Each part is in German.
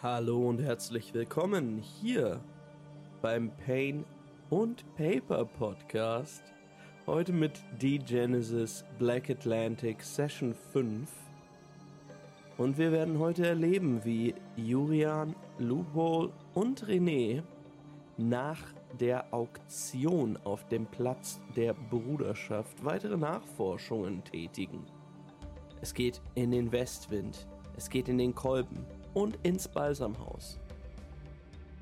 Hallo und herzlich willkommen hier beim Pain und Paper Podcast. Heute mit D-Genesis Black Atlantic Session 5. Und wir werden heute erleben, wie Jurian, Loophole und René nach der Auktion auf dem Platz der Bruderschaft weitere Nachforschungen tätigen. Es geht in den Westwind, es geht in den Kolben und ins Balsamhaus.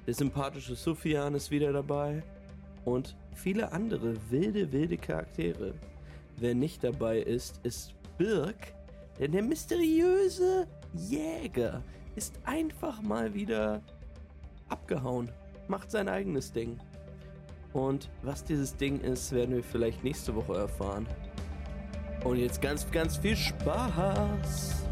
Der sympathische Sufjan ist wieder dabei und viele andere wilde, wilde Charaktere. Wer nicht dabei ist, ist Birk, denn der mysteriöse Jäger ist einfach mal wieder abgehauen, macht sein eigenes Ding. Und was dieses Ding ist, werden wir vielleicht nächste Woche erfahren. Und jetzt ganz, ganz viel Spaß!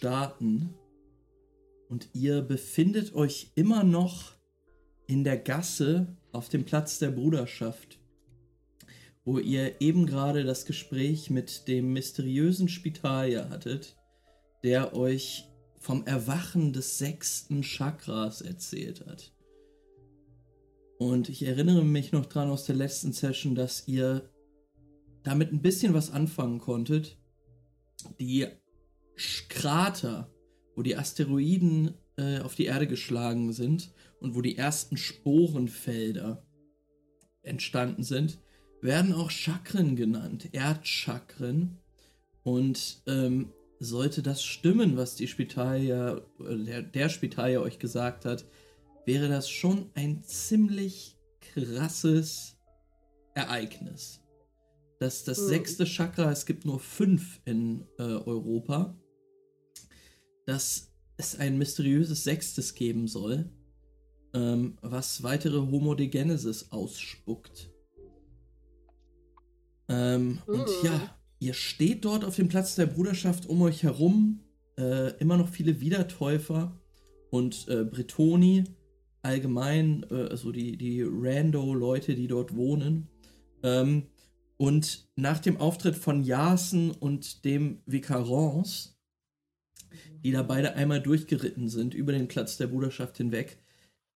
Starten und ihr befindet euch immer noch in der Gasse auf dem Platz der Bruderschaft, wo ihr eben gerade das Gespräch mit dem mysteriösen Spitalier hattet, der euch vom Erwachen des sechsten Chakras erzählt hat. Und ich erinnere mich noch dran aus der letzten Session, dass ihr damit ein bisschen was anfangen konntet. Die Krater, wo die Asteroiden äh, auf die Erde geschlagen sind und wo die ersten Sporenfelder entstanden sind, werden auch Chakren genannt, Erdchakren. Und ähm, sollte das stimmen, was die Spitalia, äh, der, der Spitalia euch gesagt hat, wäre das schon ein ziemlich krasses Ereignis. Das, das mhm. sechste Chakra, es gibt nur fünf in äh, Europa, dass es ein mysteriöses Sechstes geben soll, ähm, was weitere Homodegenesis ausspuckt. Ähm, mhm. Und ja, ihr steht dort auf dem Platz der Bruderschaft um euch herum, äh, immer noch viele Wiedertäufer und äh, Bretoni, allgemein, äh, also die, die Rando-Leute, die dort wohnen. Ähm, und nach dem Auftritt von Jasen und dem Vicarance die da beide einmal durchgeritten sind über den Platz der Bruderschaft hinweg,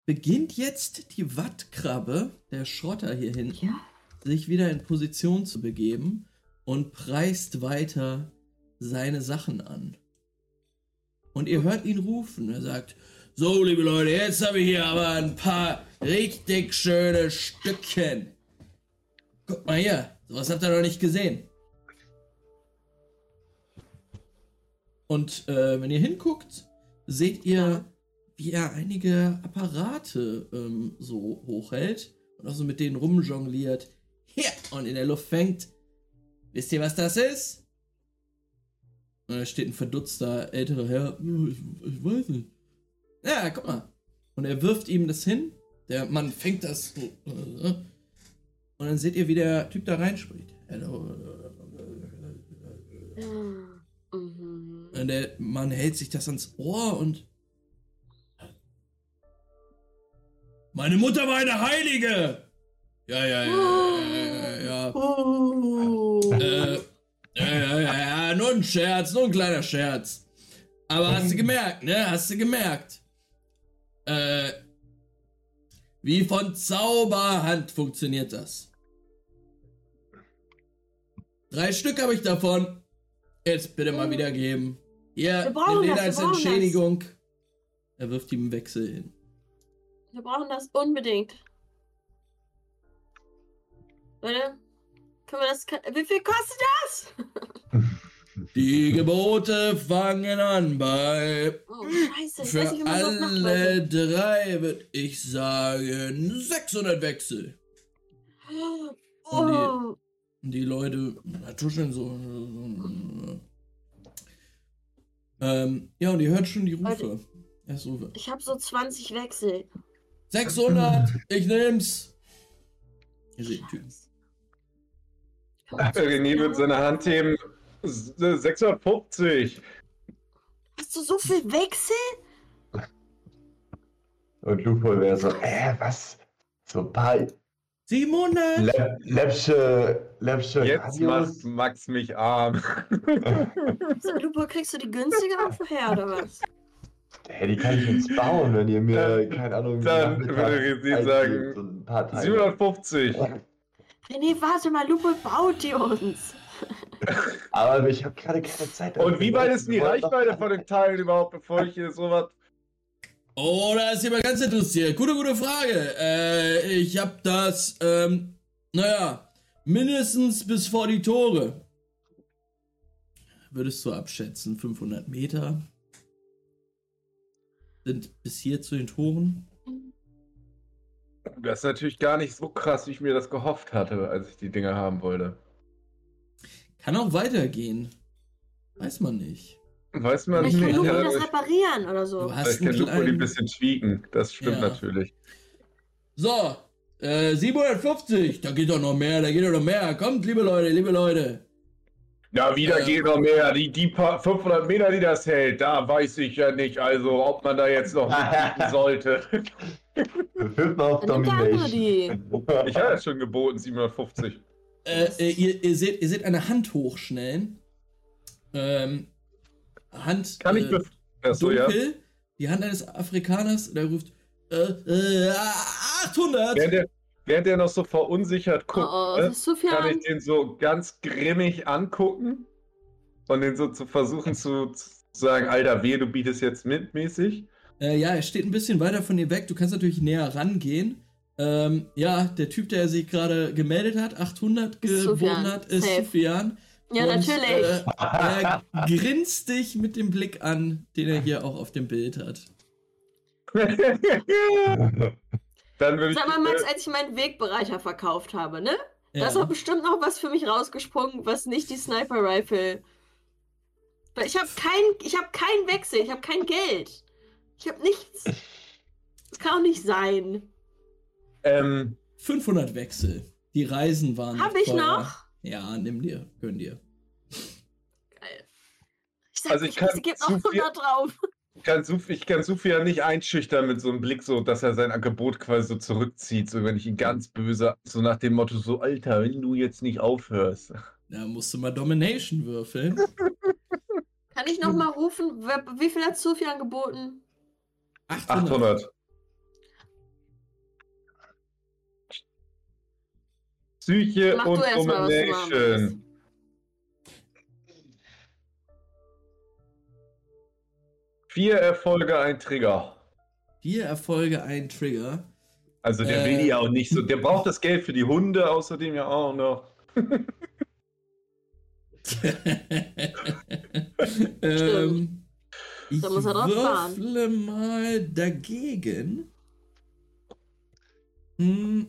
beginnt jetzt die Wattkrabbe, der Schrotter hier hinten, ja. sich wieder in Position zu begeben und preist weiter seine Sachen an. Und ihr hört ihn rufen. Er sagt: So, liebe Leute, jetzt habe ich hier aber ein paar richtig schöne Stückchen. Guck mal hier, sowas habt ihr noch nicht gesehen. Und äh, wenn ihr hinguckt, seht ihr, wie er einige Apparate ähm, so hochhält und auch so mit denen rumjongliert. Hier! Und in der Luft fängt. Wisst ihr, was das ist? Und da steht ein verdutzter älterer Herr. Ich, ich weiß nicht. Ja, guck mal. Und er wirft ihm das hin. Der Mann fängt das. Und dann seht ihr, wie der Typ da reinspricht. Hello. Mhm. Der Mann hält sich das ans Ohr und. Meine Mutter war eine Heilige! Ja, ja, ja, ja, ja. Oh. Äh, ja, ja, ja, ja, nur ein Scherz, nur ein kleiner Scherz. Aber hast du gemerkt, ne? Hast du gemerkt? Äh, wie von Zauberhand funktioniert das. Drei Stück habe ich davon. Jetzt bitte mal wiedergeben. Hier, nimm den als Entschädigung. Das. Er wirft ihm einen Wechsel hin. Wir brauchen das unbedingt. Leute, können wir das. Wie viel kostet das? Die Gebote fangen an bei. Oh, Scheiße. Ich für nicht, alle macht, drei würde ich sagen 600 Wechsel. Oh. Die Leute tuscheln so. Ähm, ja, und ihr hört schon die Rufe. Erst. Ich habe so 20 Wechsel. 600! ich nehm's! Ihr seht den Typen. René wird seine Hand heben S- 650. Hast du so viel Wechsel? Und Lupo wäre so, äh, was? So ein paar 700! Lä- läppsche, läppsche Jetzt macht Max mich arm. So, Lupo, kriegst du die günstigeren vorher oder was? Hey, die kann ich jetzt bauen, wenn ihr mir, keine Ahnung, Dann würde ich Zeit sagen, Teile. 750. René, warte mal, Lupo baut die uns. Aber ich habe gerade keine Zeit. Und wie weit ist denn die Reichweite von den Teilen überhaupt, bevor ich hier sowas. Oh, da ist jemand ganz interessiert. Gute, gute Frage. Äh, ich hab das, ähm, naja, mindestens bis vor die Tore. Würdest du abschätzen, 500 Meter sind bis hier zu den Toren? Das ist natürlich gar nicht so krass, wie ich mir das gehofft hatte, als ich die Dinger haben wollte. Kann auch weitergehen. Weiß man nicht. Weiß man Vielleicht kann nicht. Lupo Ja, das ich reparieren oder so. Du hast ich kann Lupo die ein bisschen tweaken. Das stimmt Ja. natürlich. So, äh, 750. Da geht doch noch mehr, da geht doch noch mehr. Kommt, liebe Leute, liebe Leute. Ja, wieder Äh, geht noch mehr. Die, die paar 500 Meter, die das hält, da weiß ich ja nicht, also ob man da jetzt noch mitbieten sollte. Auf Dann andere Domination. Ich hatte schon geboten, 750. Äh, äh, ihr, ihr, seht, ihr seht eine Hand hochschnellen. Ähm, Hand Kann ich äh, Achso, ja. dunkel. Die Hand eines Afrikaners, der ruft äh, äh, 800. Während der, während der noch so verunsichert Oh, guckt, oh, ne, ist zu viel kann an. ich den so ganz grimmig angucken und den so zu versuchen zu, zu sagen, Alter, wehe, du bietest jetzt mit mäßig. Äh, ja, er steht ein bisschen weiter von dir weg. Du kannst natürlich näher rangehen. Ähm, ja, der Typ, der sich gerade gemeldet hat, 800 Ist geboten Sufjan. hat, ist Safe. Ja, Und, natürlich. Äh, er grinst dich mit dem Blick an, den er hier auch auf dem Bild hat. Dann würde ich. Sag mal, Max, äh, als ich meinen Wegbereicher verkauft habe, ne? Da Ja. ist doch bestimmt noch was für mich rausgesprungen, was nicht die Sniper Rifle. Weil ich habe kein, ich habe keinen Wechsel, ich habe kein Geld. Ich habe nichts. Das kann auch nicht sein. ähm, 500 Wechsel. Die Reisen waren. Hab ich teuer. noch? Ja, nimm dir, gönn dir. Geil. Ich sag, Also ich kann ich gebe zu noch viel- 100 drauf. ich kann, Suf, ich kann Sufia nicht einschüchtern mit so einem Blick, so dass er sein Angebot quasi so zurückzieht, so wenn ich ihn ganz böse, so nach dem Motto, so Alter, wenn du jetzt nicht aufhörst. Da musst du mal Domination würfeln. Kann ich noch mal rufen? Wie viel hat Sophie angeboten? 800. 800. Psyche Mach und. Domination. Vier Erfolge, ein Trigger. Vier Erfolge, ein Trigger. Also der Äh. will ja auch nicht so. Der braucht das Geld für die Hunde außerdem ja auch noch. ähm, ich Da muss er drauf fahren. würfle mal dagegen. Hm.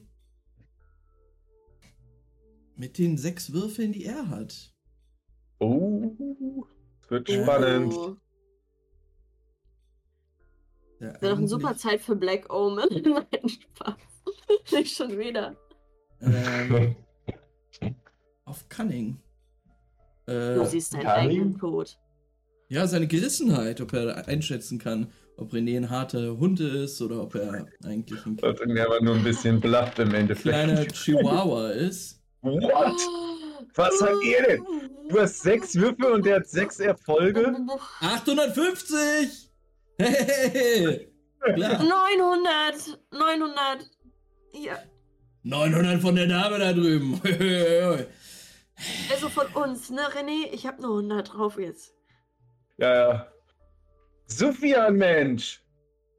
Mit den sechs Würfeln, die er hat. Oh, das wird Oh. spannend. Oh, Der Wäre doch eine super Zeit für Black Omen. Nein, Spaß. Nicht schon wieder. Ähm, auf Cunning. Du Äh, siehst deinen Karin? eigenen Tod. ja, seine Gerissenheit, ob er einschätzen kann, ob René ein harter Hund ist oder ob er eigentlich ein Das ist aber nur ein bisschen blufft im Endeffekt. kleiner Chihuahua ist. What? Was habt ihr denn? Du hast sechs Würfel und der hat sechs Erfolge? 850! Hey! Klar. 900! 900! Ja, 900 von der Dame da drüben. also von uns, ne, René? Ich habe nur 100 drauf jetzt. Ja, ja. Sufjan, Mensch.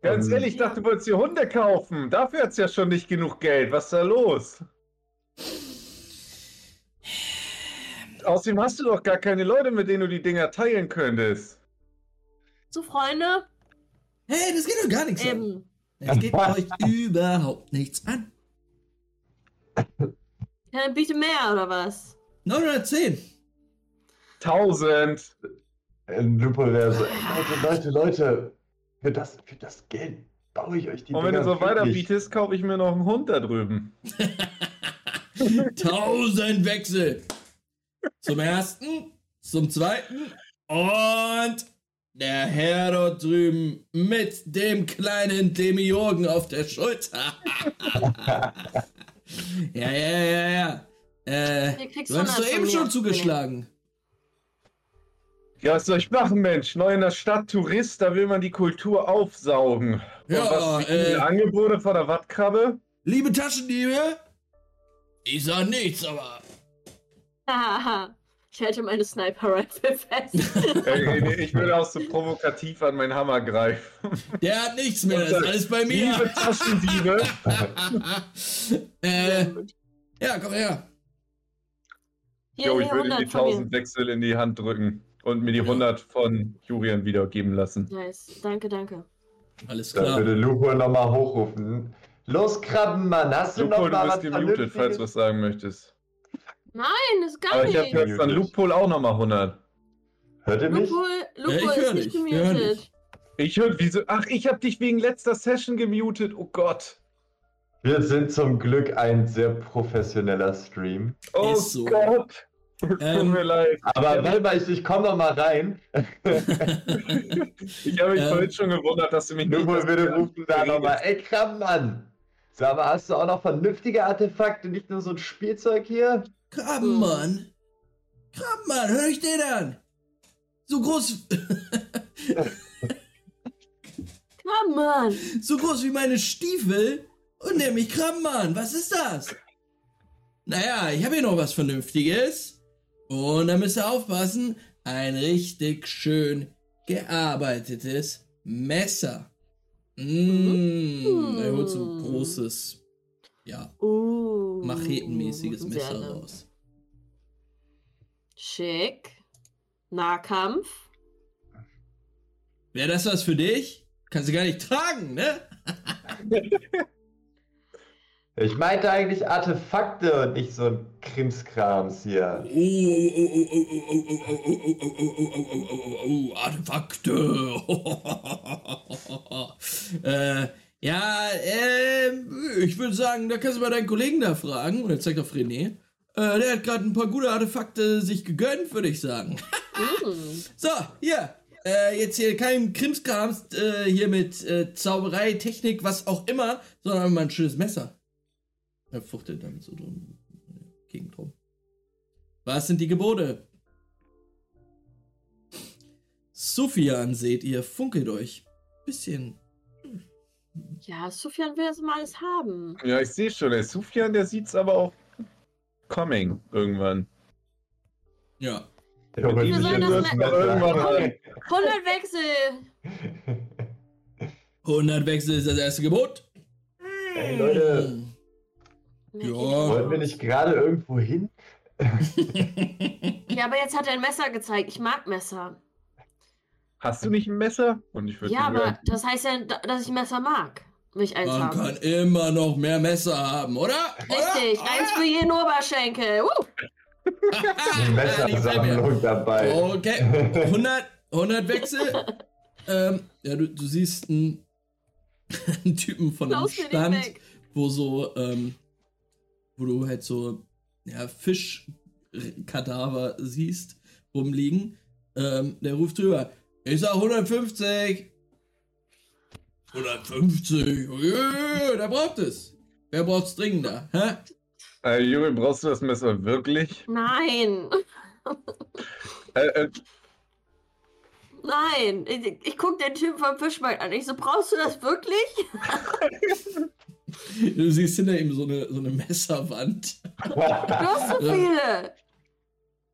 Ganz Ähm. ehrlich, ich dachte, du wolltest dir Hunde kaufen. Dafür hat's ja schon nicht genug Geld. Was ist da los? Außerdem hast du doch gar keine Leute, mit denen du die Dinger teilen könntest. So, Freunde, Hey, das geht doch gar nichts an. eben. Es geht euch überhaupt nichts an. Ja, dann biete mehr, oder was? 910. 1000. Lupo wäre so, ey, Leute, Leute, Leute, für das, für das Geld baue ich euch die Und wenn du Dinger so weiter bietest, kaufe ich mir noch einen Hund da drüben. 1000 Wechsel. Zum ersten, zum zweiten. Und der Herr dort drüben mit dem kleinen Demiurgen auf der Schulter. ja, ja, ja, ja. Äh, du hast 100 doch eben schon zugeschlagen. Ja, was soll ich machen, Mensch? Neu in der Stadt Tourist, da will man die Kultur aufsaugen. Ja, Und was äh, Angebote von der Wattkrabbe? Liebe Taschendiebe, ich sag nichts, aber Hahaha. Ich halte meine Sniper-Rifle fest. Äh, nee, ich würde auch so provokativ an meinen Hammer greifen. der hat nichts mehr. Das ist alles bei Liebe mir. Taschendiebe. äh, ja, komm her. Hier, Jo, ich würde die 100 von mir. 1000 Wechsel in die Hand drücken und mir die 100 von Julian wiedergeben lassen. Nice. Danke, danke. Alles Da klar. würde Lupo nochmal hochrufen. Los, Krabbenmann, hast du Lupo, noch du mal bist was gemutet, falls du was sagen möchtest. Nein, das ist gar Aber ich habe nicht. jetzt an Loophole auch nochmal 100. Hört ihr mich? Lupo, Lupo Ja, ich ist nicht ich gemutet. Ich höre, wieso? Ach, ich habe dich wegen letzter Session gemutet. Oh Gott. Wir sind zum Glück ein sehr professioneller Stream. Oh Ist so. Gott. Tut Ähm, mir leid. Aber warte mal, ich, ich komme noch mal rein. Ich habe mich ähm, vorhin schon gewundert, dass du mich Lupo das würde Ganze rufen da nochmal. Ey, Krabbenmann! Sag mal, hast du auch noch vernünftige Artefakte, nicht nur so ein Spielzeug hier? Krabbenmann. Krabbenmann, hör ich den an. So groß, Komm, Mann. so groß wie meine Stiefel und mich Krabbenmann. Was ist das? Naja, ich habe hier noch was Vernünftiges. Und da müsst ihr aufpassen. Ein richtig schön gearbeitetes Messer. Mmh, er holt so ein großes, ja, uh, machetenmäßiges Messer ne. raus. Schick. Nahkampf. Wäre das was für dich? Kannst du gar nicht tragen, ne? ich meinte eigentlich Artefakte und nicht so ein Krimskrams hier. Artefakte. äh, ja, äh, ich würde sagen, da kannst du mal deinen Kollegen da fragen. Und er zeigt auf René. Äh, der hat gerade ein paar gute Artefakte sich gegönnt, würde ich sagen. So, hier. Äh, jetzt hier kein Krimskrams äh, hier mit äh, Zauberei, Technik, was auch immer, sondern mal ein schönes Messer. Er fuchtelt damit so drum, Gegend rum. Was sind die Gebote? Sophian seht ihr, funkelt euch. Bisschen. Ja, Sufjan will das mal alles haben. Ja, ich sehe schon. Der Sufjan, der sieht's aber auch coming irgendwann. Ja. Der holt Wir sollen das. Irgendwann rein. 100 Wechsel. 100 Wechsel ist das erste Gebot. Ey, Leute, Ja. wollen wir nicht gerade irgendwo hin? Ja, aber jetzt hat er ein Messer gezeigt. Ich mag Messer. Hast du nicht ein Messer? Und ich würde Ja, aber das heißt ja, da- dass ich Messer mag. Wenn ich eins Man habe. kann immer noch mehr Messer haben, oder? Richtig, eins für jeden Oberschenkel. Uh, Messersammlung dabei. Okay, 100, 100 Wechsel. ähm, ja, du, du siehst einen, einen Typen von einem Stand, wo so, ähm, wo du halt so, ja, Fischkadaver siehst, rumliegen. Ähm, der ruft drüber, ich sag 150. 150, yeah, der braucht es. Wer braucht's dringender, hä? Äh, Juri, brauchst du das Messer wirklich? Nein, Äh, äh, nein. Ich, ich guck den Typen vom Fischmarkt an. Ich so, brauchst du das wirklich? Du siehst hinter ihm so eine, so eine Messerwand. Du hast so viele.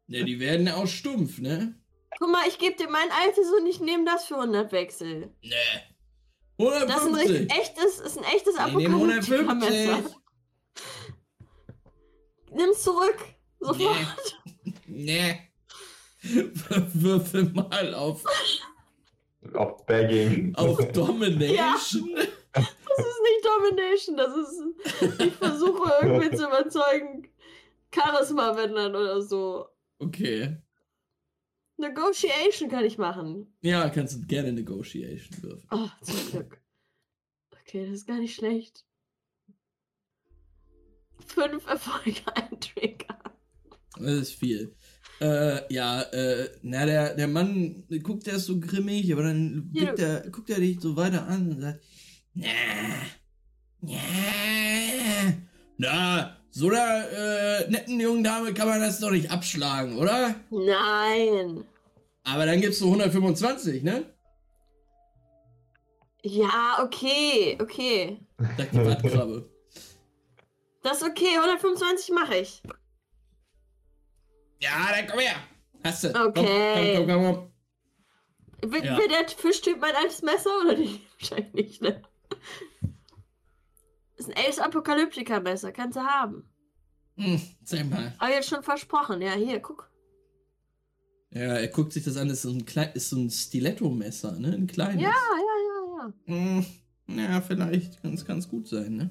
Ja, die werden auch stumpf, ne? Guck mal, ich gebe dir mein altes und ich nehme das für 100 Wechsel. Nee. Das ist ein 150. echtes, ist ein echtes Ich nehme Apokalyptiker-Messer. 150. Nimm's zurück. Sofort. Nee. Würfel mal auf, Auf Bagging. auf Domination. Das ist nicht Domination, das ist. Ich versuche irgendwie zu überzeugen. Charisma, wenn dann oder so. Okay. Negotiation kann ich machen. Ja, kannst du gerne Negotiation würfeln. Oh, zum Glück. Okay, das ist gar nicht schlecht. Fünf Erfolge, ein Trigger. Das ist viel. Äh, ja, äh, na, der, der Mann guckt erst so grimmig, aber dann Ja. guckt er, guckt er dich so weiter an und sagt, na, na, na, so einer äh, netten jungen Dame kann man das doch nicht abschlagen, oder? Nein. Aber dann gibst du 125, ne? Ja, okay, okay. Sagt die Wattkrabbe. Das ist okay, 125 mache ich. ja, dann komm her. Hast du. Okay. Komm, komm, komm, komm. Will, Ja. will der Fischtyp mein altes Messer oder nicht? Wahrscheinlich nicht, ne? Das ist ein Ace Apokalyptica Messer, kannst du haben. Hm, zeig mal. Aber jetzt schon versprochen, ja, hier, guck. Ja, er guckt sich das an, das ist so ein, klein, ist so ein Stiletto-Messer, ne? Ein kleines. Ja, ja, ja, Hm, ja, vielleicht kann es ganz gut sein, ne?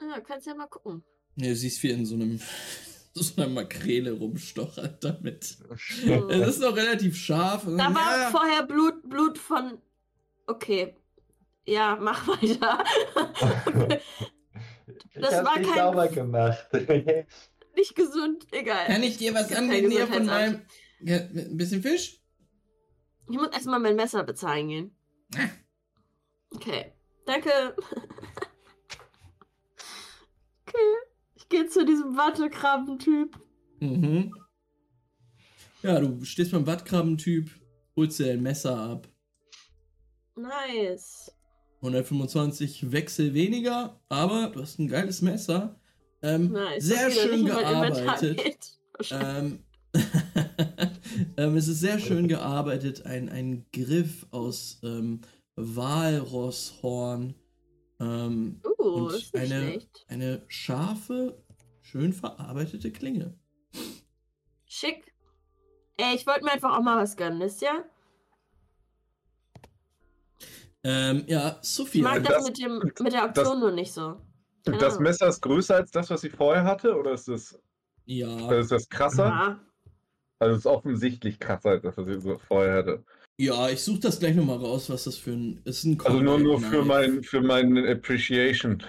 ja. Ja, kannst ja mal gucken. Ja, du siehst, wie er in so einem so einer Makrele rumstochert damit. Es ist noch relativ scharf. Da war ja, vorher Blut, Blut von. Okay. Ja, mach weiter. ich Das hab's war nicht kein- sauber gemacht. Nicht gesund, egal. kann ich dir was anbieten hier von meinem. Ja, ein bisschen Fisch? Ich muss erstmal mein Messer bezahlen gehen. Okay. Danke. okay. Ich gehe zu diesem Wattekrabben-Typ. Mhm. Ja, du stehst beim Wattkrabbentyp, holst dir ein Messer ab. Nice. 125 Wechsel weniger, aber du hast ein geiles Messer. Ähm, Nice. Sehr schön gearbeitet. Ähm, ähm, es ist sehr schön gearbeitet. Ein, ein Griff aus ähm, Walrosshorn. Ähm, Uh, und ist nicht eine, schlecht. eine scharfe, schön verarbeitete Klinge. Schick. Ey, ich wollte mir einfach auch mal was gönnen, wisst ihr? Ähm, ja, Ich Sophia. mag das, das- mit, dem, mit der Aktion nur nicht so. Keine Das Ahnung. Messer ist größer als das, was sie vorher hatte, oder ist das, Ja. oder ist das krasser? Ja. Also es ist offensichtlich krasser als das, was sie so vorher hatte. Ja, ich suche das gleich nochmal raus, was das für ein. Ist ein Also nur, nur für mein für mein Appreciation.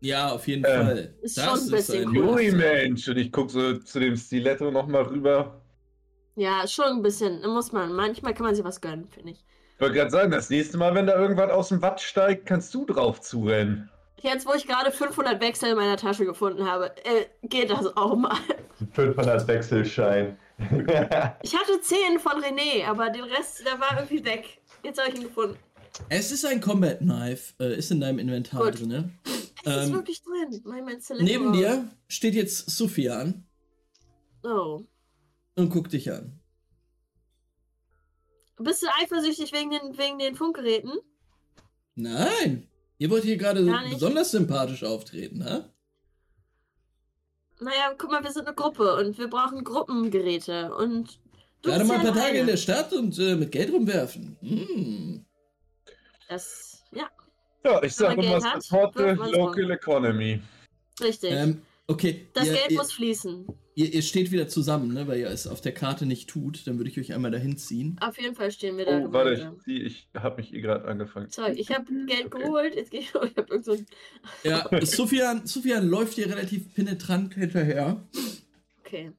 Ja, auf jeden Ähm, Fall. ist schon ein bisschen ein- cool. Mensch! Und ich gucke so zu dem Stiletto nochmal rüber. ja, schon ein bisschen. Muss man. Manchmal kann man sich was gönnen, finde ich. Ich wollte gerade sagen, das nächste Mal, wenn da irgendwas aus dem Watt steigt, kannst du drauf zurennen. Jetzt, wo ich gerade 500 Wechsel in meiner Tasche gefunden habe, äh, geht das auch mal. 500 Wechselschein. Ich hatte 10 von René, aber den Rest, der war irgendwie weg. Jetzt habe ich ihn gefunden. Es ist ein Combat Knife, äh, ist in deinem Inventar Gut. drin. Ne? Es ist Ähm, wirklich drin. Mein, mein. Neben dir steht jetzt Sophia an Oh. und guckt dich an. Bist du eifersüchtig wegen den, wegen den Funkgeräten? Nein, ihr wollt hier gerade besonders sympathisch auftreten, ne? Naja, guck mal, wir sind eine Gruppe und wir brauchen Gruppengeräte. Und du Gerade mal ein ja paar Tage in der Stadt und äh, mit Geld rumwerfen. Hm. Das, ja, Ja, ich sage man immer, Geld hat, support the wirft man's local rum. economy. richtig. Ähm, okay, das ihr, Geld ihr, muss fließen. Ihr, ihr steht wieder zusammen, ne? weil ihr es auf der Karte nicht tut. Dann würde ich euch einmal dahin ziehen. Auf jeden Fall stehen wir da. Oh, warte, ich, zieh- ich habe mich eh gerade angefangen. Sorry, ich habe Geld Okay. geholt, jetzt gehe ich, ich habe irgend so ein... Ja, Sofian, Sofian läuft dir relativ penetrant hinterher Okay.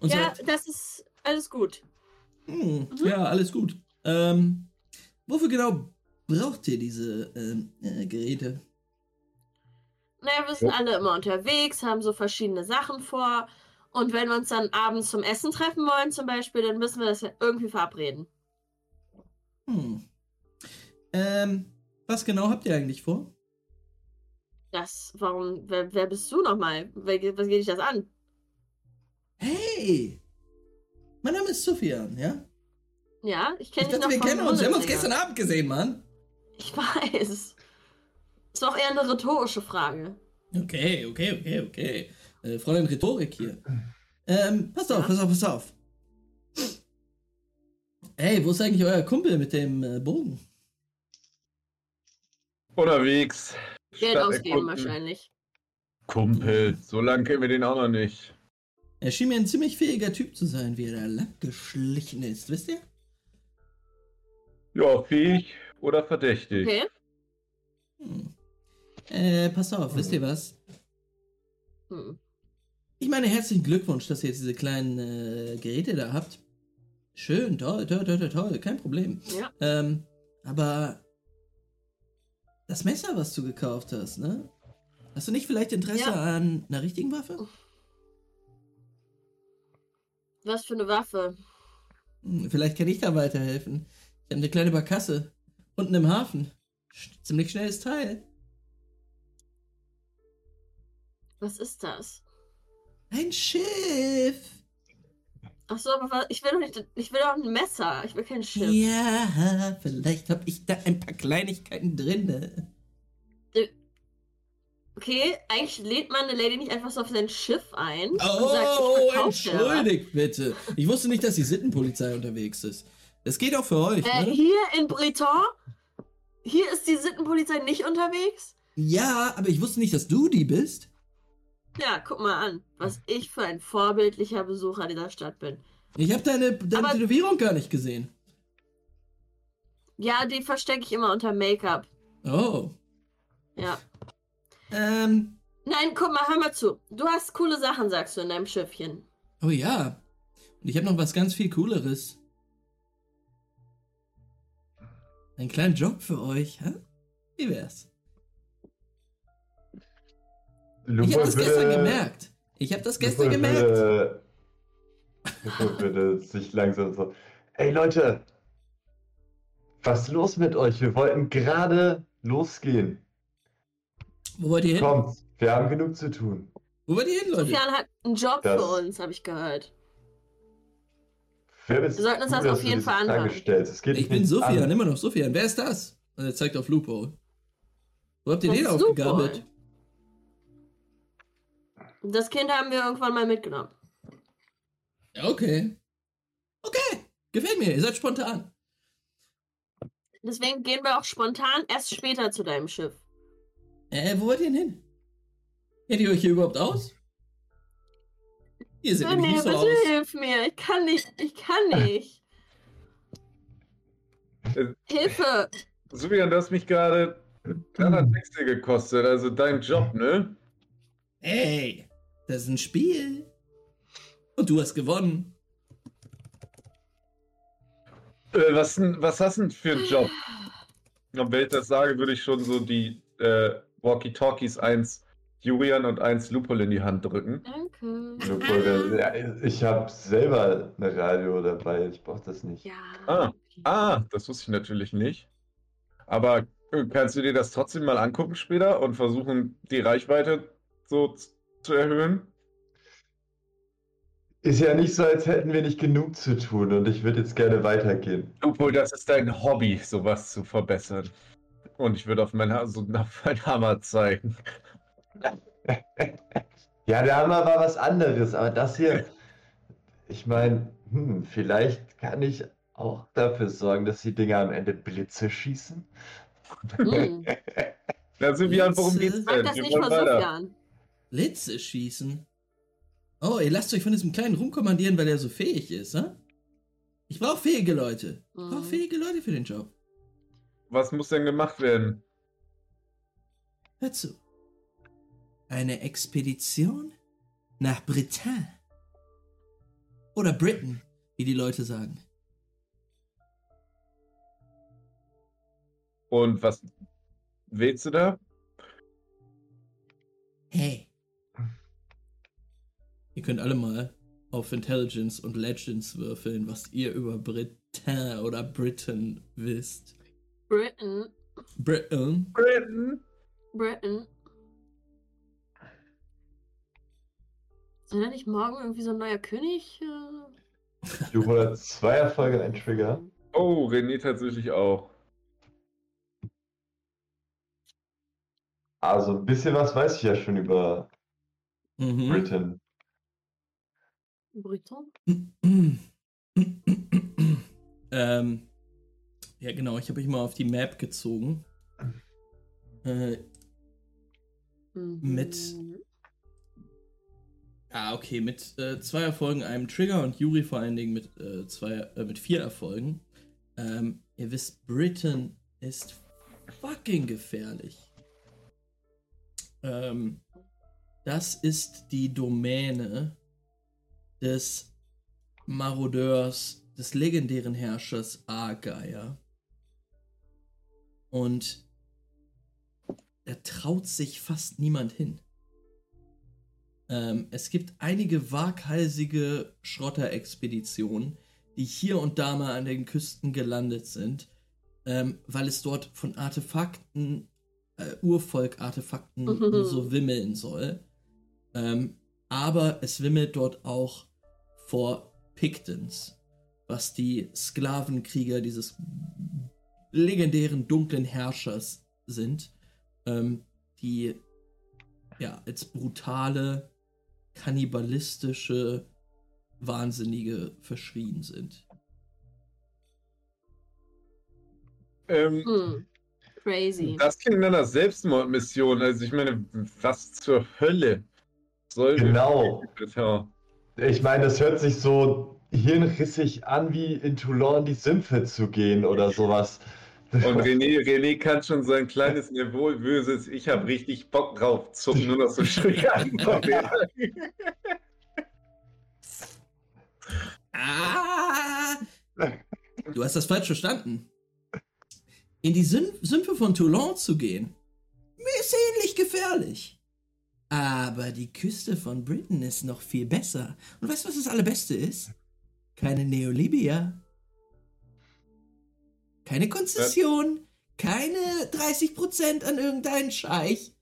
und ja, sagt, das ist alles gut. hm, Mhm. ja, alles gut. Ähm, wofür genau braucht ihr diese ähm, äh, Geräte? Naja, wir sind alle immer unterwegs, haben so verschiedene Sachen vor. Und wenn wir uns dann abends zum Essen treffen wollen, zum Beispiel, dann müssen wir das ja irgendwie verabreden. Hm. Ähm, was genau habt ihr eigentlich vor? Das, warum, wer, wer bist du nochmal? Was geht dich das an? Hey! Mein Name ist Sofian, ja? Ja, ich kenne dich noch wir kennen uns. Wir haben uns gestern Abend gesehen, Mann. Ich weiß. Ist doch eher eine rhetorische Frage. Okay, okay, okay, okay. Äh, Fräulein Rhetorik hier. Ähm, passt auf, Ja? pass auf, pass auf. Hey, wo ist eigentlich euer Kumpel mit dem äh, Bogen? Unterwegs. Geld Stadt ausgeben wahrscheinlich. Kumpel, so lange kennen wir den auch noch nicht. Er schien mir ein ziemlich fähiger Typ zu sein, wie er da lang geschlichen ist, wisst ihr? Ja, fähig oder verdächtig. Okay. Hm. Äh, pass auf, wisst ihr was? Hm. Ich meine, herzlichen Glückwunsch, dass ihr jetzt diese kleinen äh, Geräte da habt. Schön, toll, toll, toll, toll, toll, kein Problem. Ja. Ähm, aber das Messer, was du gekauft hast, ne? Hast du nicht vielleicht Interesse Ja. an einer richtigen Waffe? Was für eine Waffe? Hm, Vielleicht kann ich da weiterhelfen. Ich habe eine kleine Barkasse. Unten im Hafen. Sch- Ziemlich schnelles Teil. Was ist das? Ein Schiff. Ach so, aber was, ich will doch nicht, ich will doch ein Messer. Ich will kein Schiff. Ja, vielleicht habe ich da ein paar Kleinigkeiten drin. Okay, eigentlich lädt man eine Lady nicht einfach so auf sein Schiff ein und Oh, sagt, entschuldigt bitte. Ich wusste nicht, dass die Sittenpolizei unterwegs ist. Das geht auch für euch, Äh, ne? hier in Breton? Hier ist die Sittenpolizei nicht unterwegs? Ja, aber ich wusste nicht, dass du die bist. Ja, guck mal an, was ich für ein vorbildlicher Besucher dieser Stadt bin. Ich habe deine, deine Aber- Tätowierung gar nicht gesehen. Ja, die verstecke ich immer unter Make-up. Oh. Ja. Ähm, Nein, guck mal, hör mal zu. Du hast coole Sachen, sagst du, in deinem Schiffchen. oh ja. Und ich habe noch was ganz viel Cooleres. Einen kleinen Job für euch, hä? Wie wär's? Ich habe das gestern gemerkt. Ich habe das gestern Lupo gemerkt. Würde, Lupo würde sich langsam so. Ey Leute, was ist los mit euch? Wir wollten gerade losgehen. Wo wollt ihr hin? Kommt, wir haben genug zu tun. Wo wollt ihr hin, Leute? Sofian hat einen Job Das- für uns, habe ich gehört. Wer bist Wir sollten uns du, das auf jeden Fall anhören. stellst? Es geht Ich bin Sofian, an. immer noch Sofian. Wer ist das? Und er zeigt auf Lupo. Wo habt ihr Das den aufgegabelt? Das Kind haben wir irgendwann mal mitgenommen. Ja, okay. Okay. Gefällt mir. Ihr seid spontan. Deswegen gehen wir auch spontan erst später zu deinem Schiff. Äh, wo wollt ihr denn hin? Kennt ihr euch hier überhaupt aus? Ihr seht nämlich nee, nicht so bitte aus. hilf mir. Ich kann nicht. Ich kann nicht. Äh, Hilfe. Subian, du hast mich gerade 300 Wechsel gekostet, also dein Job, ne? Ey, das ist ein Spiel. Und du hast gewonnen. Äh, was, was hast du denn für einen Job? Und wenn ich das sage, würde ich schon so die äh, Walkie-Talkies eins Julian und eins Lupol in die Hand drücken. Danke. Lupo, der- ja, ich habe selber eine Radio dabei, ich brauche das nicht. Ja. Ah. Ah, das wusste ich natürlich nicht. Aber äh, kannst du dir das trotzdem mal angucken später und versuchen, die Reichweite so z- zu erhöhen? Ist ja nicht so, als hätten wir nicht genug zu tun und ich würde jetzt gerne weitergehen. Obwohl, das ist dein Hobby, sowas zu verbessern. Und ich würde auf meinen, Ha- so auf meinen Hammer zeigen. Ja, der Hammer war was anderes, aber das hier, ich meine, hm, vielleicht kann ich auch dafür sorgen, dass die Dinger am Ende Blitze schießen. Hm. Na, Silvian, worum Jetzt, geht's äh, Sag denn? das Wir nicht vor. Sofian. Blitze schießen. Oh, ihr lasst euch von diesem kleinen rumkommandieren, weil er so fähig ist, hä? Ich brauche fähige Leute. Ich brauche Mhm. fähige Leute für den Job. Was muss denn gemacht werden? Hör zu. Eine Expedition nach Bretagne. Oder Britain, wie die Leute sagen. Und was willst du da? Hey. Ihr könnt alle mal auf Intelligence und Legends würfeln, was ihr über Bretagne oder Britain wisst. Britain. Britain. Britain. Britain. Sind da nicht morgen irgendwie so ein neuer König? äh? Du oder zwei Erfolge ein Trigger. Oh, René tatsächlich auch. Also ein bisschen was weiß ich ja schon über Mhm. Britain. Briton? ähm, ja, genau, ich habe mich mal auf die Map gezogen. Äh, Mhm. Mit- ah, okay, mit äh, zwei Erfolgen, einem Trigger und Yuri vor allen Dingen mit, äh, zwei, äh, mit vier Erfolgen. Ähm, ihr wisst, Britain ist fucking gefährlich. Ähm, das ist die Domäne des Marodeurs, des legendären Herrschers Argeier. Und da traut sich fast niemand hin. Ähm, es gibt einige waghalsige Schrotterexpeditionen, die hier und da mal an den Küsten gelandet sind, ähm, weil es dort von Artefakten, äh, Urvolk-Artefakten Mhm. so wimmeln soll. Ähm, aber es wimmelt dort auch vor Pictons, was die Sklavenkrieger dieses legendären dunklen Herrschers sind, ähm, die ja als brutale, kannibalistische, Wahnsinnige verschrien sind. Ähm, Hm. Crazy. das klingt nach einer Selbstmordmission. Also ich meine, was zur Hölle soll Genau. Ja. Ich meine, das hört sich so hirnrissig an, wie in Toulon die Sümpfe zu gehen oder sowas. Und René, René kann schon sein kleines nervöses, ich habe richtig Bock drauf, zucken nur noch so schräg an. Ah! Du hast das falsch verstanden. In die Süm Sümpfe von Toulon zu gehen, ist ähnlich gefährlich. Aber die Küste von Britain ist noch viel besser. Und weißt du, was das Allerbeste ist? Keine Neolibia. Keine Konzession. Keine 30% an irgendeinen Scheich.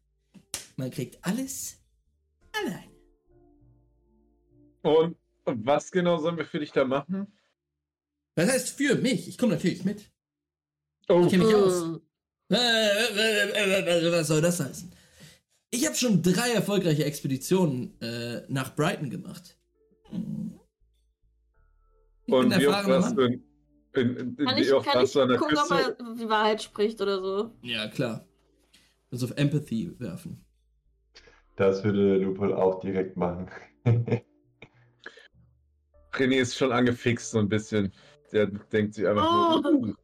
Man kriegt alles allein. Und was genau sollen wir für dich da machen? Das heißt für mich. Ich komme natürlich mit. Oh, Ich kenne mich aus. Äh, äh, äh, äh, Was soll das heißen? Ich habe schon drei erfolgreiche Expeditionen äh, nach Brighton gemacht. Ich und bin wie oft erfahrener warst Mann. du in, in, in, Kann wie ich, oft kann ich gucken, ob er die Wahrheit spricht oder so? Ja, klar. Das auf Empathy werfen. Das würde Lupol auch direkt machen. René ist schon angefixt so ein bisschen. Der denkt sich einfach Oh. nur,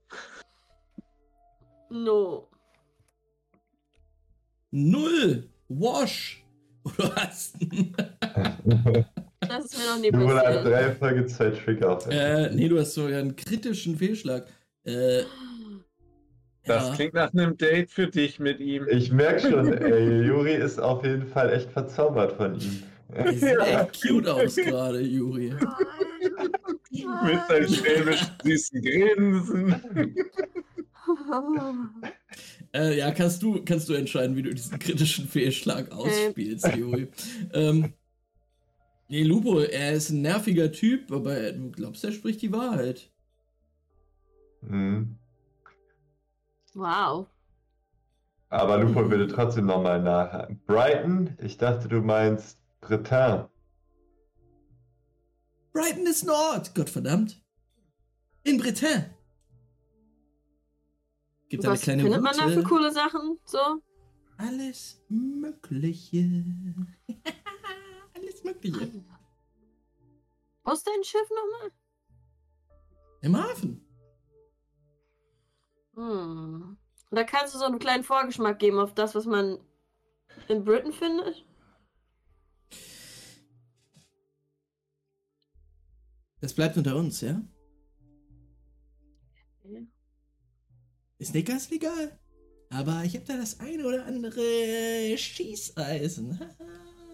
No. Null! Wash! Oder was? Das ist mir noch nie passiert. drei Folgezeit-Trigger auf. äh, nee, du hast sogar einen kritischen Fehlschlag. Äh, das ja. klingt nach einem Date für dich mit ihm. Ich merke schon, ey, Juri ist auf jeden Fall echt verzaubert von ihm. Der sieht echt cute aus gerade, Juri. Mit seinem schelmisch süßen Grinsen. Äh, ja, kannst du, kannst du entscheiden, wie du diesen kritischen Fehlschlag ausspielst, Juri. ähm, nee, Lupo, er ist ein nerviger Typ, aber du glaubst, er spricht die Wahrheit. Hm. Wow. Aber Lupo würde trotzdem nochmal nachhaken. Brighton? Ich dachte, du meinst Breton. Brighton ist Nord, Gottverdammt. In Bretagne. Gibt eine Was kleine findet man da für Route. coole Sachen? So? Alles Mögliche. Alles Mögliche. Wo ist dein Schiff nochmal? Im Hafen. Hm. Da kannst du so einen kleinen Vorgeschmack geben auf das, was man in Britain findet? Das bleibt unter uns, ja? Ist nicht ganz legal. Aber ich habe da das eine oder andere Schießeisen.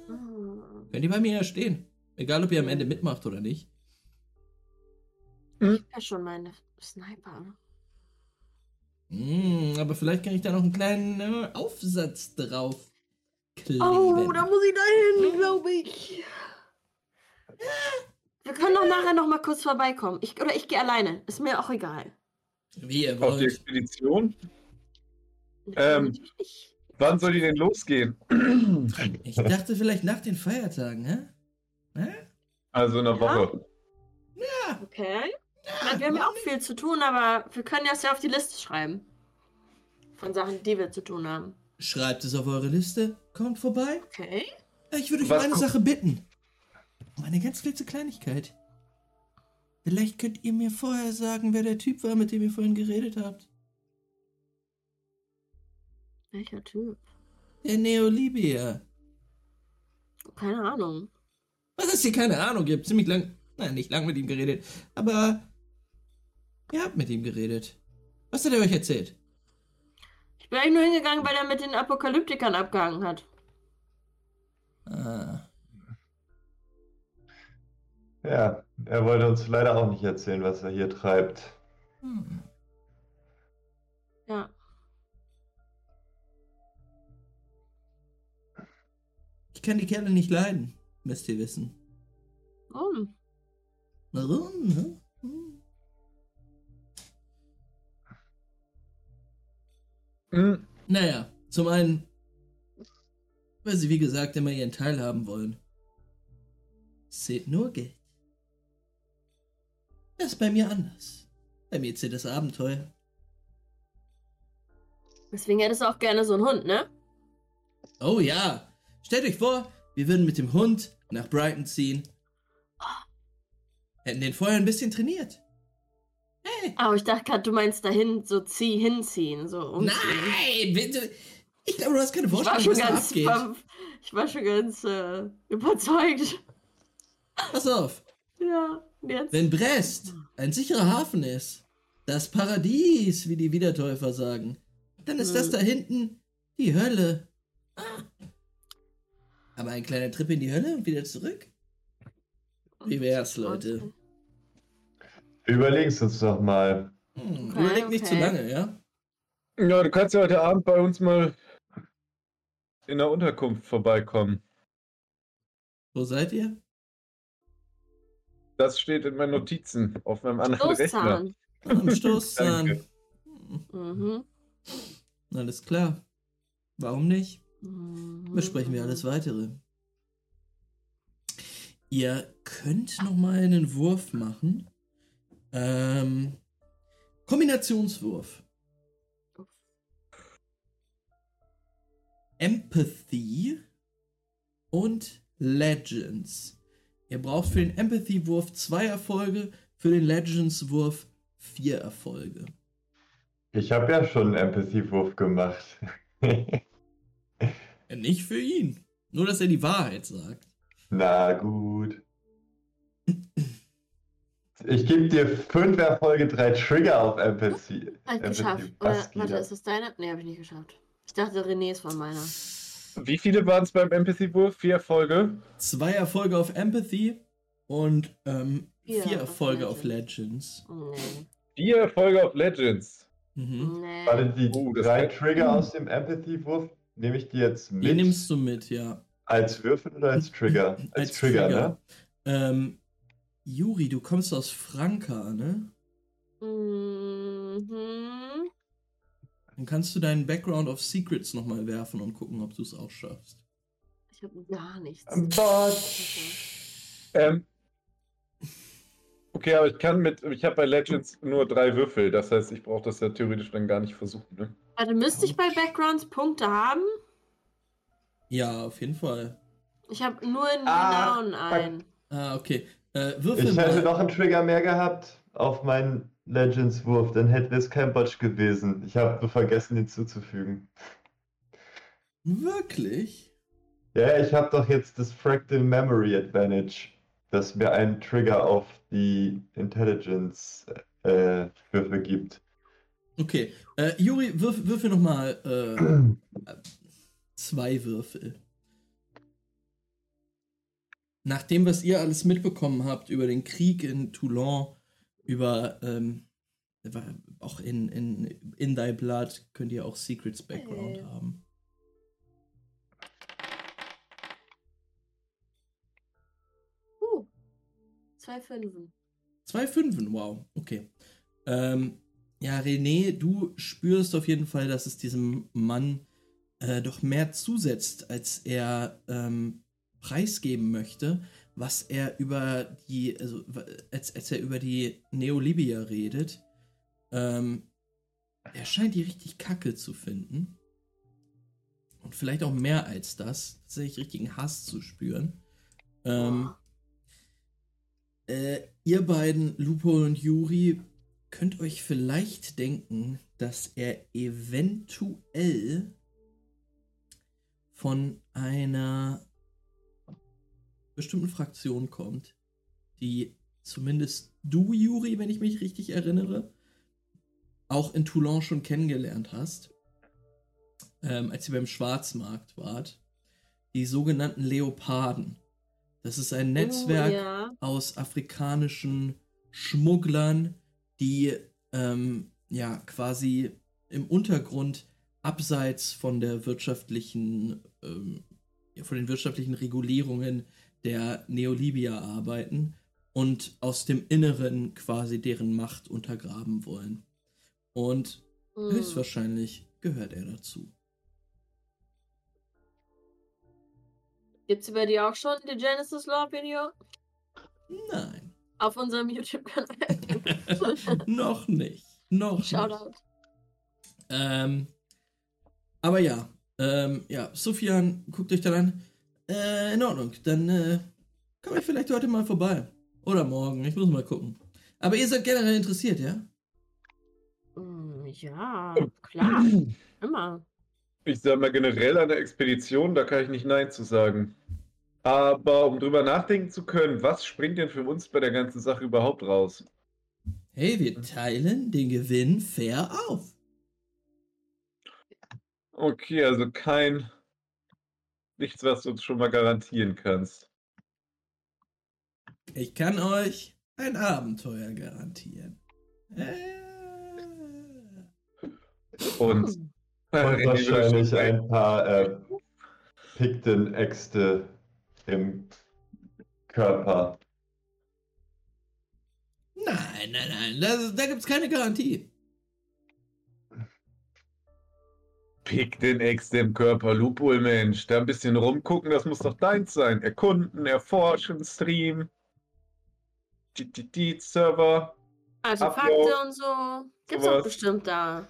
Hm. Könnt ihr bei mir ja stehen. Egal, ob ihr am Ende mitmacht oder nicht. Ja, schon meine Sniper. Hm, aber vielleicht kann ich da noch einen kleinen äh, Aufsatz drauf kleben. Oh, da muss ich da hin, glaube ich. Wir können doch nachher noch mal kurz vorbeikommen. Ich, oder ich gehe alleine. Ist mir auch egal. Wie ihr Auf die wollt. Expedition? Ähm. Wann soll die denn losgehen? Ich dachte vielleicht nach den Feiertagen, hä? Hä? Also in einer Woche. Okay. Na, wir haben ja auch viel zu tun, aber wir können das ja auf die Liste schreiben. Von Sachen, die wir zu tun haben. Schreibt es auf eure Liste. Kommt vorbei. Okay. Ich würde euch um eine Sache bitten. Um eine ganz klitze Kleinigkeit. Vielleicht könnt ihr mir vorher sagen, wer der Typ war, mit dem ihr vorhin geredet habt. Welcher Typ? Der Neolibier. Keine Ahnung. Was ist hier keine Ahnung? Ihr habt ziemlich lang, nein, nicht lang mit ihm geredet, aber ihr habt mit ihm geredet. Was hat er euch erzählt? Ich bin eigentlich nur hingegangen, weil er mit den Apokalyptikern abgehangen hat. Ah, Ja, er wollte uns leider auch nicht erzählen, was er hier treibt. hm. Ja. Ich kann die Kerle nicht leiden, müsst ihr wissen. Warum? Warum? ne? Hm. Hm, Naja, zum einen, weil sie wie gesagt immer ihren Teil haben wollen. Zählt nur Geld. Das ist bei mir anders. Bei mir zählt das Abenteuer. Deswegen hättest du auch gerne so einen Hund, ne? Oh ja, stellt euch vor, wir würden mit dem Hund nach Brighton ziehen. Hätten den vorher ein bisschen trainiert. Hey. Aber ich dachte gerade, du meinst dahin so zieh, hinziehen, so umziehen. Nein, bitte. Ich glaube, du hast keine Vorstellung, was da abgeht. ich war schon ganz äh, überzeugt. Pass auf. Ja, jetzt. Wenn Brest ein sicherer Hafen ist, das Paradies, wie die Wiedertäufer sagen, dann ist das Hm. da hinten die Hölle. Ah. Aber ein kleiner Trip in die Hölle und wieder zurück? Wie wär's, Leute? Überlegen's uns doch mal. Hm, Okay, überleg nicht zu okay. lange, ja? Ja, du kannst ja heute Abend bei uns mal in der Unterkunft vorbeikommen. Wo seid ihr? Das steht in meinen Notizen auf meinem anderen Rechner. Stoßzahn. Am Stoßzahn. Hm, Mhm. Alles klar. Warum nicht? Mhm. Besprechen wir alles weitere. Ihr könnt noch mal einen Wurf machen. Ähm, Kombinationswurf. Empathy und Legends. Ihr braucht für den Empathy-Wurf zwei Erfolge, für den Legends-Wurf vier Erfolge. Ich habe ja schon einen Empathy-Wurf gemacht. Nicht für ihn. Nur, dass er die Wahrheit sagt. Na gut. Ich gebe dir fünf Erfolge, drei Trigger auf Empathy. Hab ich geschafft. Oder, warte, ist das deine? Nee, hab ich nicht geschafft. Ich dachte, René ist von meiner. Wie viele waren es beim Empathy-Wurf? Vier Erfolge? zwei Erfolge auf Empathy und ähm, Vier vier auf Erfolge auf Legends. Nee. Vier Erfolge auf Legends. Mhm. Nee. Warte, die Oh, das drei Trigger aus dem Empathy-Wurf, nehme ich die jetzt Die mit? nimmst du mit, ja. Als Würfel oder als Trigger? Als, Trigger, ne? Ähm, Juri, du kommst aus Franka, ne? Mhm. Dann kannst du deinen Background of Secrets nochmal werfen und gucken, ob du es auch schaffst. Ich habe gar nichts. Bot. Ähm. Okay, aber ich kann mit. Ich habe bei Legends nur drei Würfel. Das heißt, ich brauche das ja theoretisch dann gar nicht versuchen. Ne? Warte, müsste ich bei Backgrounds Punkte haben? Ja, auf jeden Fall. Ich habe nur in Ah, Renown ein. Ah, okay. Äh, würfel Ich hätte noch einen Trigger mehr gehabt auf meinen Legends-Wurf, dann hätte es kein Botch gewesen. Ich habe vergessen, hinzuzufügen. Wirklich? Ja, ich habe doch jetzt das Fractal Memory Advantage, das mir einen Trigger auf die Intelligence-Würfe gibt. Okay. Äh, Juri, würf, würfel nochmal äh, zwei Würfel. Nach dem, was ihr alles mitbekommen habt über den Krieg in Toulon, über ähm, auch in, in, in Thy Blood, könnt ihr auch Secrets Background Hey. haben. Uh, zwei Fünfen. Zwei Fünfen, wow, okay. Ähm, ja, René, du spürst auf jeden Fall, dass es diesem Mann äh, doch mehr zusetzt, als er ähm, preisgeben möchte, was er über die, also als, als er über die Neolibia redet. Ähm, er scheint die richtig kacke zu finden. Und vielleicht auch mehr als das, tatsächlich richtigen Hass zu spüren. Ähm, äh, ihr beiden, Lupo und Yuri, könnt euch vielleicht denken, dass er eventuell von einer bestimmten Fraktion kommt, die zumindest du, Juri, wenn ich mich richtig erinnere, auch in Toulon schon kennengelernt hast, ähm, als ihr beim Schwarzmarkt wart. Die sogenannten Leoparden. Das ist ein Netzwerk Oh, ja. aus afrikanischen Schmugglern, die ähm, ja quasi im Untergrund abseits von der wirtschaftlichen, ähm, von den wirtschaftlichen Regulierungen der Neolibia arbeiten und aus dem Inneren quasi deren Macht untergraben wollen. Und Hm. höchstwahrscheinlich gehört er dazu. Gibt's über die auch schon die Genesis Law Video? Nein. Auf unserem YouTube-Kanal. Noch nicht. Noch nicht. Shoutout. Ähm, aber ja, ähm, ja, Sufjan guckt euch dann an. Äh, in Ordnung, dann äh, komme ich vielleicht heute mal vorbei. Oder morgen, ich muss mal gucken. Aber ihr seid generell interessiert, ja? Hm, Ja, klar. Immer. Ich sage mal generell an der Expedition, da kann ich nicht Nein zu sagen. Aber um drüber nachdenken zu können, was springt denn für uns bei der ganzen Sache überhaupt raus? Hey, wir teilen den Gewinn fair auf. Okay, also kein. Nichts, was du uns schon mal garantieren kannst. Ich kann euch ein Abenteuer garantieren. Äh, Und. Und wahrscheinlich ein paar äh, Picton-Äxte im Körper. nein, nein, nein, das, da gibt's keine Garantie. Pick den Ex im Körper, Lupul, Mensch. Da ein bisschen rumgucken, das muss doch deins sein. Erkunden, erforschen, Stream. Server. Also Ablauf, Fakte und so gibt's sowas. auch bestimmt da.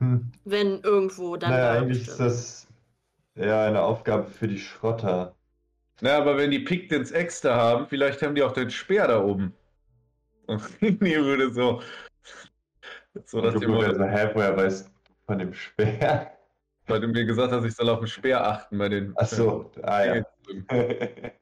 Hm. Wenn irgendwo, dann naja, da eigentlich ist das ja eine Aufgabe für die Schrotter. Na, aber wenn die Pictons Ex da haben, vielleicht haben die auch den Speer da oben. Und nee, würde so. So, dass die hä, woher weißt von dem Speer? weil du mir gesagt hast, ich soll auf den Speer achten bei den. Ach so, ah ja.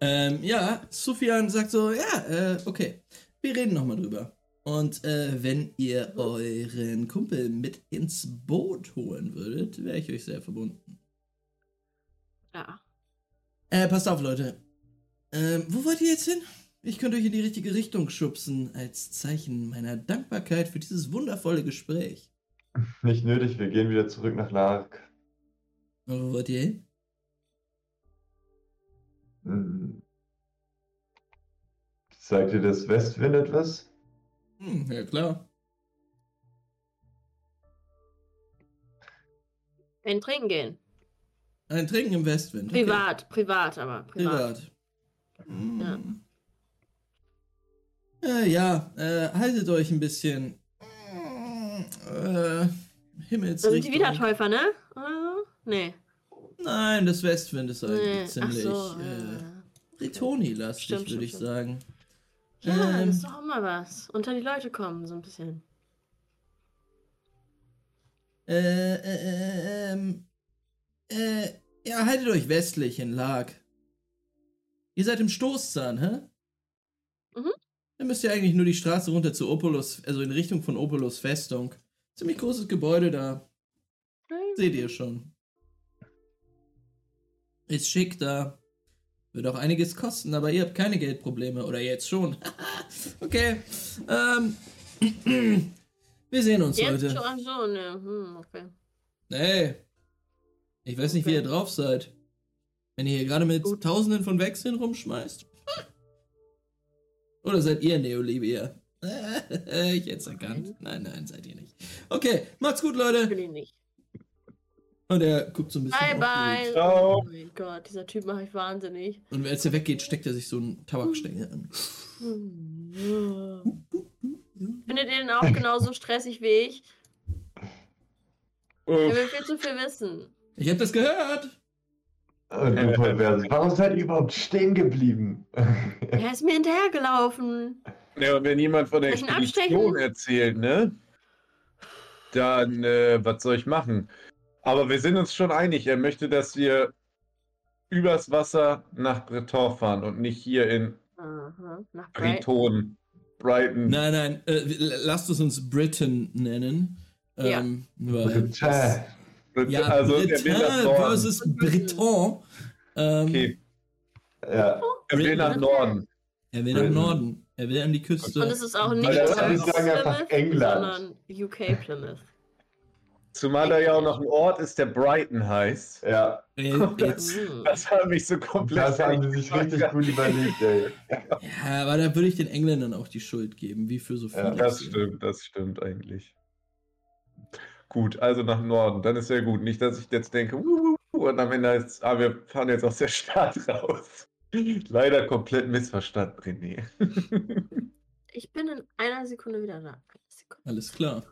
Ähm, ja, Sufjan sagt so, ja, äh, okay, wir reden nochmal drüber. Und äh, wenn ihr euren Kumpel mit ins Boot holen würdet, wäre ich euch sehr verbunden. Ja. Äh, passt auf, Leute. Ähm, wo wollt ihr jetzt hin? Ich könnte euch in die richtige Richtung schubsen, als Zeichen meiner Dankbarkeit für dieses wundervolle Gespräch. Nicht nötig, wir gehen wieder zurück nach Lark. Und wo wollt ihr hin? Hm. Sagt dir das Westwind etwas? Hm, ja klar. Ein Trinken gehen. Ein Trinken im Westwind. okay. Privat, privat, aber privat. Privat. Hm. Äh, ja, äh, haltet euch ein bisschen. Äh, Da Himmelsrichtung. sind die Wiedertäufer, ne? So? Nee. Nein, das Westwind ist eigentlich nee. Ziemlich so. äh, äh. Bretoni-lastig, Stimmt, würde ich stimmt, sagen. Ja, ähm, das ist doch mal was. Unter die Leute kommen, so ein bisschen. Äh, äh, äh, ähm, äh, ja, haltet euch westlich in Lag. Ihr seid im Stoßzahn, hä? Mhm. Dann müsst ihr eigentlich nur die Straße runter zu Opolos, also in Richtung von Opolos Festung. Ziemlich großes Gebäude da. Seht ihr schon. Ist schick da. Wird auch einiges kosten, aber ihr habt keine Geldprobleme. Oder jetzt schon. okay. Ähm. Wir sehen uns Jetzt heute. schon, so, ne. Hm, okay. Hey. Ich weiß nicht, wie ihr Okay. drauf seid. Wenn ihr hier gerade mit Gut. Tausenden von Wechseln rumschmeißt. Oder seid ihr Neolibia? ich hätte es erkannt. Nein, nein, seid ihr nicht. Okay, macht's gut, Leute. Will ich nicht. Und er guckt so ein bisschen. Bye, bye. Ciao. Oh mein Gott, dieser Typ macht mich wahnsinnig. Und als er weggeht, steckt er sich so einen Tabakstängel an. Findet ihr den auch genauso stressig wie ich? Er Uff. will viel zu viel wissen. Ich hab das gehört. Und du perverse. Warum seid ihr überhaupt stehen geblieben? Er ist mir hinterhergelaufen. Ja, und wenn jemand von der Welchen Expedition erzählt, ne? Dann, äh, was soll ich machen? Aber wir sind uns schon einig, er möchte, dass wir übers Wasser nach Breton fahren und nicht hier in Aha. Nach Brighton. Brighton. Nein, nein, äh, lasst es uns Britain nennen. Ja. Ähm, weil, Tja, Brit- ja, also Britain versus Breton. Ähm, Okay, ja. er will nach. Norden. Er will nach. Norden. Er will an die Küste. Und es ist auch nicht das Plymouth, sagen einfach England. sondern UK Plymouth. Zumal da ja auch noch ein Ort ist, der Brighton heißt. Ja, Äh, jetzt, Hm. Das hat mich so komplett. das haben sie sich richtig gut überlegt, ey. ja, aber da würde ich den Engländern auch die Schuld geben, wie für so Ja, viele. Das stimmt, das stimmt eigentlich. Gut, also nach Norden, dann ist ja gut. Nicht, dass ich jetzt denke, wuh, wuh, und am Ende heißt ah, wir fahren jetzt aus der Stadt raus. Leider komplett missverstanden, René. Ich bin in einer Sekunde wieder da. Sekunde. Alles klar.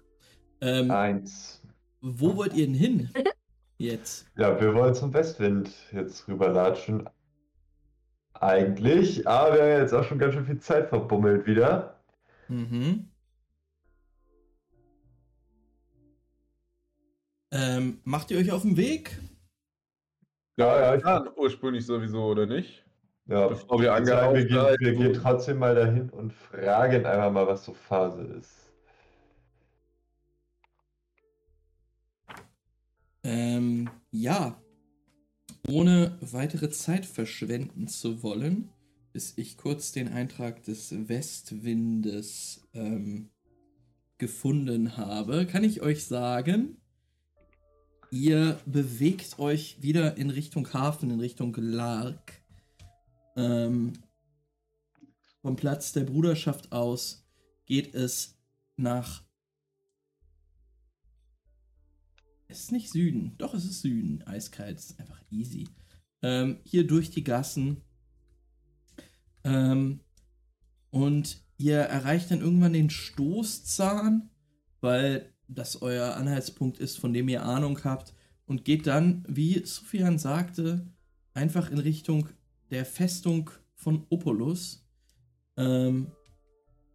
Ähm, Eins. wo wollt ihr denn hin? Jetzt. Ja, wir wollen zum Westwind jetzt rüberlatschen. Eigentlich, aber wir haben jetzt auch schon ganz schön viel Zeit verbummelt wieder. Mhm. Ähm, macht ihr euch auf den Weg? Ja, ja, ich- Ja, ursprünglich sowieso, oder nicht? Ja, Bevor wir würde sagen, wir, gehen, wir gehen trotzdem mal dahin und fragen einfach mal, was so Phase ist. Ähm, ja. Ohne weitere Zeit verschwenden zu wollen, bis ich kurz den Eintrag des Westwindes ähm, gefunden habe, kann ich euch sagen, ihr bewegt euch wieder in Richtung Hafen, in Richtung Lark. Ähm, vom Platz der Bruderschaft aus geht es nach Es ist nicht Süden. Doch, es ist Süden. Eiskalt. Ist einfach easy. Ähm, hier durch die Gassen. Ähm, und ihr erreicht dann irgendwann den Stoßzahn, weil das euer Anhaltspunkt ist, von dem ihr Ahnung habt. Und geht dann, wie Sufjan sagte, einfach in Richtung der Festung von Opolus. Ähm,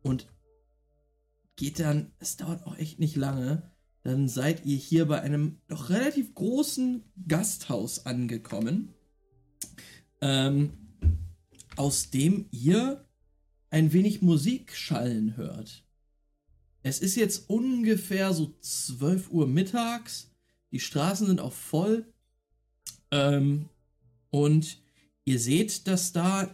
und geht dann, es dauert auch echt nicht lange, dann seid ihr hier bei einem doch relativ großen Gasthaus angekommen, ähm, aus dem ihr ein wenig Musik schallen hört. Es ist jetzt ungefähr so 12 Uhr mittags, die Straßen sind auch voll ähm, und ihr seht, dass da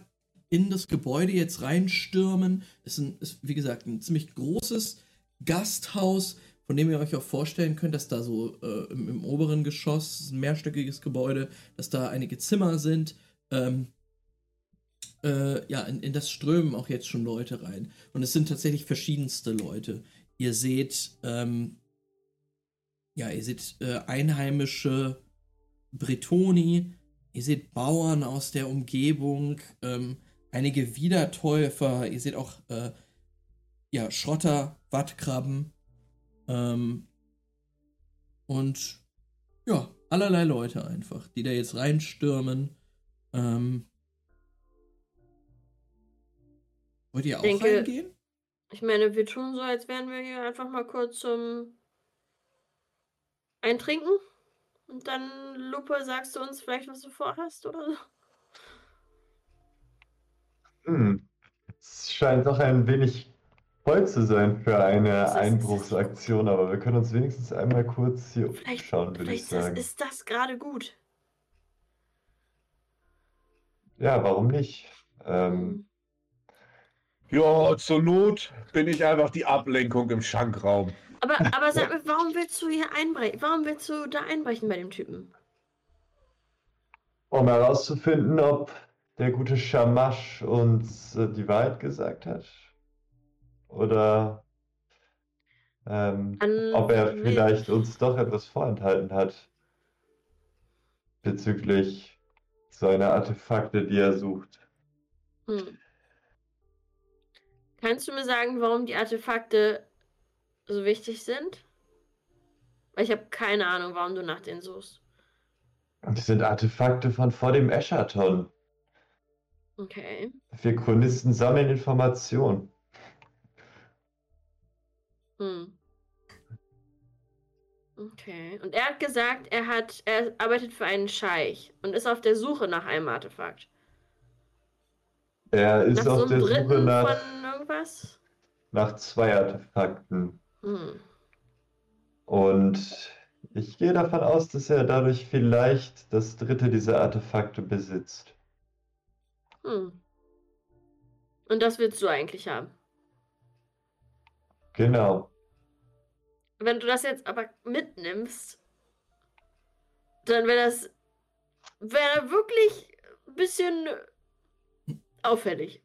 in das Gebäude jetzt reinstürmen. Es ist, ein, ist wie gesagt ein ziemlich großes Gasthaus von dem ihr euch auch vorstellen könnt, dass da so äh, im, im, oberen Geschoss, ein mehrstöckiges Gebäude, dass da einige Zimmer sind. Ähm, äh, ja, in, in, das strömen auch jetzt schon Leute rein. Und es sind tatsächlich verschiedenste Leute. Ihr seht, ähm, ja, ihr seht äh, einheimische Bretoni, ihr seht Bauern aus der Umgebung, ähm, einige Wiedertäufer, ihr seht auch, äh, ja, Schrotter, Wattkrabben, ähm, und ja, allerlei Leute einfach, die da jetzt reinstürmen. Ähm, wollt ihr auch denke, reingehen? Ich meine, wir tun so, als wären wir hier einfach mal kurz zum Eintrinken. Und dann, Lupe, sagst du uns vielleicht, was du vorhast oder so? Hm. Es scheint doch ein wenig voll zu sein für eine Einbruchsaktion, aber wir können uns wenigstens einmal kurz hier Vielleicht, umschauen, würde ich sagen. ist, ist das gerade gut. Ja, warum nicht? Ähm, Ja, zur Not bin ich einfach die Ablenkung im Schankraum. Aber, aber sag mir, warum willst du hier einbrechen? Warum willst du da einbrechen bei dem Typen? um herauszufinden, ob der gute Shamash uns äh, die Wahrheit gesagt hat. Oder ähm, ob er vielleicht uns doch etwas vorenthalten hat bezüglich seiner Artefakte, die er sucht. Hm. Kannst du mir sagen, warum die Artefakte so wichtig sind? Weil ich habe keine Ahnung, warum du nach denen suchst. Das sind Artefakte von vor dem Eschaton. Okay. Wir Chronisten sammeln Informationen. Hm. Okay. Und er hat gesagt, er hat, er arbeitet für einen Scheich und ist auf der Suche nach einem Artefakt. Er ist nach auf so der Suche nach, irgendwas? nach zwei Artefakten. Hm. Und ich gehe davon aus, dass er dadurch vielleicht das dritte dieser Artefakte besitzt. Hm. Und das willst du eigentlich haben. Genau. Wenn du das jetzt aber mitnimmst, dann wäre das wäre wirklich ein bisschen auffällig.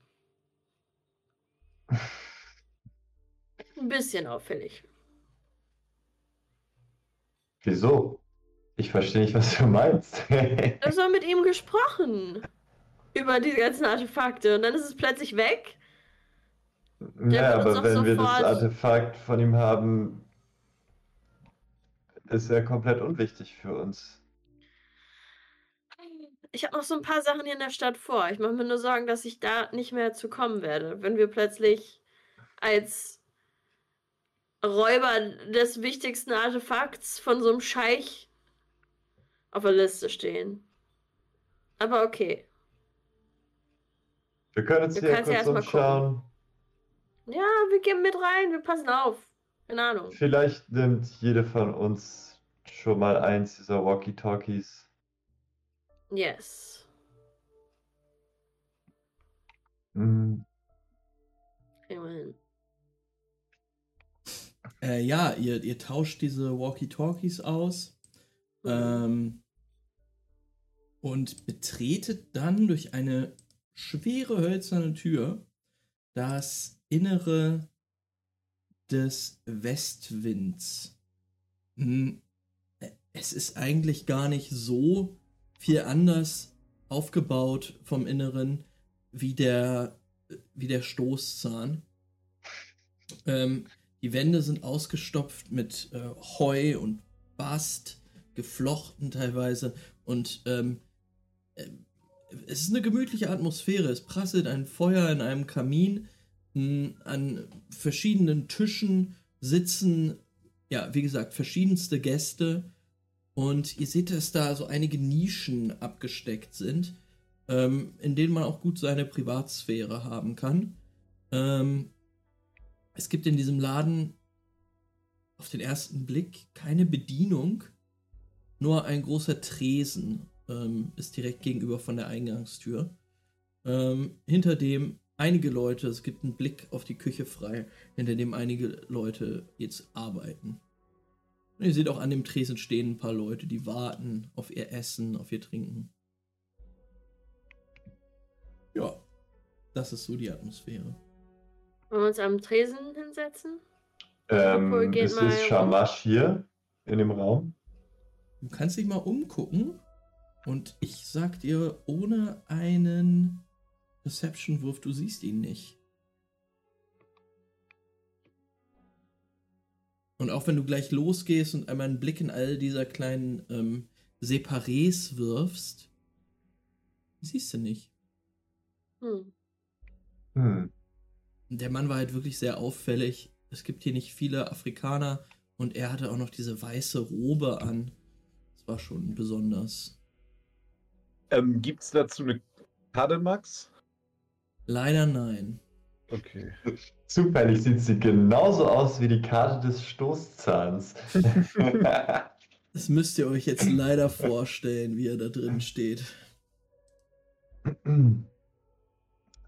Ein bisschen auffällig. Wieso? Ich verstehe nicht, was du meinst. Hast doch mit ihm gesprochen. Über diese ganzen Artefakte. Und dann ist es plötzlich weg. Ja, aber wenn wir das sofort- Artefakt von ihm haben, ist er komplett unwichtig für uns. Ich habe noch so ein paar Sachen hier in der Stadt vor. Ich mache mir nur Sorgen, dass ich da nicht mehr zu kommen werde, wenn wir plötzlich als Räuber des wichtigsten Artefakts von so einem Scheich auf der Liste stehen. Aber okay. Wir können uns Wir hier kurz mal gucken. umschauen. Ja, wir gehen mit rein, wir passen auf. Keine Ahnung. Vielleicht nimmt jede von uns schon mal eins dieser Walkie-Talkies. Yes. Hm, hin. Äh, ja, ihr, ihr tauscht diese Walkie-Talkies aus ähm, und betretet dann durch eine schwere hölzerne Tür das Innere des Westwinds. Hm, äh, Es ist eigentlich gar nicht so viel anders aufgebaut vom Inneren wie der, wie der Stoßzahn. Ähm, die Wände sind ausgestopft mit äh, Heu und Bast, geflochten teilweise. Und ähm, äh, es ist eine gemütliche Atmosphäre. Es prasselt ein Feuer in einem Kamin. M, An verschiedenen Tischen sitzen, ja, wie gesagt, verschiedenste Gäste. Und ihr seht, dass da so einige Nischen abgesteckt sind, ähm, in denen man auch gut seine Privatsphäre haben kann. Ähm, es gibt in diesem Laden auf den ersten Blick keine Bedienung, nur ein großer Tresen ähm, ist direkt gegenüber von der Eingangstür. Ähm, hinter dem einige Leute, es gibt einen Blick auf die Küche frei, hinter dem einige Leute jetzt arbeiten. Und ihr seht auch an dem Tresen stehen ein paar Leute, die warten auf ihr Essen, auf ihr Trinken. Ja, das ist so die Atmosphäre. Wollen wir uns am Tresen hinsetzen? Obwohl, Ähm, ist es rum. Shamash hier in dem Raum? Du kannst dich mal umgucken und ich sag dir, ohne einen Perception-Wurf, du siehst ihn nicht. Und auch wenn du gleich losgehst und einmal einen Blick in all dieser kleinen ähm, Separés wirfst, siehst du nicht. Hm. Hm. Der Mann war halt wirklich sehr auffällig. Es gibt hier nicht viele Afrikaner und er hatte auch noch diese weiße Robe an. Das war schon besonders. Ähm, Gibt es dazu eine Karte, Max? Leider nein. Okay. Zufällig sieht sie genauso aus wie die Karte des Stoßzahns. Das müsst ihr euch jetzt leider vorstellen, wie er da drin steht.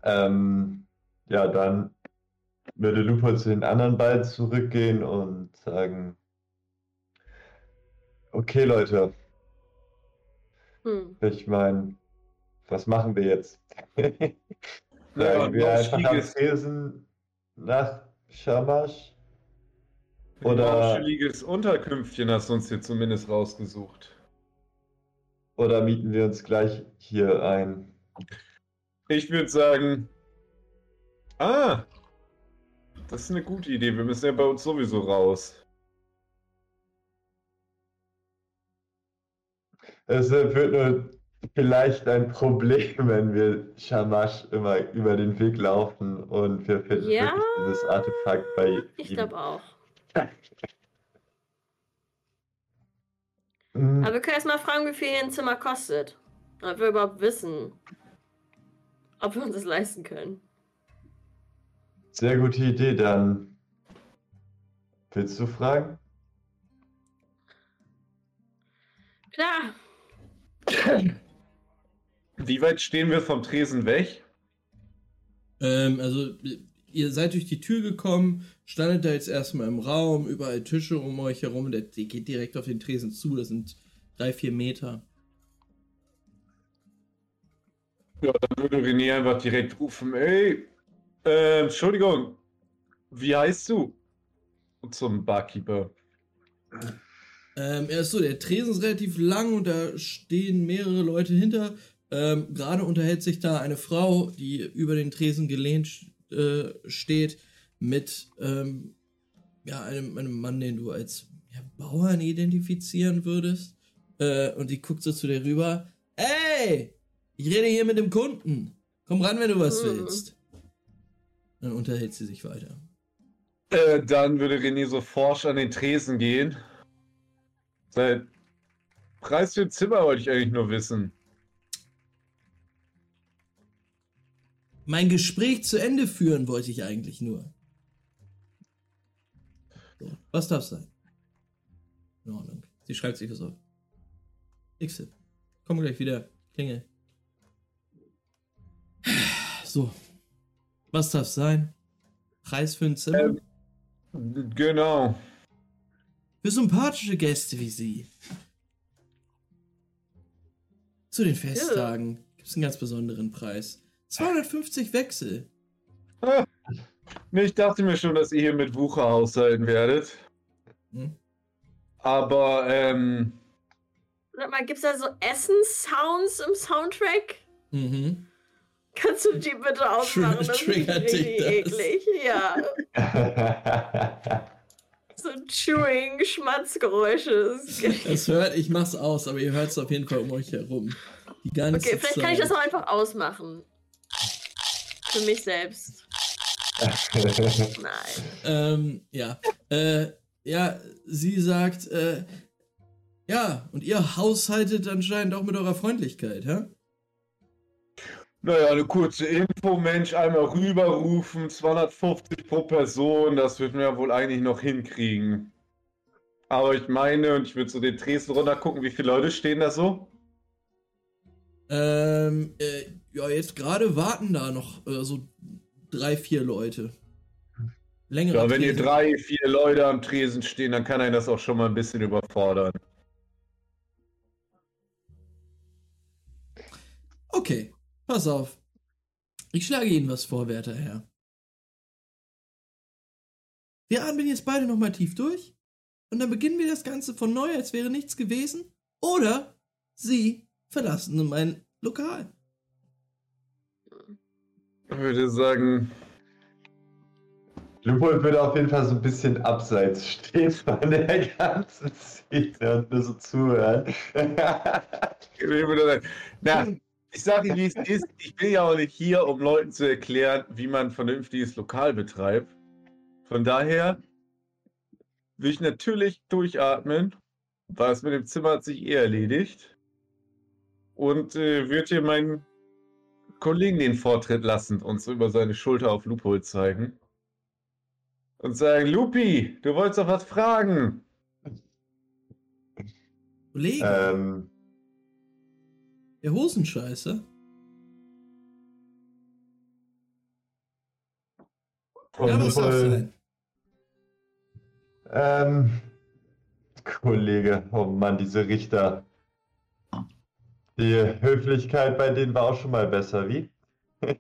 ähm, ja, dann würde Lupo zu den anderen beiden zurückgehen und sagen: Okay, Leute, Hm. ich meine, was machen wir jetzt? Ja, Sagen wir einfach am lauschiges, Tresen nach Shamash? oder- lauschiges Unterkünftchen hast du uns hier zumindest rausgesucht. Oder mieten wir uns gleich hier ein? Ich würde sagen, ah, das ist eine gute Idee. Wir müssen ja bei uns sowieso raus. Es wird nur vielleicht ein Problem, wenn wir Shamash immer über den Weg laufen und wir finden Ja, wirklich dieses Artefakt bei Ich ihm. glaube auch. Hm, Aber wir können erst mal fragen, wie viel hier ein Zimmer kostet. Ob wir überhaupt wissen, ob wir uns das leisten können. Sehr gute Idee, dann. Willst du fragen? Klar, Wie weit stehen wir vom Tresen weg? Ähm, also, ihr seid durch die Tür gekommen, standet da jetzt erstmal im Raum, überall Tische um euch herum, der, der geht direkt auf den Tresen zu, das sind drei, vier Meter. Ja, dann würde René einfach direkt rufen, ey, äh, Entschuldigung, wie heißt du? Und zum Barkeeper. Ähm, er ist so, der Tresen ist relativ lang und da stehen mehrere Leute hinter. Ähm, Gerade unterhält sich da eine Frau, die über den Tresen gelehnt äh, steht, mit ähm, ja, einem, einem Mann, den du als ja, Bauern identifizieren würdest. Äh, und die guckt so zu dir rüber. Ey, ich rede hier mit dem Kunden. Komm ran, wenn du was Mhm. willst. Dann unterhält sie sich weiter. Äh, dann würde René so forsch an den Tresen gehen. Seit Preis für ein Zimmer wollte ich eigentlich nur wissen. Mein Gespräch zu Ende führen wollte ich eigentlich nur. So, was darf sein? In Ordnung. Sie schreibt sich was auf. Exit. Komm gleich wieder. Klingel. So. Was darf sein? Preis für ein Zimmer? Ähm. Genau. Für sympathische Gäste wie Sie. Zu den Festtagen gibt es einen ganz besonderen Preis. 250 Wechsel. Ich dachte mir schon, dass ihr hier mit Wucher aushalten werdet. Hm? Aber, ähm, sag mal, gibt's da so Essen-Sounds im Soundtrack? Mhm. Kannst du die bitte ausmachen? Das ist triggert dich richtig das? eklig. Ja, so Chewing, Schmatzgeräusche. Das hört, ich mach's aus, aber ihr hört es auf jeden Fall um euch herum. Die ganze Okay, vielleicht Zeit. kann ich das auch einfach ausmachen. Für mich selbst. Nein. Ähm, ja. Äh, ja, sie sagt, äh, ja, und ihr haushaltet anscheinend auch mit eurer Freundlichkeit, hä? naja, eine kurze Info, Mensch, einmal rüberrufen, 250 pro Person, das wird man ja wohl eigentlich noch hinkriegen. Aber ich meine, und ich würde so den Tresen runter gucken, wie viele Leute stehen da so? Ähm, äh, ja, jetzt gerade warten da noch äh, so drei, vier Leute. Längere Ja, wenn ihr Tresen. drei, vier Leute am Tresen stehen, dann kann einen das auch schon mal ein bisschen überfordern. Okay, pass auf. Ich schlage Ihnen was vor, werter Herr. Wir atmen jetzt beide nochmal tief durch und dann beginnen wir das Ganze von neu, als wäre nichts gewesen. Oder Sie verlassen mein Lokal. Ich würde sagen, Lupold würde auf jeden Fall so ein bisschen abseits stehen von der ganzen Szene und nur so zuhören. ich würde sagen, na, ich sage Ihnen, wie es ist. Ich bin ja auch nicht hier, um Leuten zu erklären, wie man ein vernünftiges Lokal betreibt. Von daher will ich natürlich durchatmen, weil es mit dem Zimmer hat sich eh erledigt. Und äh, würde hier meinen Kollegen den Vortritt lassen und so über seine Schulter auf Lupold zeigen. Und sagen, Lupi, du wolltest doch was fragen. Kollege, ähm, der Hosenscheiße. Ja, was darf Lupold- sein? Ähm, Kollege, oh Mann, diese Richter. Die Höflichkeit bei denen war auch schon mal besser, wie?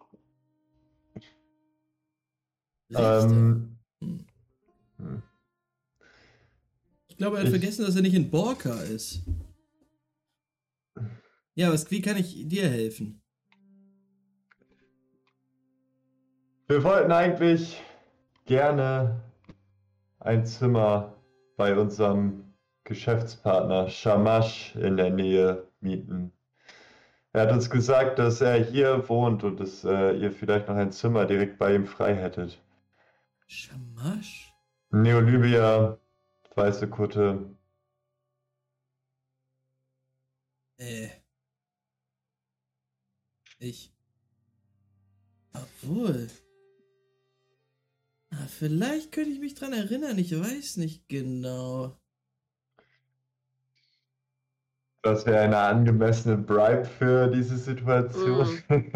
Ähm, Hm. hm. Ich glaube, er hat ich- vergessen, dass er nicht in Borka ist. Ja, was, wie kann ich dir helfen? wir wollten eigentlich gerne ein Zimmer bei unserem Geschäftspartner Shamash in der Nähe mieten. Er hat uns gesagt, dass er hier wohnt und dass äh, ihr vielleicht noch ein Zimmer direkt bei ihm frei hättet. Schamasch? Neolybia, weiße Kutte. Äh. Ich. Obwohl. Vielleicht könnte ich mich dran erinnern, ich weiß nicht genau. Das wäre eine angemessene Bribe für diese Situation.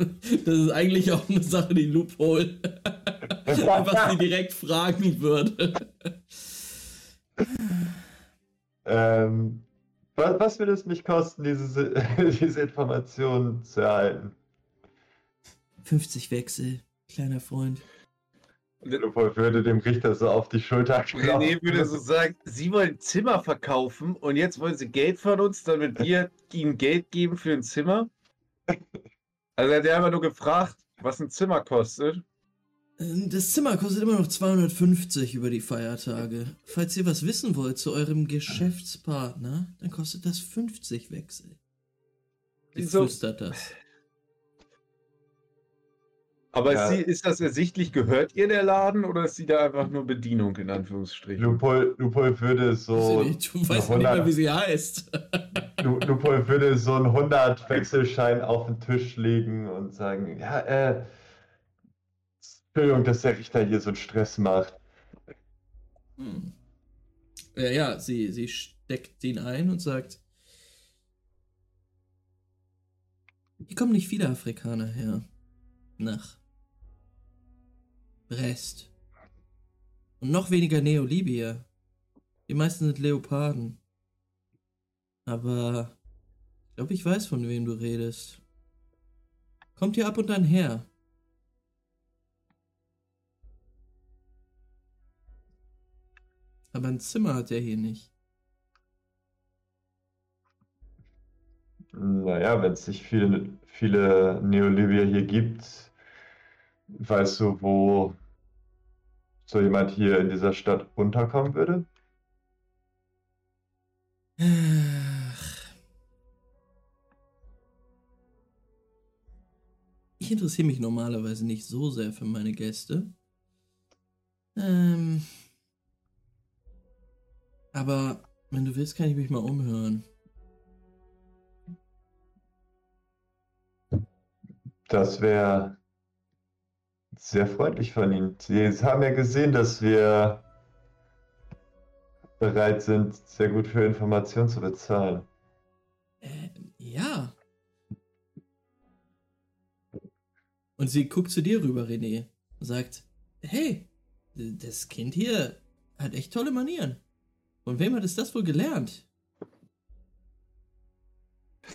Das ist eigentlich auch eine Sache, die Loophole. was sie direkt fragen würde. ähm, was, was würde es mich kosten, diese, diese Informationen zu erhalten? 50 Wechsel, kleiner Freund. Leopold würde dem Richter so auf die Schulter klopfen. René würde so sagen, Sie wollen Zimmer verkaufen und jetzt wollen Sie Geld von uns, damit wir ihm Geld geben für ein Zimmer? Also er hat ja einfach nur gefragt, was ein Zimmer kostet. Ähm, Das Zimmer kostet immer noch 250 über die Feiertage. Falls ihr was wissen wollt zu eurem Geschäftspartner, dann kostet das 50 Wechsel. Wieso? flüstert das. Aber Ja. ist, sie, ist das ersichtlich, gehört ihr der Laden oder ist sie da einfach nur Bedienung in Anführungsstrichen? Lupol, Lupol würde so. du weißt ja nicht mehr, 100 wie sie heißt. Lu- Lupol würde so einen 100 Wechselschein auf den Tisch legen und sagen: Ja, äh. Entschuldigung, dass der Richter hier so einen Stress macht. Hm. Ja, ja, sie, sie steckt ihn ein und sagt: Hier kommen nicht viele Afrikaner her. Nach Brest. Und noch weniger Neolibier. Die meisten sind Leoparden. Aber ich glaube, ich weiß, von wem du redest. Kommt hier ab und an her. Aber ein Zimmer hat er hier nicht. Naja, wenn es nicht viele, viele Neolibier hier gibt, weißt du, wo so jemand hier in dieser Stadt unterkommen würde? Ach. Ich interessiere mich normalerweise nicht so sehr für meine Gäste. Ähm. Aber wenn du willst, kann ich mich mal umhören. Das wäre sehr freundlich von Ihnen. Sie haben ja gesehen, dass wir bereit sind, sehr gut für Informationen zu bezahlen. Äh, ja. Und sie guckt zu dir rüber, René, und sagt: Hey, das Kind hier hat echt tolle Manieren. Von wem hat es das wohl gelernt?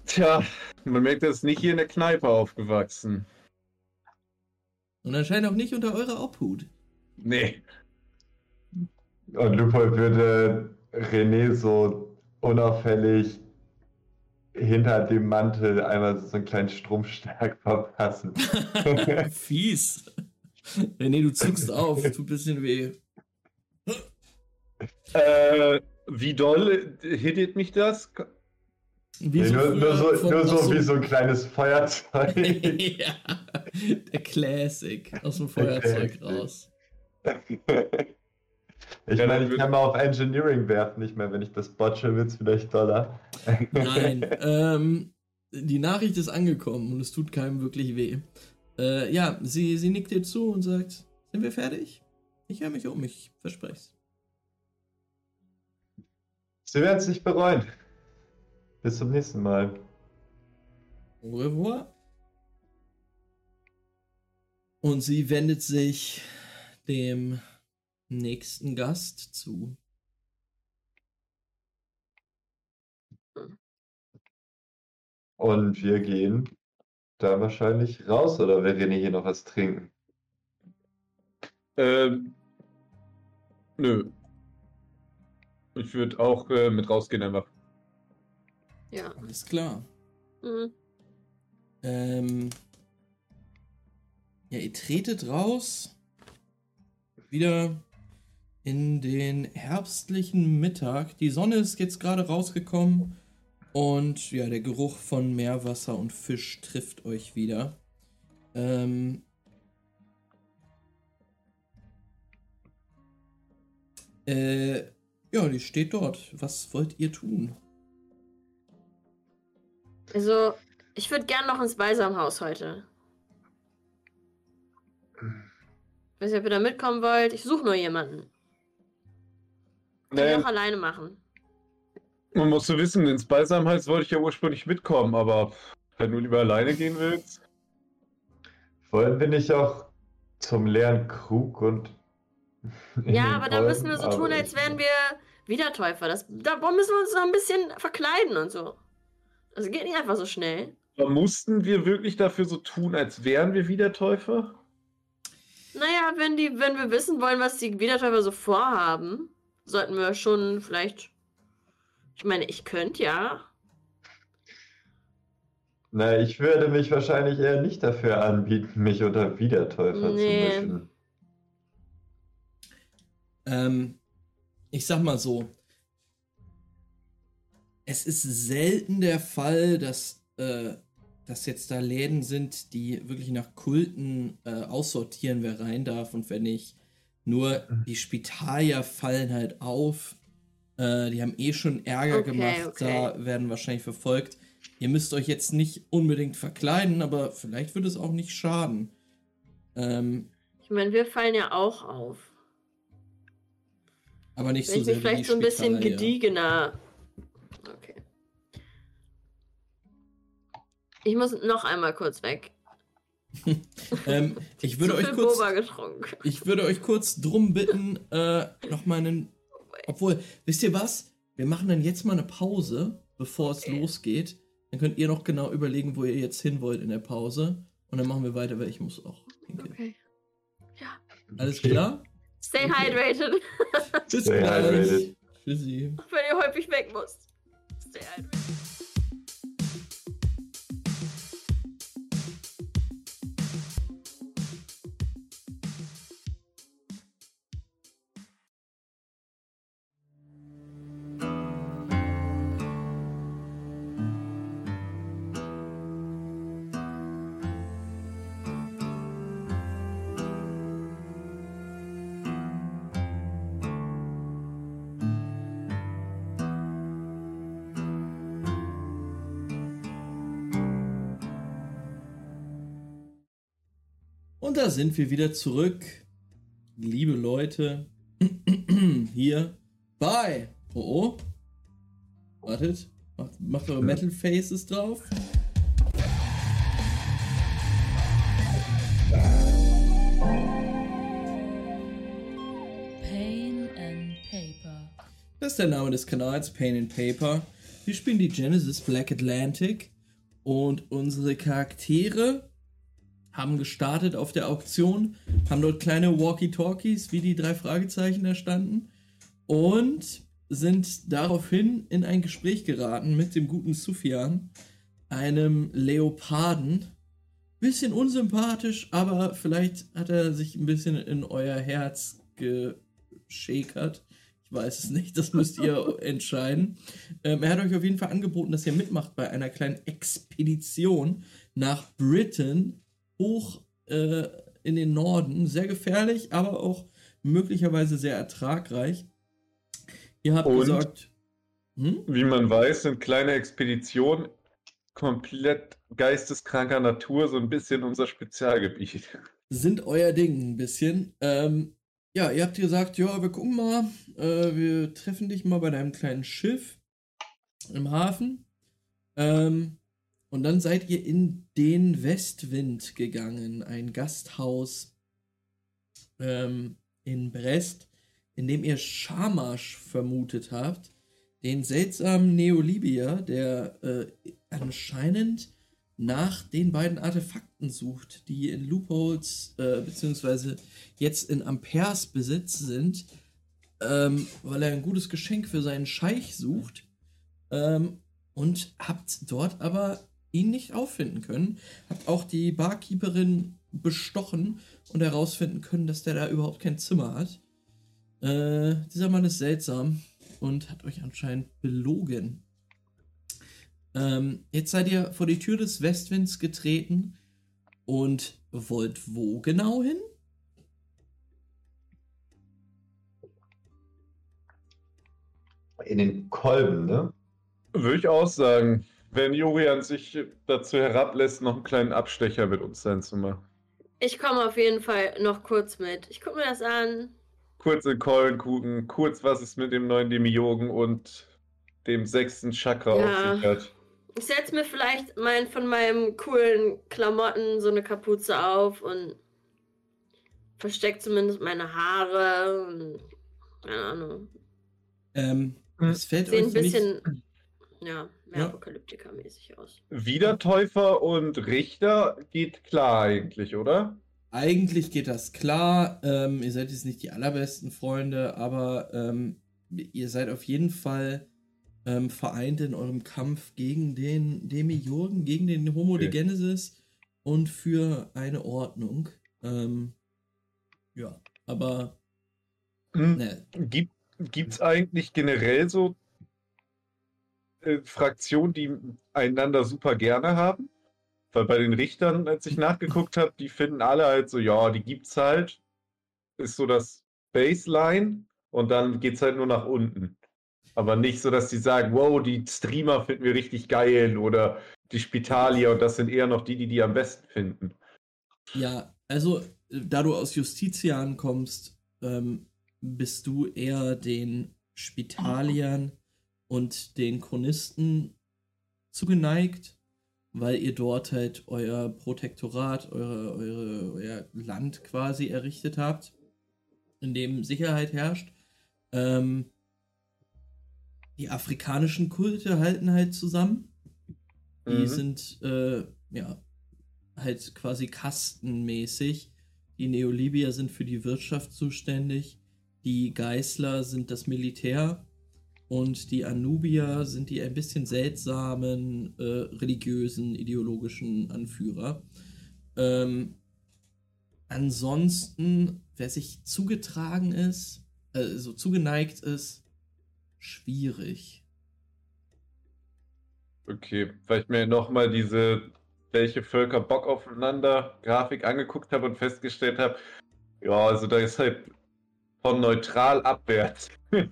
Tja, man merkt, das ist nicht hier in der Kneipe aufgewachsen. Und anscheinend auch nicht unter eurer Obhut. Nee. Und Lupold würde René so unauffällig hinter dem Mantel einmal so einen kleinen Stromschlag verpassen. Fies. René, du zuckst auf, tut ein bisschen weh. Äh, wie doll hittet mich das? Wie Nee, nur, nur, so, nur so wie so ein kleines Feuerzeug. ja, der Classic aus dem Feuerzeug raus. Ich Ja, meine, ich kann mal auf Engineering werfen, nicht mehr, wenn ich das botche, wird es vielleicht doller. Nein, ähm, die Nachricht ist angekommen und es tut keinem wirklich weh. Äh, ja, sie, sie nickt dir zu und sagt, sind wir fertig? Ich höre mich um, ich verspreche es. Sie werden es nicht bereuen. Bis zum nächsten Mal. Au revoir. Und sie wendet sich dem nächsten Gast zu. Und wir gehen da wahrscheinlich raus, oder wir René hier noch was trinken? Ähm, nö. Ich würde auch äh, mit rausgehen einfach. Ja. Alles klar. Mhm. Ähm, ja, ihr tretet raus. Wieder in den herbstlichen Mittag. Die Sonne ist jetzt gerade rausgekommen. Und ja, der Geruch von Meerwasser und Fisch trifft euch wieder. Ähm, äh, ja, die steht dort. Was wollt ihr tun? Also, ich würde gern noch ins Balsamhaus heute. Ich weiß nicht, ob ihr da mitkommen wollt. Ich suche nur jemanden. Kann ich auch alleine machen. man muss so wissen, ins Beisamheits wollte ich ja ursprünglich mitkommen, aber wenn du lieber alleine gehen willst. Wollen wir nicht auch zum leeren Krug und. Ja, aber da müssen wir so tun, als ich- wären wir Wiedertäufer. Das, da müssen wir uns noch ein bisschen verkleiden und so. Das geht nicht einfach so schnell. Aber mussten wir wirklich dafür so tun, als wären wir Wiedertäufer? Naja, wenn, die, wenn wir wissen wollen, was die Wiedertäufer so vorhaben, sollten wir schon vielleicht. Ich meine, ich könnte ja. Na, ich würde mich wahrscheinlich eher nicht dafür anbieten, mich unter Wiedertäufer Nee. zu mischen. Ähm, ich sag mal so. Es ist selten der Fall, dass, äh, dass jetzt da Läden sind, die wirklich nach Kulten äh, aussortieren, wer rein darf und wer nicht. Nur die Spitalier fallen halt auf. Äh, die haben eh schon Ärger Okay, gemacht, okay. da werden wahrscheinlich verfolgt. Ihr müsst euch jetzt nicht unbedingt verkleiden, aber vielleicht wird es auch nicht schaden. Ähm, Ich meine, wir fallen ja auch auf. aber nicht Wenn so ich sehr mich wie die vielleicht so ein bisschen gediegener. Ich muss noch einmal kurz weg. Ähm, ich würde euch kurz, ich würde euch kurz drum bitten, äh, noch mal einen, obwohl, wisst ihr was? Wir machen dann jetzt mal eine Pause, bevor es Okay. losgeht. Dann könnt ihr noch genau überlegen, wo ihr jetzt hin wollt in der Pause. Und dann machen wir weiter, weil ich muss auch. pinkeln. Okay. Alles Okay. klar? Stay Okay. hydrated, Bis Stay gleich. hydrated. Tschüssi. wenn ihr häufig weg müsst. Stay hydrated. Da sind wir wieder zurück. Liebe Leute. Hier bei. Oh oh. Wartet. Macht, macht eure Metal Faces drauf. Pain and Paper. Das ist der Name des Kanals, Pain and Paper. Wir spielen die Genesis Black Atlantic und unsere Charaktere haben gestartet auf der Auktion, haben dort kleine Walkie-Talkies, wie die drei Fragezeichen da standen, und sind daraufhin in ein Gespräch geraten mit dem guten Sufjan, einem Leoparden. Bisschen unsympathisch, aber vielleicht hat er sich ein bisschen in euer Herz geschäkert. Ich weiß es nicht, das müsst ihr entscheiden. Ähm, er hat euch auf jeden Fall angeboten, dass ihr mitmacht bei einer kleinen Expedition nach Britain, hoch äh, in den Norden. Sehr gefährlich, aber auch möglicherweise sehr ertragreich. Ihr habt Und? gesagt, hm? Wie man weiß, sind kleine Expeditionen komplett geisteskranker Natur so ein bisschen unser Spezialgebiet. sind euer Ding ein bisschen. Ähm, ja, ihr habt gesagt, ja, wir gucken mal, äh, wir treffen dich mal bei deinem kleinen Schiff im Hafen. Ähm, und dann seid ihr in den Westwind gegangen, ein Gasthaus ähm, in Brest, in dem ihr Shamash vermutet habt, den seltsamen Neolibier, der äh, anscheinend nach den beiden Artefakten sucht, die in Loopholes, äh, beziehungsweise jetzt in Amperes Besitz sind, ähm, weil er ein gutes Geschenk für seinen Scheich sucht. Ähm, und habt dort aber ihn nicht auffinden können. Habt auch die Barkeeperin bestochen und herausfinden können, dass der da überhaupt kein Zimmer hat. Äh, dieser Mann ist seltsam und hat euch anscheinend belogen. Ähm, jetzt seid ihr vor die Tür des Westwinds getreten und wollt wo genau hin? In den Kolben, ne? Würde ich auch sagen. Wenn Jurian sich dazu herablässt, noch einen kleinen Abstecher mit uns sein zu machen. Ich komme auf jeden Fall noch kurz mit. Ich gucke mir das an. Kurz in Keulen gucken, kurz was es mit dem neuen Demiurgen und dem sechsten Chakra Ja. auf sich hat. Ich setze mir vielleicht mein, von meinem coolen Klamotten so eine Kapuze auf und verstecke zumindest meine Haare und keine Ahnung. Ähm, Hm. es fällt Sehen euch ein nicht, bisschen, ja, mehr Ja. Apokalyptiker-mäßig aus. Wiedertäufer und Richter geht klar eigentlich, oder? Eigentlich geht das klar. Ähm, ihr seid jetzt nicht die allerbesten Freunde, aber ähm, ihr seid auf jeden Fall ähm, vereint in eurem Kampf gegen den Demiurgen, gegen den Homo de Okay. Genesis und für eine Ordnung. Ähm, ja, aber Hm. ne, Gibt es eigentlich generell so äh, Fraktionen, die einander super gerne haben? Weil bei den Richtern, als ich nachgeguckt habe, die finden alle halt so, ja, die gibt's halt. Ist so das Baseline und dann geht's halt nur nach unten. Aber nicht so, dass die sagen, wow, die Streamer finden wir richtig geil oder die Spitalier und das sind eher noch die, die die am besten finden. Ja, also da du aus Justitian kommst, ähm, bist du eher den Spitaliern und den Chronisten zugeneigt, weil ihr dort halt euer Protektorat, eure, eure, euer Land quasi errichtet habt, in dem Sicherheit herrscht. Ähm, die afrikanischen Kulte halten halt zusammen. Die Mhm. sind, äh, ja, halt quasi kastenmäßig. Die Neolibier sind für die Wirtschaft zuständig, die Geißler sind das Militär und die Anubier sind die ein bisschen seltsamen äh, religiösen, ideologischen Anführer. Ähm, ansonsten, wer sich zugetragen ist, also zugeneigt ist, schwierig. Okay, weil ich mir nochmal diese, welche Völker Bock aufeinander Grafik angeguckt habe und festgestellt habe, ja, also da ist halt von neutral abwärts.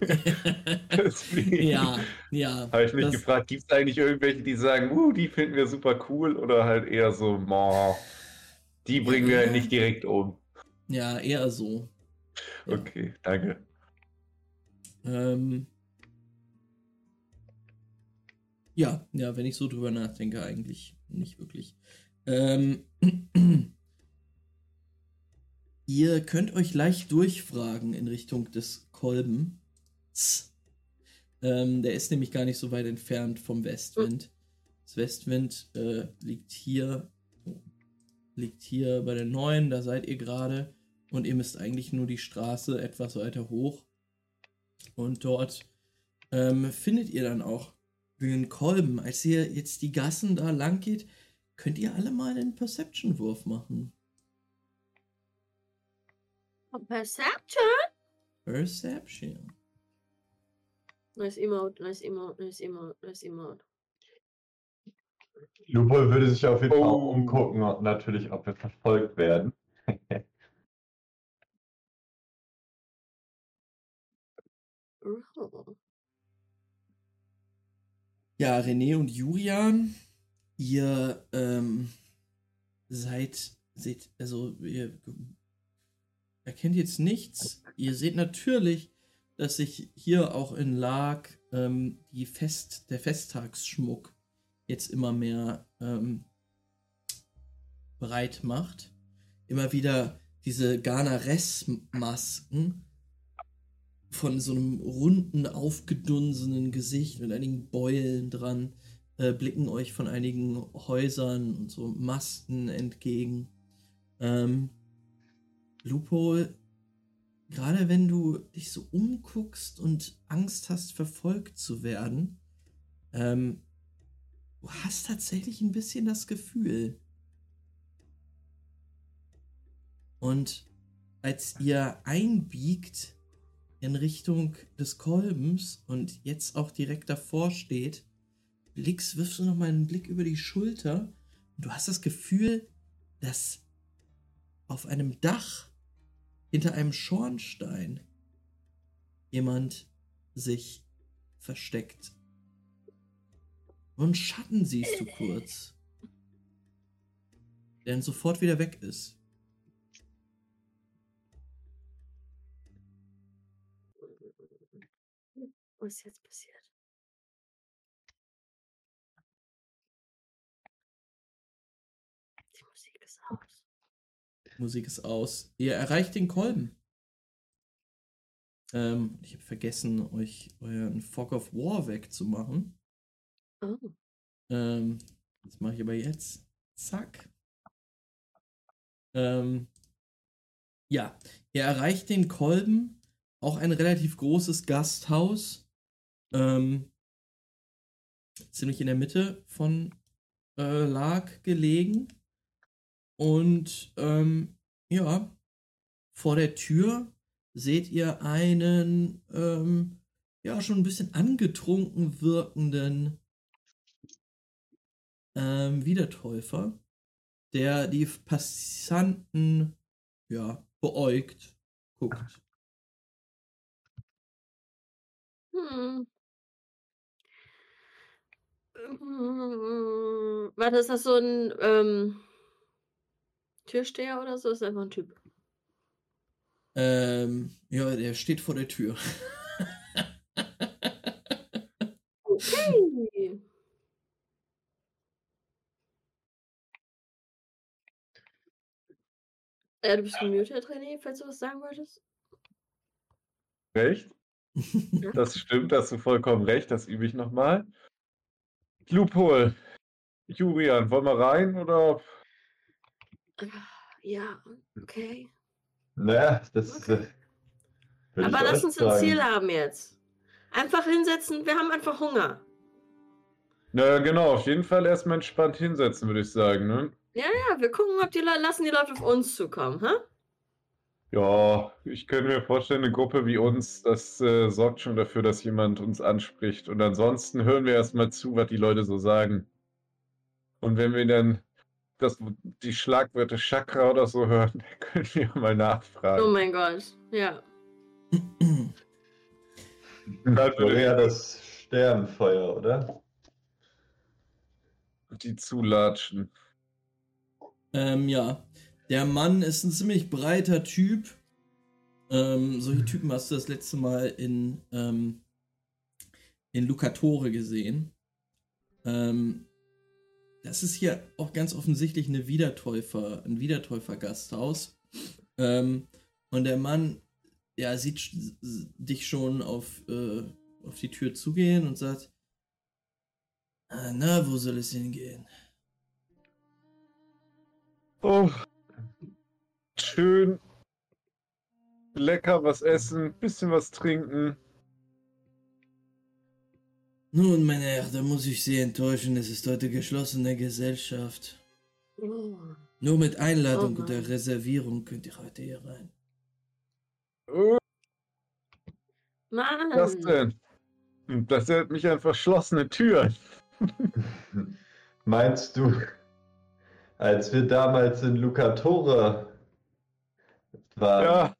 Ja, ja. habe ich mich das- gefragt, gibt es eigentlich irgendwelche, die sagen, uh, die finden wir super cool oder halt eher so, boah, die bringen wir halt nicht direkt um. Ja, eher so. Ja. Okay, danke. Ähm, ja, ja, wenn ich so drüber nachdenke, eigentlich nicht wirklich. Ähm, ihr könnt euch leicht durchfragen in Richtung des Kolbens. Ähm, der ist nämlich gar nicht so weit entfernt vom Westwind. Das Westwind äh, liegt hier, liegt hier bei der neuen, da seid ihr gerade. Und ihr müsst eigentlich nur die Straße etwas weiter hoch. Und dort ähm, findet ihr dann auch den Kolben. Als ihr jetzt die Gassen da lang geht, könnt ihr alle mal einen Perception-Wurf machen. Perception? Perception. Nice Emote, nice Emote, nice Emote, nice Emote. Lupo würde sich auf jeden Fall Oh. umgucken und natürlich, ob wir verfolgt werden. Oh. Ja, René und Julian, ihr ähm, seid, seht, also ihr erkennt jetzt nichts. Ihr seht natürlich, dass sich hier auch in Lag ähm, die Fest, der Festtagsschmuck jetzt immer mehr ähm, breit macht. Immer wieder diese Garnares-Masken von so einem runden, aufgedunsenen Gesicht mit einigen Beulen dran, äh, blicken euch von einigen Häusern und so Masten entgegen. Ähm, Lupo, gerade wenn du dich so umguckst und Angst hast, verfolgt zu werden, ähm, du hast tatsächlich ein bisschen das Gefühl. Und als ihr einbiegt in Richtung des Kolbens und jetzt auch direkt davor steht, blickst, wirfst du nochmal einen Blick über die Schulter und du hast das Gefühl, dass auf einem Dach hinter einem Schornstein jemand sich versteckt. und Schatten siehst du kurz. Der dann sofort wieder weg ist. Was ist jetzt passiert? Musik ist aus. Ihr erreicht den Kolben. Ähm, ich habe vergessen, euch euren Fog of War wegzumachen. Oh. Ähm, das mache ich aber jetzt. Zack. Ähm, ja, ihr erreicht den Kolben, auch ein relativ großes Gasthaus. Ähm, ziemlich in der Mitte von äh, Lag gelegen. Und ähm, ja, vor der Tür seht ihr einen ähm, ja schon ein bisschen angetrunken wirkenden ähm, Wiedertäufer, der die Passanten ja beäugt guckt. Hm. Hm. Warte, ist das so ein ähm, Türsteher oder so? Ist einfach ein Typ. Ähm, ja, der steht vor der Tür. Okay. Äh, du bist gemutet, René, falls du was sagen wolltest. Recht? Das stimmt, hast du vollkommen recht, das übe ich nochmal. Loophole. Julian, wollen wir rein oder? Ja, okay. Naja, das Okay. äh, Aber lass uns ein sagen. Ziel haben jetzt. Einfach hinsetzen, wir haben einfach Hunger. Na genau, auf jeden Fall erstmal entspannt hinsetzen, würde ich sagen, ne? Ja, wir gucken, ob die Leute, lassen die Leute auf uns zukommen, hä? Ja, ich könnte mir vorstellen, eine Gruppe wie uns, das äh, sorgt schon dafür, dass jemand uns anspricht. Und ansonsten hören wir erstmal zu, was die Leute so sagen. Und wenn wir dann das, die Schlagwörter Chakra oder so hören, dann können wir mal Oh nachfragen. mein Gott, ja. Das wäre ja das Sternfeuer, oder? Die zulatschen. Ähm, ja. Der Mann ist ein ziemlich breiter Typ. Ähm, solche Typen hast du das letzte Mal in, ähm, in Lucatore gesehen. Ähm, das ist hier auch ganz offensichtlich eine Wiedertäufer, ein Wiedertäufer-Gasthaus. Ähm, und der Mann, ja, sieht dich schon auf, äh, auf die Tür zugehen und sagt, "Ah, na, wo soll es hingehen? Oh, schön. Lecker was essen, bisschen was trinken. Nun, meine Herren, da muss ich Sie enttäuschen. Es ist heute geschlossene Gesellschaft. Oh. Nur mit Einladung Oh oder. Reservierung könnt ihr heute hier rein. Oh, Mann. was denn? Das erinnert mich an verschlossene Türen. Meinst du, als wir damals in Lucatore waren, Ja,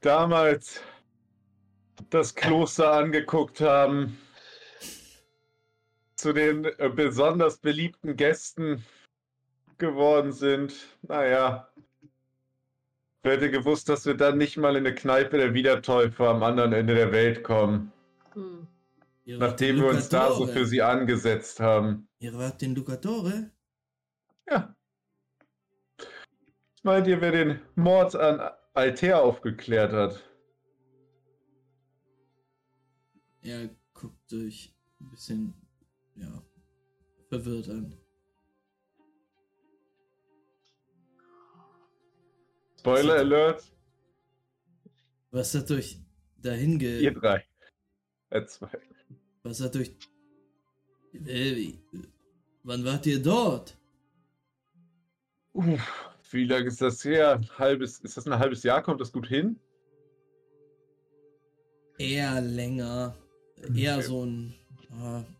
damals das Kloster angeguckt haben, zu den äh, besonders beliebten Gästen geworden sind. Naja, wer hätte gewusst, dass wir dann nicht mal in eine Kneipe der Wiedertäufer am anderen Ende der Welt kommen, Hm. Nachdem wir uns da so für sie angesetzt haben. Ihr wart in Lucatore? Ja. Was meint ihr, wer den Mord an Altair aufgeklärt hat? Er guckt euch ein bisschen, ja, verwirrt an. Spoiler Alert, Was hat euch dahin ihr ge... drei. Äh, zwei. Was hat euch... Äh, wann wart ihr dort? Uff, wie lange ist das her? Ein halbes, ist das ein halbes Jahr? Kommt das gut hin? Eher länger. Eher Okay. so ein...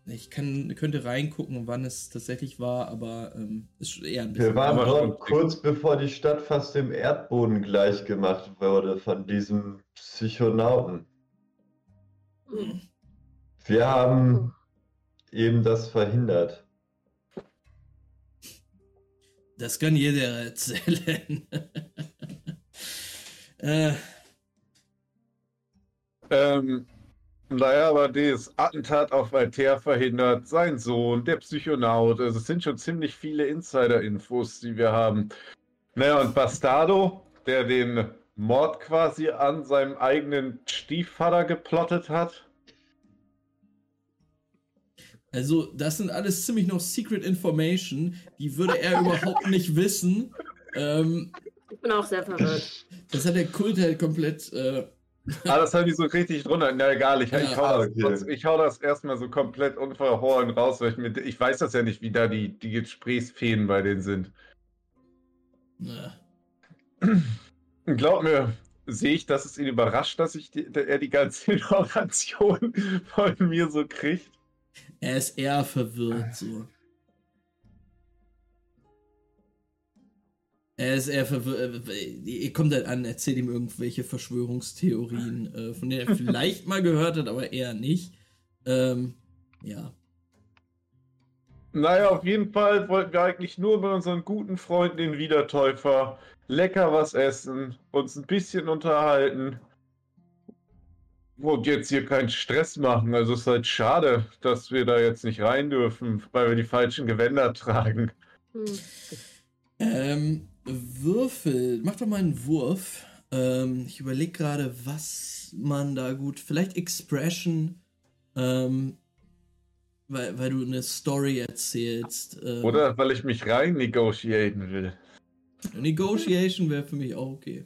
ich kann, könnte reingucken, wann es tatsächlich war, aber ähm, ist eher ein bisschen... wir waren dort kurz bevor die Stadt fast dem Erdboden gleichgemacht wurde von diesem Psychonauten. Wir haben eben das verhindert? Das kann jeder erzählen. äh, Ähm, naja, aber das Attentat auf Altair verhindert, sein Sohn, der Psychonaut. Also es sind schon ziemlich viele Insider-Infos, die wir haben. Naja, und Bastardo, der den Mord quasi an seinem eigenen Stiefvater geplottet hat. also, das sind alles ziemlich noch Secret Information. Die würde er überhaupt nicht wissen. Ähm, Ich bin auch sehr verwirrt. das hat der Kult halt komplett. Äh, Ah, das habe ich so richtig drunter. Na egal, ich, ich, Ja, hau, das, trotz- ich hau das erstmal so komplett unverhohlen raus, weil ich, mir, ich weiß das ja nicht, wie da die, die Gesprächsfäden bei denen sind. Und Glaub mir, sehe ich, dass es ihn überrascht, dass ich die, er die ganze Information von mir so kriegt. er ist eher verwirrt so. Er ist eher verwirrt. äh, Ihr kommt halt an, erzählt ihm irgendwelche Verschwörungstheorien, äh, von denen er vielleicht mal gehört hat, aber eher nicht. Ähm, ja. Naja, auf jeden Fall wollten wir eigentlich nur mit unseren guten Freunden, den Wiedertäufer, lecker was essen, uns ein bisschen unterhalten. Und jetzt hier keinen Stress machen. Also es ist halt schade, dass wir da jetzt nicht rein dürfen, weil wir die falschen Gewänder tragen. Hm. Ähm, Würfel. Mach doch mal einen Wurf. Ähm, ich überlege gerade, was man da gut. Vielleicht Expression. Ähm, weil, weil du eine Story erzählst. Ähm, Oder weil ich mich rein negotiaten will. Negotiation wäre für mich auch okay.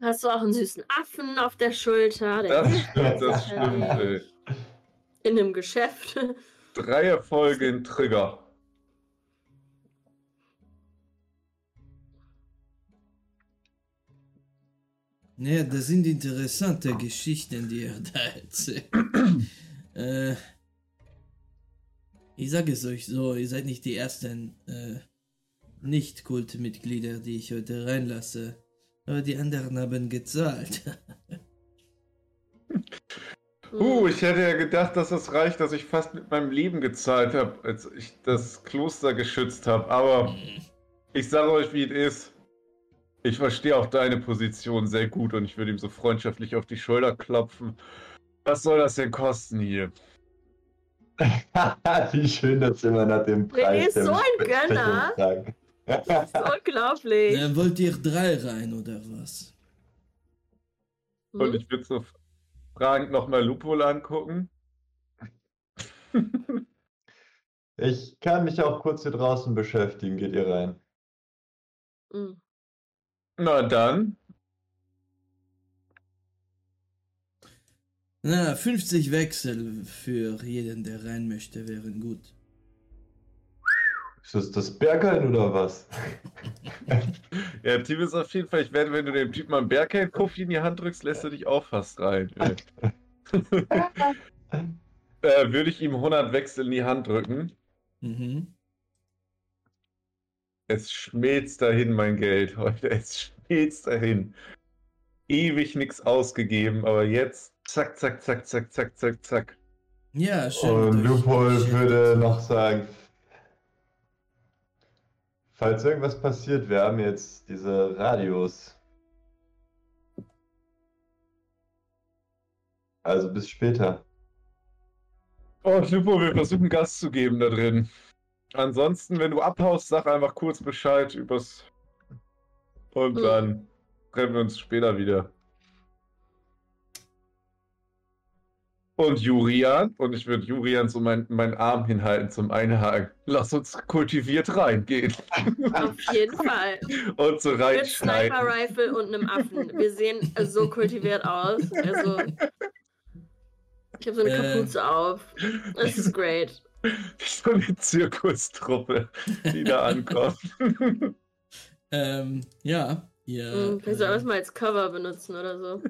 Hast du auch einen süßen Affen auf der Schulter? Der Das stimmt, das stimmt. Ey. in einem Geschäft. Drei Erfolge in Trigger. Naja, das sind interessante Geschichten, die er da erzählt. äh, ich sage es euch so, ihr seid nicht die ersten äh, Nicht-Kultmitglieder, die ich heute reinlasse. Aber die anderen haben gezahlt. Uh, ich hätte ja gedacht, dass es reicht, dass ich fast mit meinem Leben gezahlt habe, als ich das Kloster geschützt habe. Aber ich sage euch, wie es ist. Ich verstehe auch deine Position sehr gut und ich würde ihm so freundschaftlich auf die Schulter klopfen. Was soll das denn kosten hier? Wie schön, dass immer nach dem René Preis ist so ein Gönner. Das ist unglaublich. Äh, wollt ihr drei rein oder was? Und Hm? ich würde so fragend nochmal Lupol angucken. Ich kann mich auch kurz hier draußen beschäftigen. Geht ihr rein? Hm. Na dann, Na, 50 Wechsel für jeden, der rein möchte, wären gut. Ist das das Berghain oder was? ja, Team ist auf jeden Fall, ich werde, wenn du dem Typen am Bergheim Puffy in die Hand drückst, lässt er dich auch fast rein. äh, würde ich ihm 100 Wechsel in die Hand drücken. Mhm. Es schmilzt dahin, mein Geld heute. Es schmilzt dahin. Ewig nichts ausgegeben, aber jetzt zack, zack, zack, zack, zack, zack, zack. Ja, schön. Und Lupol würde noch sagen, falls irgendwas passiert, wir haben jetzt diese Radios. Also bis später. Oh, Lupo, wir versuchen Gas zu geben da drin. Ansonsten, wenn du abhaust, sag einfach kurz Bescheid übers. Und Mhm. dann treffen wir uns später wieder. Und Jurian, und ich würde Jurian so meinen meinen Arm hinhalten zum Einhaken. Lass uns kultiviert reingehen. Auf jeden Fall. und so Mit reinschneiden. Sniper Rifle und einem Affen. Wir sehen so kultiviert aus. Also. Ich habe so eine Äh. Kapuze auf. Das ist great. So eine Zirkustruppe, die da ankommt. Ähm, ja, ihr, Hm, Kannst du äh, alles mal als Cover benutzen oder so.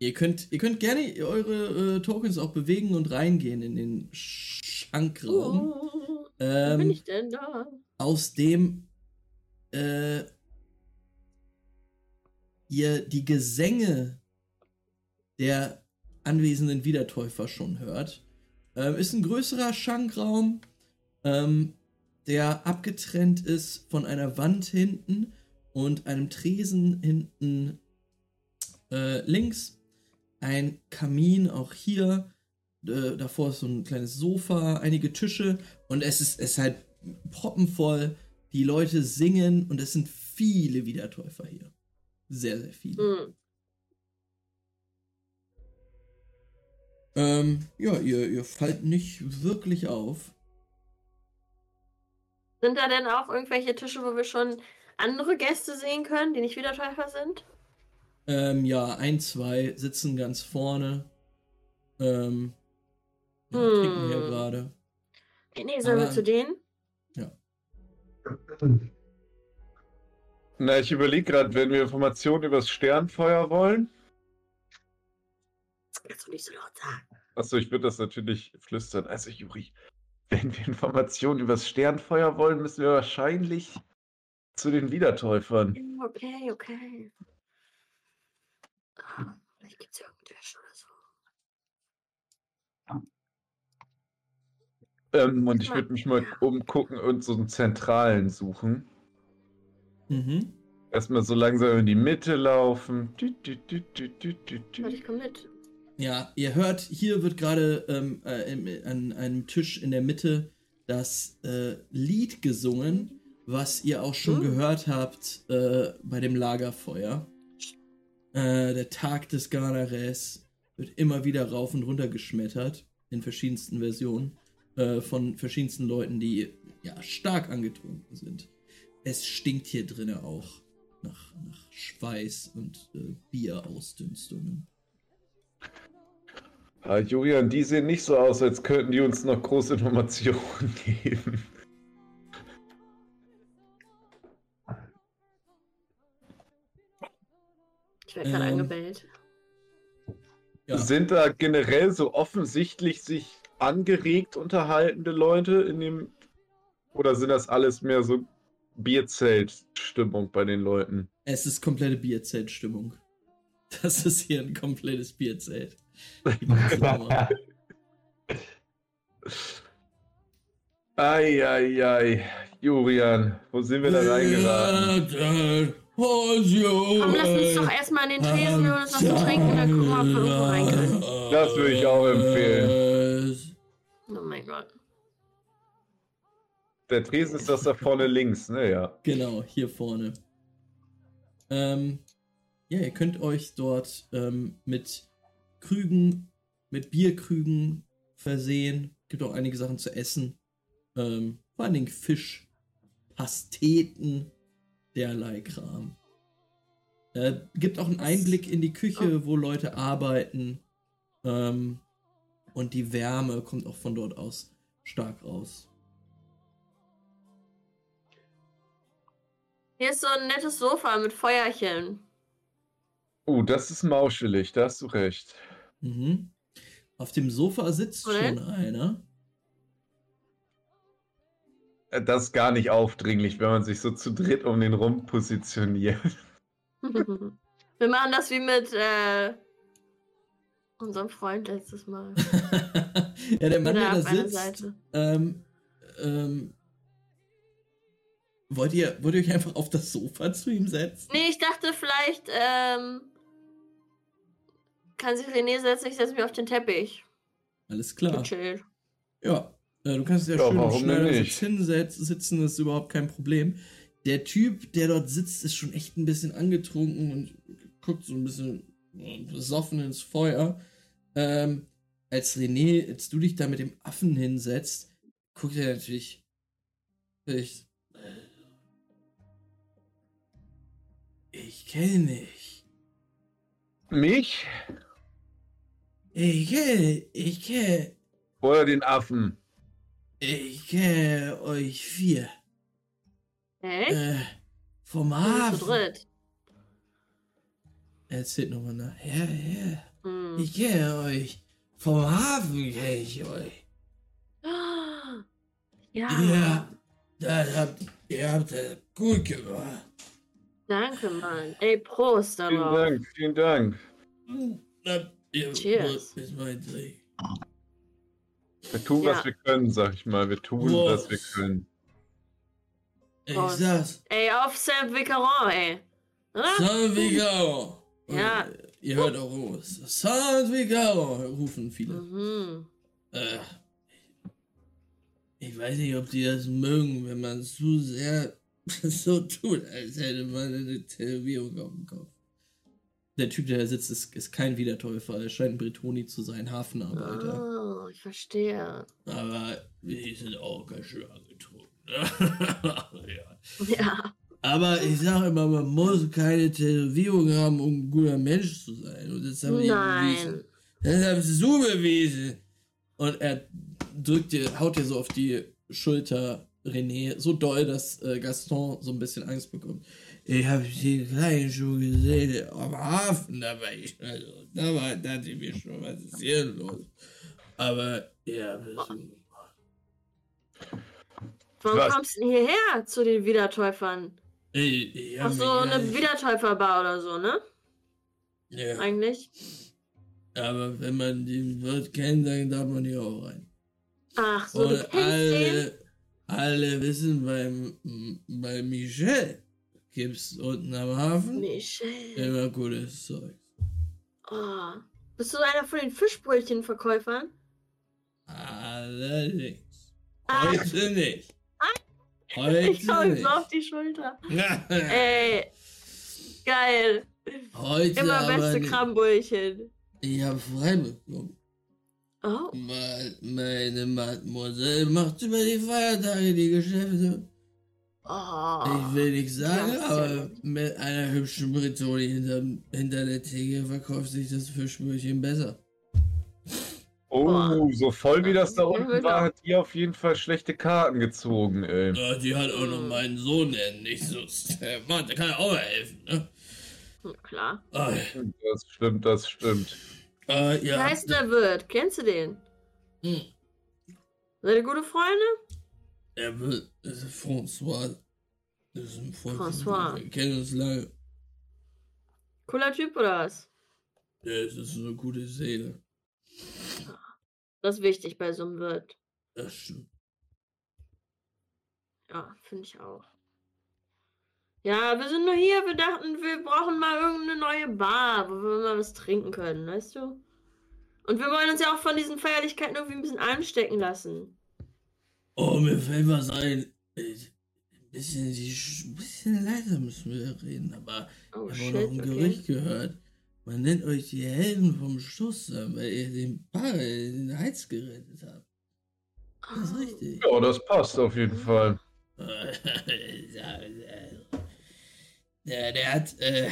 ihr, könnt, ihr könnt gerne eure äh, Tokens auch bewegen und reingehen in den Schankraum, Oh, wo ähm, bin ich denn da? aus dem äh, ihr die Gesänge der anwesenden Wiedertäufer schon hört. Ähm, ist ein größerer Schankraum, ähm, der abgetrennt ist von einer Wand hinten und einem Tresen hinten äh, links. Ein Kamin auch hier. Äh, davor ist so ein kleines Sofa, einige Tische und es ist, es ist halt proppenvoll. Die Leute singen und es sind viele Wiedertäufer hier. Sehr, sehr viele. Hm. Ähm, ja, ihr, ihr fallt nicht wirklich auf. Sind da denn auch irgendwelche Tische, wo wir schon andere Gäste sehen können, die nicht Wiedertäufer sind? Ähm, ja, ein, zwei sitzen ganz vorne. Ähm, ja, Hm. trinken hier gerade. Okay, nee, sollen wir zu denen? Na, ich überlege gerade, wenn wir Informationen über das Sternfeuer wollen. Kannst du nicht so laut sagen. Achso, ich würde das natürlich flüstern. Also, Juri, wenn wir Informationen über das Sternfeuer wollen, müssen wir wahrscheinlich zu den Wiedertäufern. Okay, okay. Ah, Vielleicht gibt es ja irgendwelche oder so. Ähm, und ich würde mich mal umgucken und so einen zentralen suchen. Mhm. Erstmal so langsam in die Mitte laufen. Dü, dü, dü, dü, dü, dü, dü. Warte, ich komm mit. Ja, ihr hört, hier wird gerade ähm, äh, im- an einem Tisch in der Mitte das äh, Lied gesungen, was ihr auch schon Hm. gehört habt äh, bei dem Lagerfeuer. Äh, der Tag des Ganares wird immer wieder rauf und runter geschmettert, in verschiedensten Versionen, äh, von verschiedensten Leuten, die ja stark angetrunken sind. Es stinkt hier drinnen auch nach, nach Schweiß und äh, Bierausdünstungen. Ah, Julian, die sehen nicht so aus, als könnten die uns noch große Informationen geben. Ich werde gerade Ähm. angebellt. Ja. Sind da generell so offensichtlich sich angeregt unterhaltende Leute in dem. Oder sind das alles mehr so Bierzelt-Stimmung bei den Leuten? Es ist komplette Bierzeltstimmung. Das ist hier ein komplettes Bierzelt. Eieiei, Julian, wo sind wir da reingeraten? Komm, lass uns doch erstmal in den Tresen und uns was zu trinken, dann gucken wir, ob wir irgendwo rein können. Das würde ich auch empfehlen. Oh mein Gott. Der Tresen ist das da vorne links, ne? Ja. Genau, hier vorne. Ähm, ja, ihr könnt euch dort ähm, mit Krügen, mit Bierkrügen versehen. Gibt auch einige Sachen zu essen. Ähm, vor allen Dingen Fisch, Pasteten, derlei Kram. Äh, gibt auch einen Einblick in die Küche, wo Leute arbeiten. Ähm, und die Wärme kommt auch von dort aus stark raus. Hier ist so ein nettes Sofa mit Feuerchen. Uh, das ist mauschelig, da hast du recht. Mhm. Auf dem Sofa sitzt Oder? schon einer. Äh, Das ist gar nicht aufdringlich, wenn man sich so zu dritt um den rum positioniert. Wir machen das wie mit äh, unserem Freund letztes Mal. ja, der Mann, Oder der da sitzt. Seite. Ähm, ähm, wollt, ihr, wollt ihr euch einfach auf das Sofa zu ihm setzen? Nee, ich dachte vielleicht, ähm, kann sich René setzen, ich setze mich auf den Teppich. Alles klar. Gechillt. Ja, äh, du kannst ja, Ja, schön und schnell? Sitz hinsetzen, sitzen, das ist überhaupt kein Problem. Der Typ, der dort sitzt, ist schon echt ein bisschen angetrunken und guckt so ein bisschen äh, besoffen ins Feuer. Ähm, als René, als du dich da mit dem Affen hinsetzt, guckt er natürlich. Ich. Ich kenne dich. Mich Ich kenne, ich kenne, oder den Affen? ich kenne euch vier. Echt? Äh, vom sind zu Hafen. dritt. Erzählt nochmal nach. Ja, ja. Hm. Ich kenne euch. Vom Hafen kenne ich euch. Ja. Ja. Das habt, ihr habt das gut gemacht. Danke, Mann. Ey, Prost Vielen darauf. Dank, vielen Dank. Da Cheers. Dreh. Wir tun, Ja. was wir können, sag ich mal. Wir tun, Boah. was wir können. Ich Prost. sag's. Ey, auf Saint Vicaron, ey. Saint Vigaro. Ja. Ihr hört auch Ruß. Saint Vigaro, rufen viele. Mhm. Äh, ich weiß nicht, ob die das mögen, wenn man zu sehr so tut, als hätte man eine Tätowierung auf dem Kopf. Der Typ, der da sitzt, ist, ist kein Wiedertäufer. Er scheint ein Bretoni zu sein, Hafenarbeiter. Oh, ich verstehe. Aber die sind auch ganz schön angetrunken. ja. Ja. Aber ich sage immer, man muss keine Tätowierung haben, um ein guter Mensch zu sein. Und das haben bewiesen. Nein. Das hast du bewiesen. Und er drückt dir, haut dir so auf die Schulter, René, so doll, dass äh, Gaston so ein bisschen Angst bekommt. Ich habe den kleinen schon gesehen am Hafen, da war ich, also, da war, da dachte ich mir schon, was ist hier los? Aber, ja, wissen, Warum Was? kommst du denn hierher zu den Wiedertäufern? ich, ich Ach so, eine Wiedertäuferbar oder so, ne? ja, Eigentlich. aber wenn man den Wirt kennt, dann darf man hier auch rein. Ach so, du Und kennst den? alle, alle wissen, beim, bei Michel gibt's unten am Hafen Michel. immer gutes Zeug. Oh. Bist du einer von den Fischbrötchenverkäufern? Allerdings. Ah. Heute nicht. Ich Heute hau ihm nicht. so auf die Schulter. Ey. Geil. Heute Immer beste nicht. Ich Ich habe frei bekommen. Oh. Meine Mademoiselle macht über die Feiertage die Geschäfte. Oh. Ich will nichts sagen, aber mit einer hübschen Bretoni hinter, hinter der Theke verkauft sich das Fischbrötchen besser. Oh, so voll wie das da unten war, hat die auf jeden Fall schlechte Karten gezogen, ey. Ja, die hat auch noch Hm. meinen Sohn, der nicht so. Der Mann, der kann ja auch mal helfen, ne? Klar. Das stimmt, das stimmt. äh, Wie ja. heißt der Wirt? Kennst du den? Hm. Seid ihr gute Freunde? Er wird. Das ist François. Das ist ein Freund. François. Wir kennen uns lange. Cooler Typ oder was? Das ist eine gute Seele. Das ist wichtig bei so einem Wirt. Das stimmt. Ja, finde ich auch. Ja, wir sind nur hier. Wir dachten, wir brauchen mal irgendeine neue Bar, wo wir mal was trinken können, weißt du? Und wir wollen uns ja auch von diesen Feierlichkeiten irgendwie ein bisschen anstecken lassen. Oh, mir fällt was ein. Ich- Ein bisschen, ein bisschen leiser müssen wir reden, aber Oh, ich habe auch noch ein okay. Gerücht gehört. Man nennt euch die Helden vom Stoß, weil ihr den Barrel in den Hals gerettet habt. Das ist richtig. Ja, das passt auf jeden Fall. Ja, der hat, äh,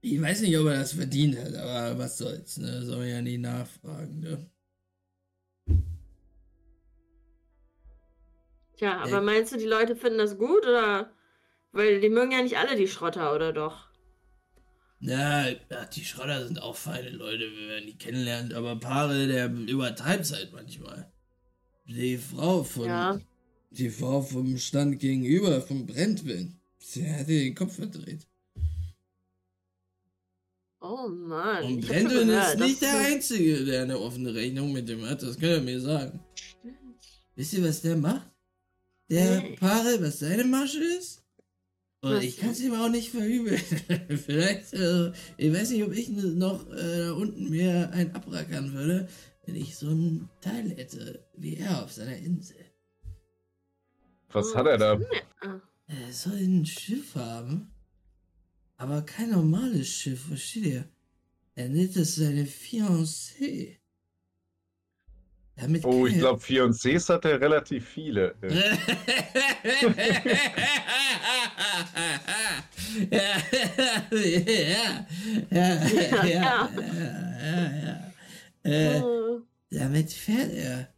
ich weiß nicht, ob er das verdient hat, aber was soll's, ne? Soll man ja nie nachfragen, ne? Tja, aber Ey. meinst du, die Leute finden das gut oder? Weil die mögen ja nicht alle die Schrotter, oder doch? Na, ja, die Schrotter sind auch feine Leute, wenn man die kennenlernt, aber Paare, der übertreibt halt manchmal. Die Frau von, Ja. die Frau vom Stand gegenüber, vom Brentwind, sie hatte den Kopf verdreht. Oh Mann. Und gehört, ist nicht der Einzige, der eine offene Rechnung mit dem hat, das kann er mir sagen. Wisst ihr, was der macht? Der. Paare, was seine Masche ist? Und Was ich kann es ihm auch nicht verübeln. Vielleicht, äh, ich weiß nicht, ob ich noch äh, da unten mir einen abrackern würde, wenn ich so ein Teil hätte, wie er auf seiner Insel. Was Oh, hat er da? Ah, Er soll ein Schiff haben, aber kein normales Schiff, versteht ihr? Er nennt es seine Fiancée. Damit Oh, ich er- glaube, Fiancés hat er relativ viele. ja, ja, ja, ja. Äh, oh. damit fährt er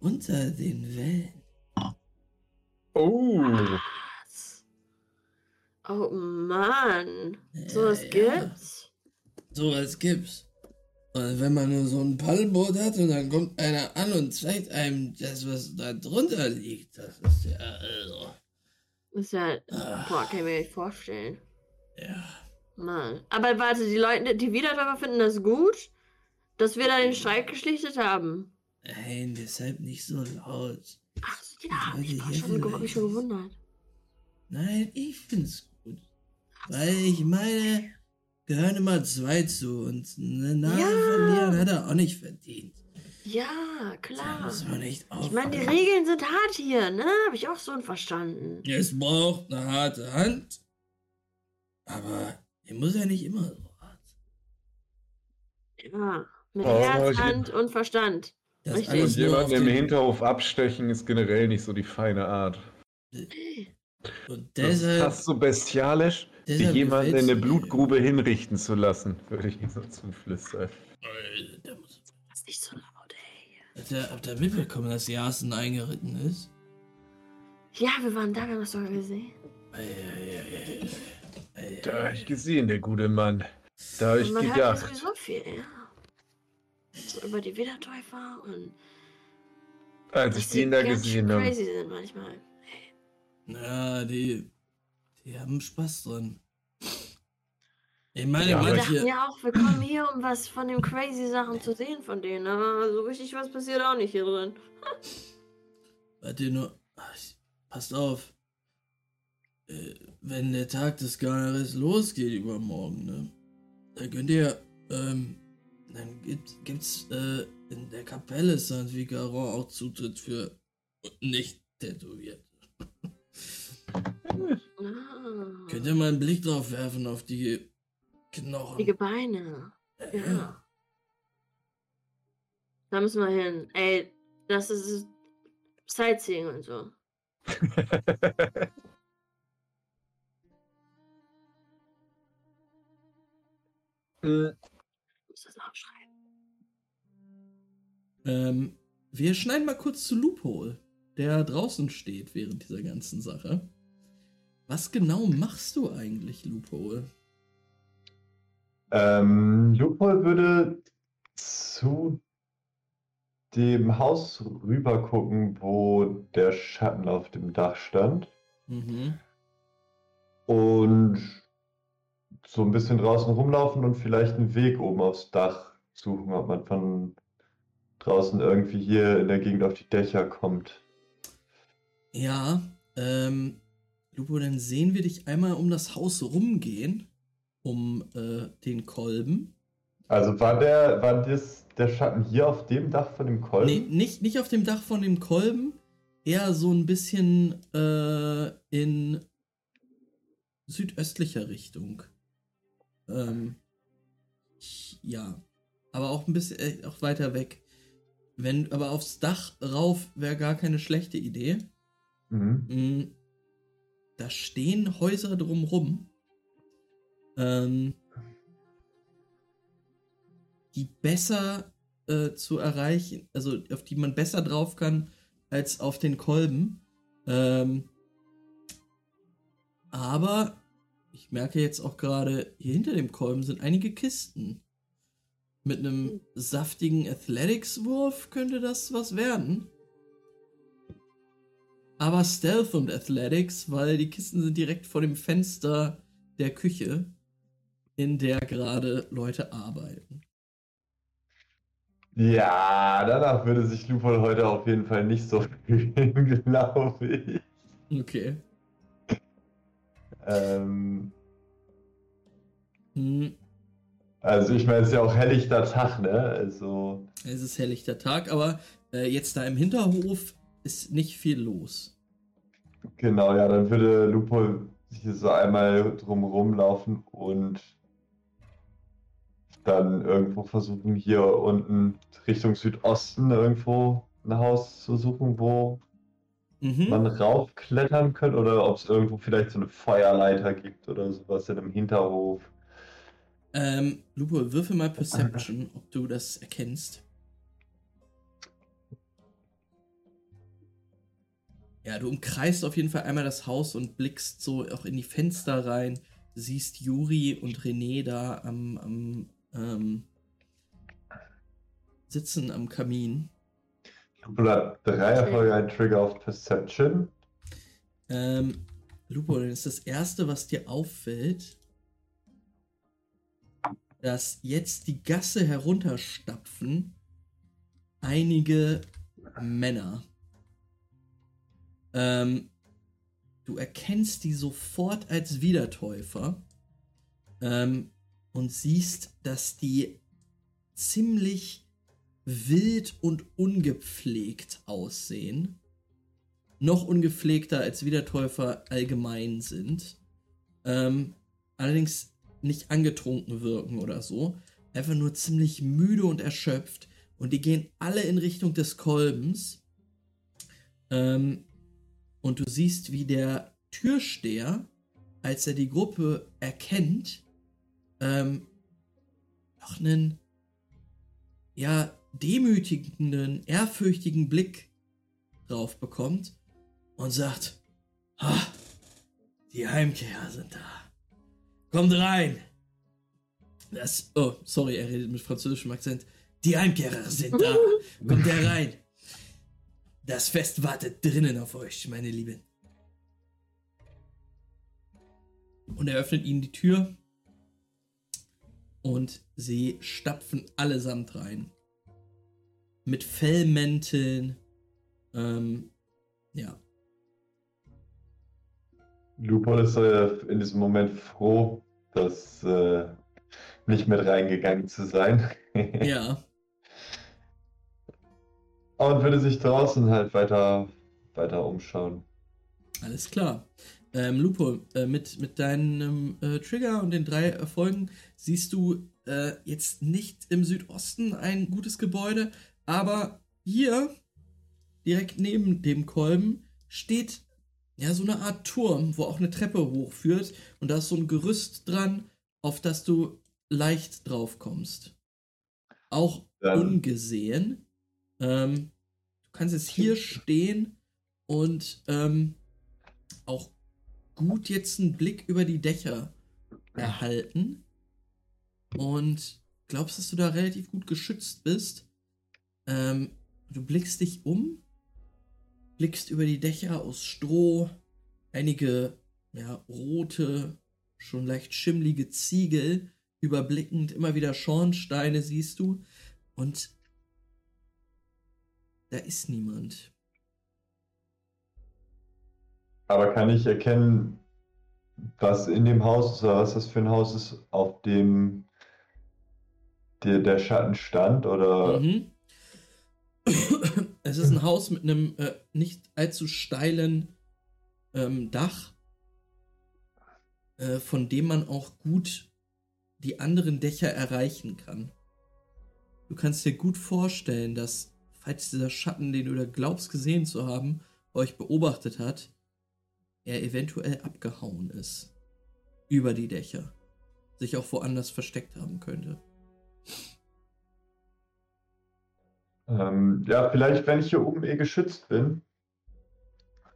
unter den Wellen. Oh, Was? Oh Mann. Sowas Ja, ja. gibt's? Sowas gibt's. Und wenn man nur so ein Paddelboot hat und dann kommt einer an und zeigt einem das, was da drunter liegt, das ist ja, also, Das ist ja. ah, Boah, kann ich mir nicht vorstellen. ja. Mal. Aber warte, die Leute, die Wiedertäufer finden das gut, dass wir da den Streik geschlichtet haben. Nein, deshalb nicht so laut. Ach so, ja, ich war hier schon, hab mich schon gewundert. Nein, ich find's gut. Weil ich meine, gehören immer zwei zu und eine Nase Ja. verlieren hat er auch nicht verdient. Ja, Da klar. muss man nicht Ich meine, die. Regeln sind hart hier, ne? Hab ich auch so verstanden. Es braucht eine harte Hand. Aber die muss ja nicht immer so hart sein. Ja. Mit Oh, Herz, Hand und Verstand. Das Richtig. alles Und jemanden im Hinterhof abstechen ist generell nicht so die feine Art. Und Das ist deshalb, fast so bestialisch, deshalb jemanden in eine mir. Blutgrube hinrichten zu lassen, würde ich ihm so zuflüstern. Da muss- Das ist nicht so laut, ey. Habt ihr, habt ihr mitbekommen, dass Jasen eingeritten ist? Ja, wir waren da, wir haben das sogar gesehen. Da hab ich gesehen, der gute Mann. Da hab ich man hört gedacht. sowieso viel, ja. So über die Wiedertäufer und Als ich den da gesehen habe. crazy sind manchmal. Ja, die, die haben Spaß dran. Ich meine, Ja, Wir dachten ja auch, wir kommen hier, um was von den crazy Sachen zu sehen von denen, aber so richtig was passiert auch nicht hier drin. warte nur, ach, passt auf. Äh, wenn der Tag des Garneres losgeht übermorgen, ne? Da könnt ihr, ähm, dann gibt, gibt's äh, in der Kapelle Saint Vicaron auch Zutritt für nicht tätowiert. Ah, Könnt ihr mal einen Blick drauf werfen auf die Knochen? die Gebeine. Äh, Ja. Da müssen wir hin. Ey, das ist Sightseeing und so. Ich muss das aufschreiben. Ähm, wir schneiden mal kurz zu Loophole, der draußen steht während dieser ganzen Sache. Was genau machst du eigentlich, Loophole? Ähm, Lupol würde zu dem Haus rüber gucken, wo der Schatten auf dem Dach stand. Mhm. Und so ein bisschen draußen rumlaufen und vielleicht einen Weg oben aufs Dach suchen, ob man von draußen irgendwie hier in der Gegend auf die Dächer kommt. Ja, ähm, Lupo, dann sehen wir dich einmal um das Haus rumgehen, um äh, den Kolben. Also war der, war das der Schatten hier auf dem Dach von dem Kolben? Nee, nicht, nicht auf dem Dach von dem Kolben, eher so ein bisschen äh, in südöstlicher Richtung. Ähm, ja, aber auch ein bisschen äh, auch weiter weg. Wenn, aber aufs Dach rauf wäre gar keine schlechte Idee. Mhm. Da stehen Häuser drumrum. Ähm, die besser äh, zu erreichen, also auf die man besser drauf kann als auf den Kolben. Ähm, aber ich merke jetzt auch gerade, hier hinter dem Kolben sind einige Kisten. Mit einem saftigen Athletics-Wurf könnte das was werden. Aber Stealth und Athletics, weil die Kisten sind direkt vor dem Fenster der Küche, in der gerade Leute arbeiten. Ja, danach würde sich Lupol heute auf jeden Fall nicht so fühlen, glaube ich. Okay. Ähm, Hm, also ich meine, es ist ja auch helllichter Tag, ne? Also, es ist helllichter Tag, aber äh, jetzt da im Hinterhof ist nicht viel los. Genau, ja, dann würde Lupol hier so einmal drumherum laufen und dann irgendwo versuchen, hier unten Richtung Südosten irgendwo ein Haus zu suchen, wo Mhm. man raufklettern könnte oder ob es irgendwo vielleicht so eine Feuerleiter gibt oder sowas in einem Hinterhof. Ähm, Lupo, würfel mal Perception, ob du das erkennst. Ja, du umkreist auf jeden Fall einmal das Haus und blickst so auch in die Fenster rein. Siehst Juri und René da am, am ähm, sitzen am Kamin. Hat drei Erfolge, ein Trigger auf Perception. Ähm, Lupo, dann ist das erste, was dir auffällt, dass jetzt die Gasse herunterstapfen einige Männer. Ähm, du erkennst die sofort als Wiedertäufer ähm, und siehst, dass die ziemlich wild und ungepflegt aussehen. Noch ungepflegter als Wiedertäufer allgemein sind. Ähm, allerdings nicht angetrunken wirken oder so. Einfach nur ziemlich müde und erschöpft. Und die gehen alle in Richtung des Kolbens. Ähm, und du siehst, wie der Türsteher, als er die Gruppe erkennt, ähm, noch einen, ja, demütigenden, ehrfürchtigen Blick drauf bekommt und sagt, ha, die Heimkehrer sind da. Kommt rein. Das, oh, sorry, er redet mit französischem Akzent. Die Heimkehrer sind da. Kommt herein. Das Fest wartet drinnen auf euch, meine Lieben. Und er öffnet ihnen die Tür. Und sie stapfen allesamt rein. Mit Fellmänteln. Ähm, ja. Lupol ist äh, in diesem Moment froh, dass äh, nicht mit reingegangen zu sein. Ja. Und würde sich draußen halt weiter, weiter umschauen. Alles klar. Ähm, Lupo, äh, mit, mit deinem äh, Trigger und den drei Erfolgen siehst du äh, jetzt nicht im Südosten ein gutes Gebäude, aber hier, direkt neben dem Kolben, steht ja so eine Art Turm, wo auch eine Treppe hochführt und da ist so ein Gerüst dran, auf das du leicht drauf kommst. Auch Dann- ungesehen. Ähm, kannst jetzt hier stehen und ähm, auch gut jetzt einen Blick über die Dächer erhalten. Und glaubst, dass du da relativ gut geschützt bist. Ähm, du blickst dich um, blickst über die Dächer aus Stroh, einige ja, rote, schon leicht schimmlige Ziegel, überblickend immer wieder Schornsteine siehst du. Und da ist niemand. Aber kann ich erkennen, was in dem Haus ist oder was das für ein Haus ist, auf dem der, der Schatten stand? Oder Mhm. Es ist ein Haus mit einem äh, nicht allzu steilen ähm, Dach, äh, von dem man auch gut die anderen Dächer erreichen kann. Du kannst dir gut vorstellen, dass, falls dieser Schatten, den du da glaubst gesehen zu haben, euch beobachtet hat, er eventuell abgehauen ist. Über die Dächer. Sich auch woanders versteckt haben könnte. ähm, ja, vielleicht, wenn ich hier oben eh geschützt bin,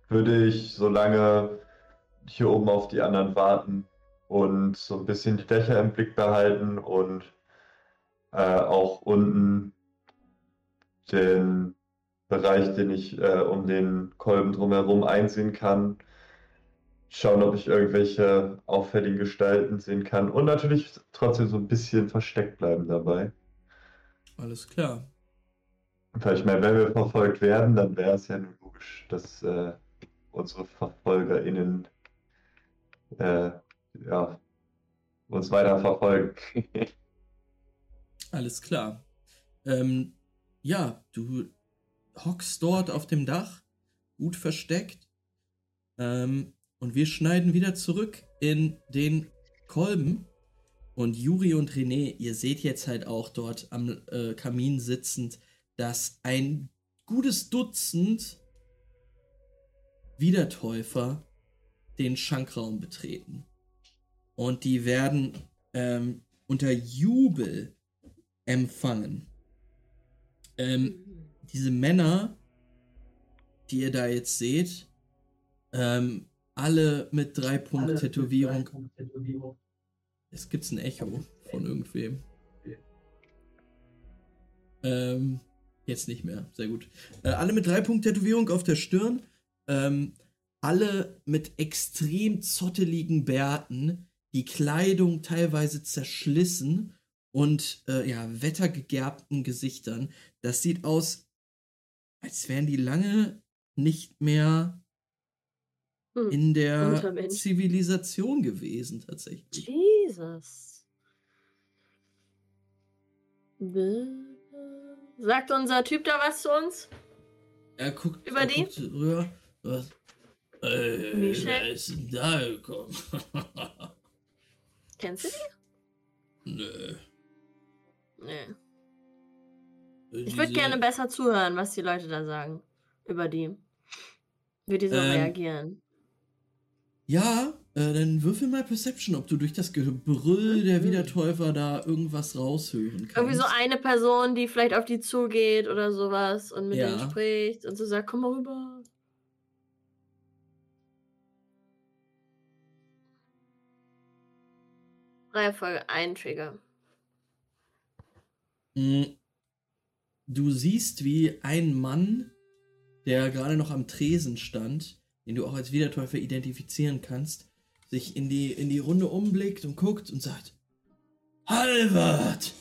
würde ich so lange hier oben auf die anderen warten und so ein bisschen die Dächer im Blick behalten und äh, auch unten den Bereich, den ich äh, um den Kolben drumherum einsehen kann. Schauen, ob ich irgendwelche auffälligen Gestalten sehen kann und natürlich trotzdem so ein bisschen versteckt bleiben dabei. Alles klar. Weil ich meine, wenn wir verfolgt werden, dann wäre es ja nur logisch, dass äh, unsere VerfolgerInnen äh, ja, uns weiter verfolgen. Alles klar. Ähm, ja, du hockst dort auf dem Dach, gut versteckt. Ähm, und wir schneiden wieder zurück in den Kolben. Und Juri und René, ihr seht jetzt halt auch dort am äh, Kamin sitzend, dass ein gutes Dutzend Wiedertäufer den Schankraum betreten. Und die werden ähm, unter Jubel empfangen. Ähm, diese Männer, die ihr da jetzt seht, ähm, alle mit drei Punkt Tätowierung. Es gibt ein Echo von irgendwem. Ähm, jetzt nicht mehr. Sehr gut. Äh, alle mit drei Punkt Tätowierung auf der Stirn. Ähm, alle mit extrem zotteligen Bärten. Die Kleidung teilweise zerschlissen und äh, ja, wettergegerbten Gesichtern. Das sieht aus, als wären die lange nicht mehr Hm. in der. Zivilisation gewesen, tatsächlich. Jesus. Sagt unser Typ da was zu uns? Er guckt, Über er die? guckt rüber. Was? Äh, Michel? wer ist denn da gekommen? Kennst du die? Nö. Nee. Ich würde gerne besser zuhören, was die Leute da sagen. Über die. Wie die so Ähm, reagieren. Ja, äh, dann würfel mal Perception, ob du durch das Gebrüll der Mhm. Wiedertäufer da irgendwas raushören kannst. Irgendwie so eine Person, die vielleicht auf die zugeht oder sowas und mit Ja. denen spricht und so sagt, komm mal rüber. Reihenfolge, ein Trigger. Mm. Du siehst, wie ein Mann, der gerade noch am Tresen stand, den du auch als Wiedertäufer identifizieren kannst, sich in die, in die Runde umblickt und guckt und sagt: Halvard!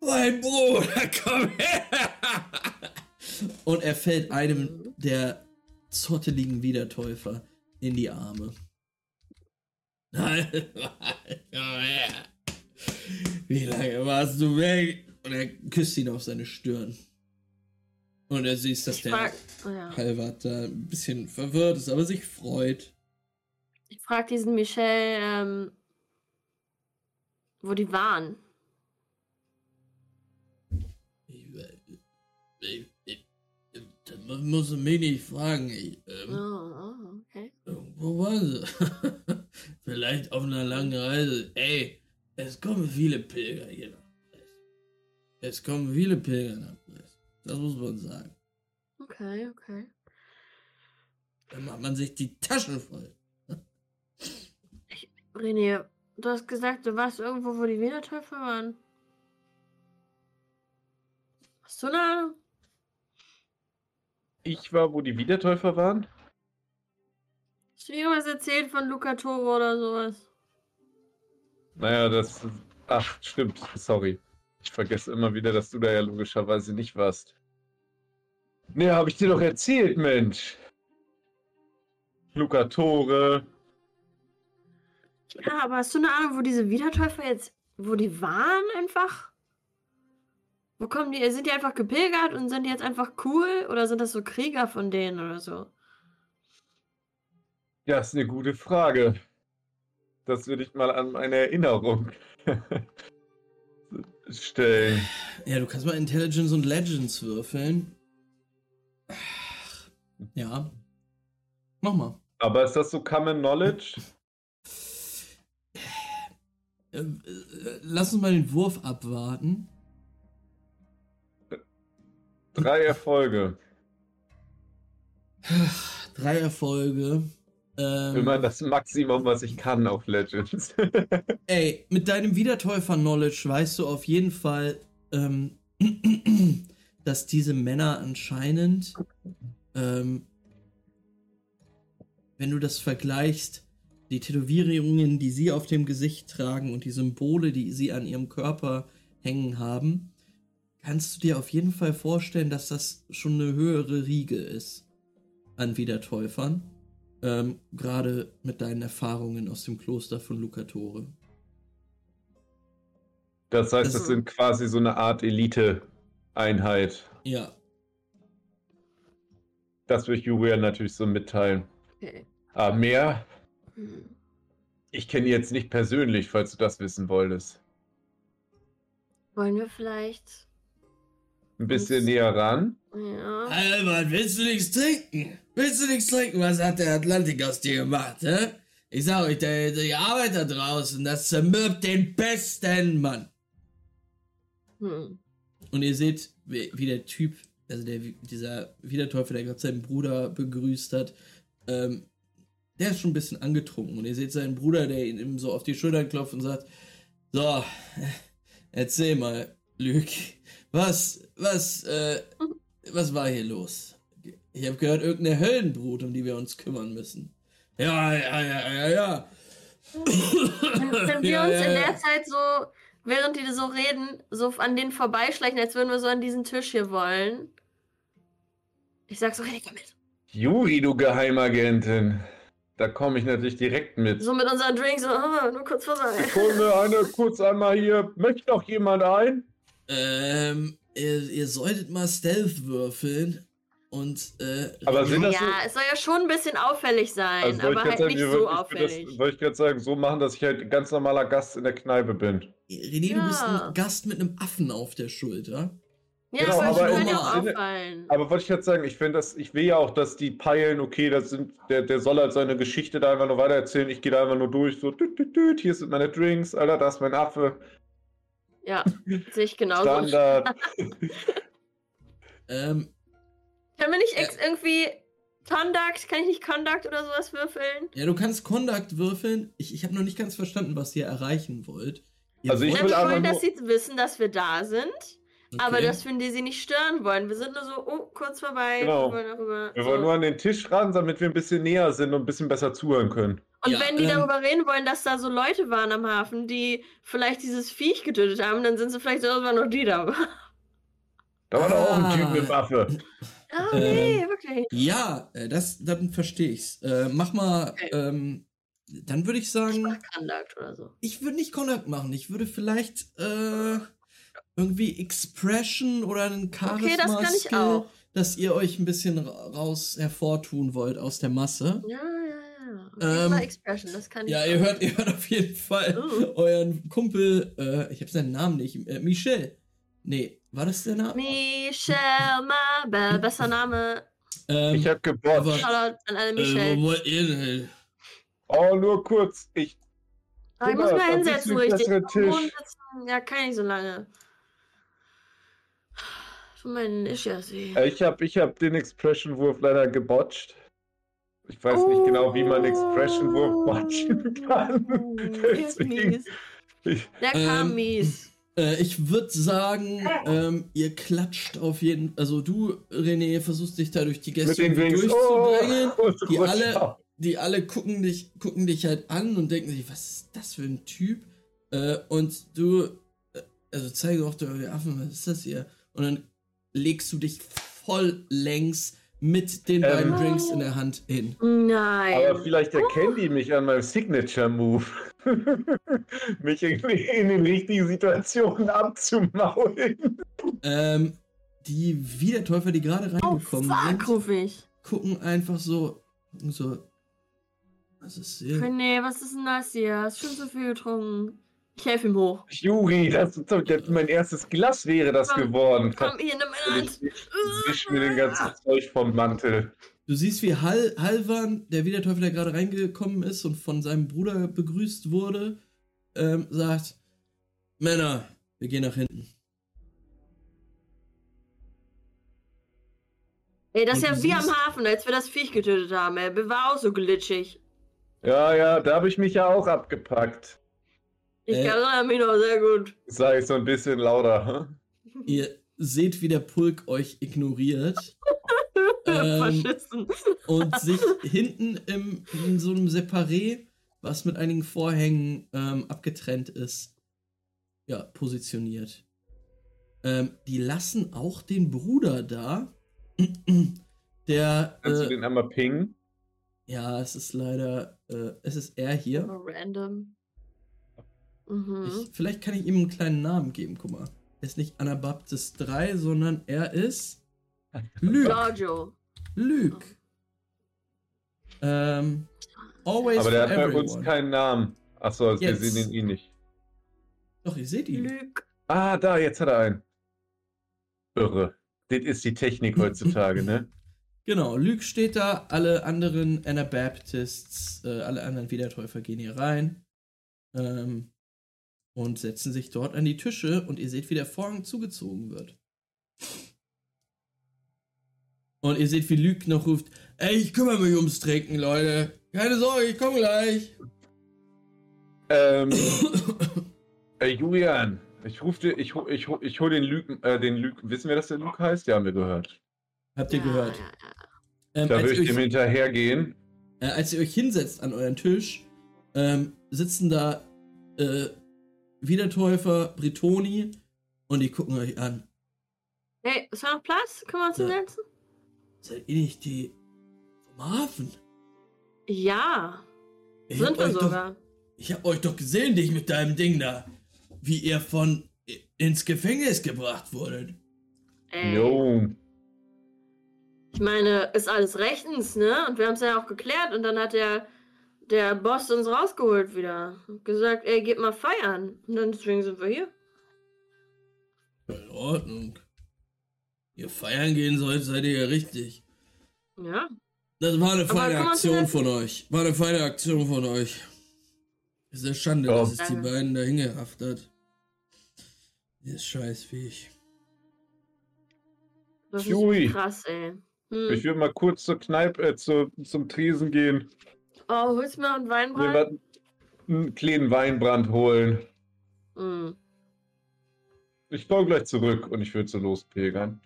Mein Bruder, komm her! Und er fällt einem der zotteligen Wiedertäufer in die Arme. Halvard, komm her! Wie lange warst du weg? Und er küsst ihn auf seine Stirn. Und er sieht, dass der frag, oh ja. Halvard da ein bisschen verwirrt ist, aber sich freut. ich frag diesen Michel, ähm, wo die waren. Ich, ich, ich, das musst du mich nicht fragen. Ich, Oh, ähm, oh, okay. Wo waren sie? Vielleicht auf einer langen Reise. Ey, es kommen viele Pilger hier nach. Es kommen viele Pilger nach Brest. Das muss man sagen. Okay, okay. Da macht man sich die Taschen voll. René, du hast gesagt, du warst irgendwo, wo die Wiedertäufer waren. Hast du eine Ahnung? Ich war, wo die Wiedertäufer waren? Hast du irgendwas erzählt von Luca Toro oder sowas? Naja, das. Ach, stimmt. Sorry. Ich vergesse immer wieder, dass du da ja logischerweise nicht warst. Nee, habe ich dir doch erzählt, Mensch. Luca Tore. Ja, aber hast du eine Ahnung, wo diese Wiedertäufer jetzt, wo die waren einfach? Wo kommen die? Sind die einfach gepilgert und sind die jetzt einfach cool? Oder sind das so Krieger von denen oder so? Ja, ist eine gute Frage. Das würde ich mal an meine Erinnerung stellen. Ja, du kannst mal Intelligence und Legends würfeln. Ja. Mach mal. Aber ist das so Common Knowledge? Äh, äh, Lass uns mal den Wurf abwarten. Drei Erfolge. Drei Erfolge. Ähm, Immer das Maximum, was ich kann auf Legends. Ey, mit deinem Wiedertäufer-Knowledge weißt du auf jeden Fall, ähm, dass diese Männer anscheinend, ähm, wenn du das vergleichst, die Tätowierungen, die sie auf dem Gesicht tragen und die Symbole, die sie an ihrem Körper hängen haben, kannst du dir auf jeden Fall vorstellen, dass das schon eine höhere Riege ist an Wiedertäufern. Ähm, Gerade mit deinen Erfahrungen aus dem Kloster von Lucatore. Das heißt, Das- das sind quasi so eine Art Elite-Einheit. Ja, Das will ich Julian natürlich so mitteilen. Okay. Aber mehr, Hm. ich kenne ihn jetzt nicht persönlich, falls du das wissen wolltest. Wollen wir vielleicht. Ein bisschen Uns- näher ran. Ja. Albert, willst du nichts trinken? Willst du nichts trinken? Was hat der Atlantik aus dir gemacht, hä? Ich sag euch, der, die Arbeit da draußen, das zermürbt den besten Mann. Hm. Und ihr seht, wie, wie der Typ, also der, dieser Wiedertäufer, der gerade seinen Bruder begrüßt hat, ähm, der ist schon ein bisschen angetrunken. Und ihr seht seinen Bruder, der ihn ihm so auf die Schulter klopft und sagt, so, erzähl mal, Lüg, was, was, äh, was war hier los? Ich habe gehört, irgendeine Höllenbrut, um die wir uns kümmern müssen. Ja, ja, ja, ja, ja. Sind wir Ja, uns ja, in ja. der Zeit so während die so reden, so an denen vorbeischleichen, als würden wir so an diesen Tisch hier wollen. Ich sag so, René, komm mit. Juri, du Geheimagentin. Da komme ich natürlich direkt mit. So mit unseren Drinks, so, ah, nur kurz vorbei. Ich hol mir eine kurz einmal hier. Möchte noch jemand ein? Ähm, ihr, ihr solltet mal Stealth würfeln. Und, äh. Aber sind das Ja, es soll ja schon ein bisschen auffällig sein, Also aber halt gerade nicht sagen, so würde auffällig. das, wollte ich gerade sagen, so machen, dass ich halt ganz normaler Gast in der Kneipe bin. René, du bist Ja. ein Gast mit einem Affen auf der Schulter. Ja, Genau, das aber ja auch auffallen. Aber wollte ich jetzt sagen, ich finde das, ich will ja auch, dass die peilen, okay, das sind, der, der soll halt seine Geschichte da einfach nur weiter erzählen. Ich gehe da einfach nur durch, so, düt, düt, düt, hier sind meine Drinks, Alter, da ist mein Affe. Ja, sehe ich genauso. Standard. Ähm, Können wir nicht Ja. ex irgendwie Conduct, kann ich nicht Conduct oder sowas würfeln? ja, du kannst Conduct würfeln. Ich, ich habe noch nicht ganz verstanden, was ihr erreichen wollt. Ihr Also ich Ja, will wir einfach wollen, nur- dass sie wir dass wir da sind, aber Okay. dass wir die sie nicht stören wollen. Wir sind nur so, oh, kurz vorbei, Genau. wir wollen darüber. Wir so. wollen nur an den Tisch ran, damit wir ein bisschen näher sind und ein bisschen besser zuhören können. Und Ja, wenn die ähm, darüber reden wollen, dass da so Leute waren am Hafen, die vielleicht dieses Viech getötet haben, dann sind sie vielleicht so, waren noch die da. Da war doch auch ein Typ Ah. mit Waffe. Ah, Ähm, nee, wirklich. Ja, äh, das, dann verstehe ich's. Äh, mach mal, Okay. ähm, dann würde ich Ich sagen, mach Conduct oder so. ich würde nicht Conduct machen. Ich würde vielleicht äh, irgendwie Expression oder einen Charisma Okay, das kann ich auch. dass ihr euch ein bisschen ra- raus hervortun wollt aus der Masse. Ja, ja, ja. Ähm, Expression, das kann ich Ja, auch. ihr hört, ihr hört auf jeden Fall Oh. euren Kumpel, äh, ich habe seinen Namen nicht, äh, Michel. Nee, war das der Name? Michelle Mabel, besser Name. Ähm, Ich hab gebotcht. aber- Shoutout an alle äh, Michelle. wo wollt ihr denn? Oh, nur kurz. Ich, Ah, ich muss mal, hinsetzen, besserer Tisch. Sitzen. Ja, kann ich so lange. Tut mein Ischias weh. äh, ich hab, ich hab den Expression-Wurf leider gebotcht. Ich weiß nicht genau, wie man Expression-Wurf botchen kann. Oh, der ist Deswegen- mies. Ich, Der kam Ähm, mies. Äh, ich würde sagen, ähm, ihr klatscht auf jeden Also du, René, versuchst dich da durch die Gäste. Oh, durchzudrängen. und die alle-. Die alle gucken dich, gucken dich halt an und denken sich, was ist das für ein Typ? Äh, und du, äh, also zeige auch der Affen, was ist das hier? Und dann legst du dich voll längs mit den Ähm. beiden Drinks in der Hand hin. Nein. Aber vielleicht erkennen die mich an meinem Signature-Move. mich irgendwie in den richtigen Situationen abzumaulen. Ähm, die Wiedertäufer, die gerade oh, reingekommen fuck, sind, gucken einfach so, so, was ist hier? Nee, was ist denn das hier? Hast schon zu viel getrunken. Ich helfe ihm hoch. Juri, das, das, mein erstes Glas wäre das Komm, geworden. Komm, hier, nimm meine Hand. ich wisch mir den ganzen Zeug vom Mantel. Du siehst, wie Hal Halvan, der Wiederteufel, der gerade reingekommen ist und von seinem Bruder begrüßt wurde, ähm, sagt: Männer, wir gehen nach hinten. Ey, das ist Und ja du wie am Hafen, als wir das Viech getötet haben, ey. Wir war auch so glitschig. Ja, ja, da habe ich mich ja auch abgepackt. Ich Äh. erinnere mich noch sehr gut. Sag ich so ein bisschen lauter. hm? Ihr seht, wie der Pulk euch ignoriert Ähm, Verschissen. und sich hinten im, in so einem Separé, was mit einigen Vorhängen ähm, abgetrennt ist, ja, positioniert. Ähm, die lassen auch den Bruder da, der. Kannst du Äh, den einmal pingen? ja, es ist leider. Äh, es ist er hier. Random. Mhm. Ich, vielleicht kann ich ihm einen kleinen Namen geben, guck mal. Er ist nicht Anabaptist 3, sondern er ist Luke. Giorgio. Luke. Ähm, always Aber der hat bei everyone. uns keinen Namen. Achso, also wir sehen ihn eh nicht. Doch, ihr seht ihn. Lüg. Ah, da, jetzt hat er einen. Irre. Das ist die Technik heutzutage, ne? Genau, Luke steht da, alle anderen Anabaptists, äh, alle anderen Wiedertäufer gehen hier rein ähm, und setzen sich dort an die Tische und ihr seht, wie der Vorhang zugezogen wird. Und ihr seht, wie Luke noch ruft, ey, ich kümmere mich ums Trinken, Leute. Keine Sorge, ich komme gleich. Ähm, äh, Julian, ich ruf dir, ich, hol- ich, ich hol den Luke, äh, den Luke, wissen wir, dass der Luke heißt? Ja, haben wir gehört. Habt ihr gehört? Ähm, Da würde ich dem hinterhergehen. äh, als ihr euch hinsetzt an euren Tisch, ähm, sitzen da äh, Wiedertäufer, Britoni und die gucken euch an. Hey, ist da noch Platz? Können wir uns Ja. hinsetzen? Seid ihr nicht die vom Hafen? Ja, Ich sind hab wir euch doch, sogar. ich hab euch doch gesehen, dich mit deinem Ding da. Wie ihr von ins Gefängnis gebracht wurdet. Ey, Jo. ich meine, ist alles rechtens, ne? Und wir haben es ja auch geklärt und dann hat der, der Boss uns rausgeholt wieder. Und gesagt, ey, geht mal feiern. Und dann deswegen sind wir hier. In Ordnung. Ihr feiern gehen sollt, seid ihr ja richtig. Ja. Das war eine feine Aktion von euch. War eine feine Aktion von euch. Ist eine Schande, Ja. dass es die beiden da hingerafft hat. Dieses Scheißviech. Das Jui. ist krass, ey. Hm. Ich würde mal kurz zur Kneipe, äh, zu, zum Tresen gehen. Oh, holst du mir noch einen Weinbrand? einen kleinen Weinbrand holen. Hm. Ich komme gleich zurück und ich würde so lospilgern.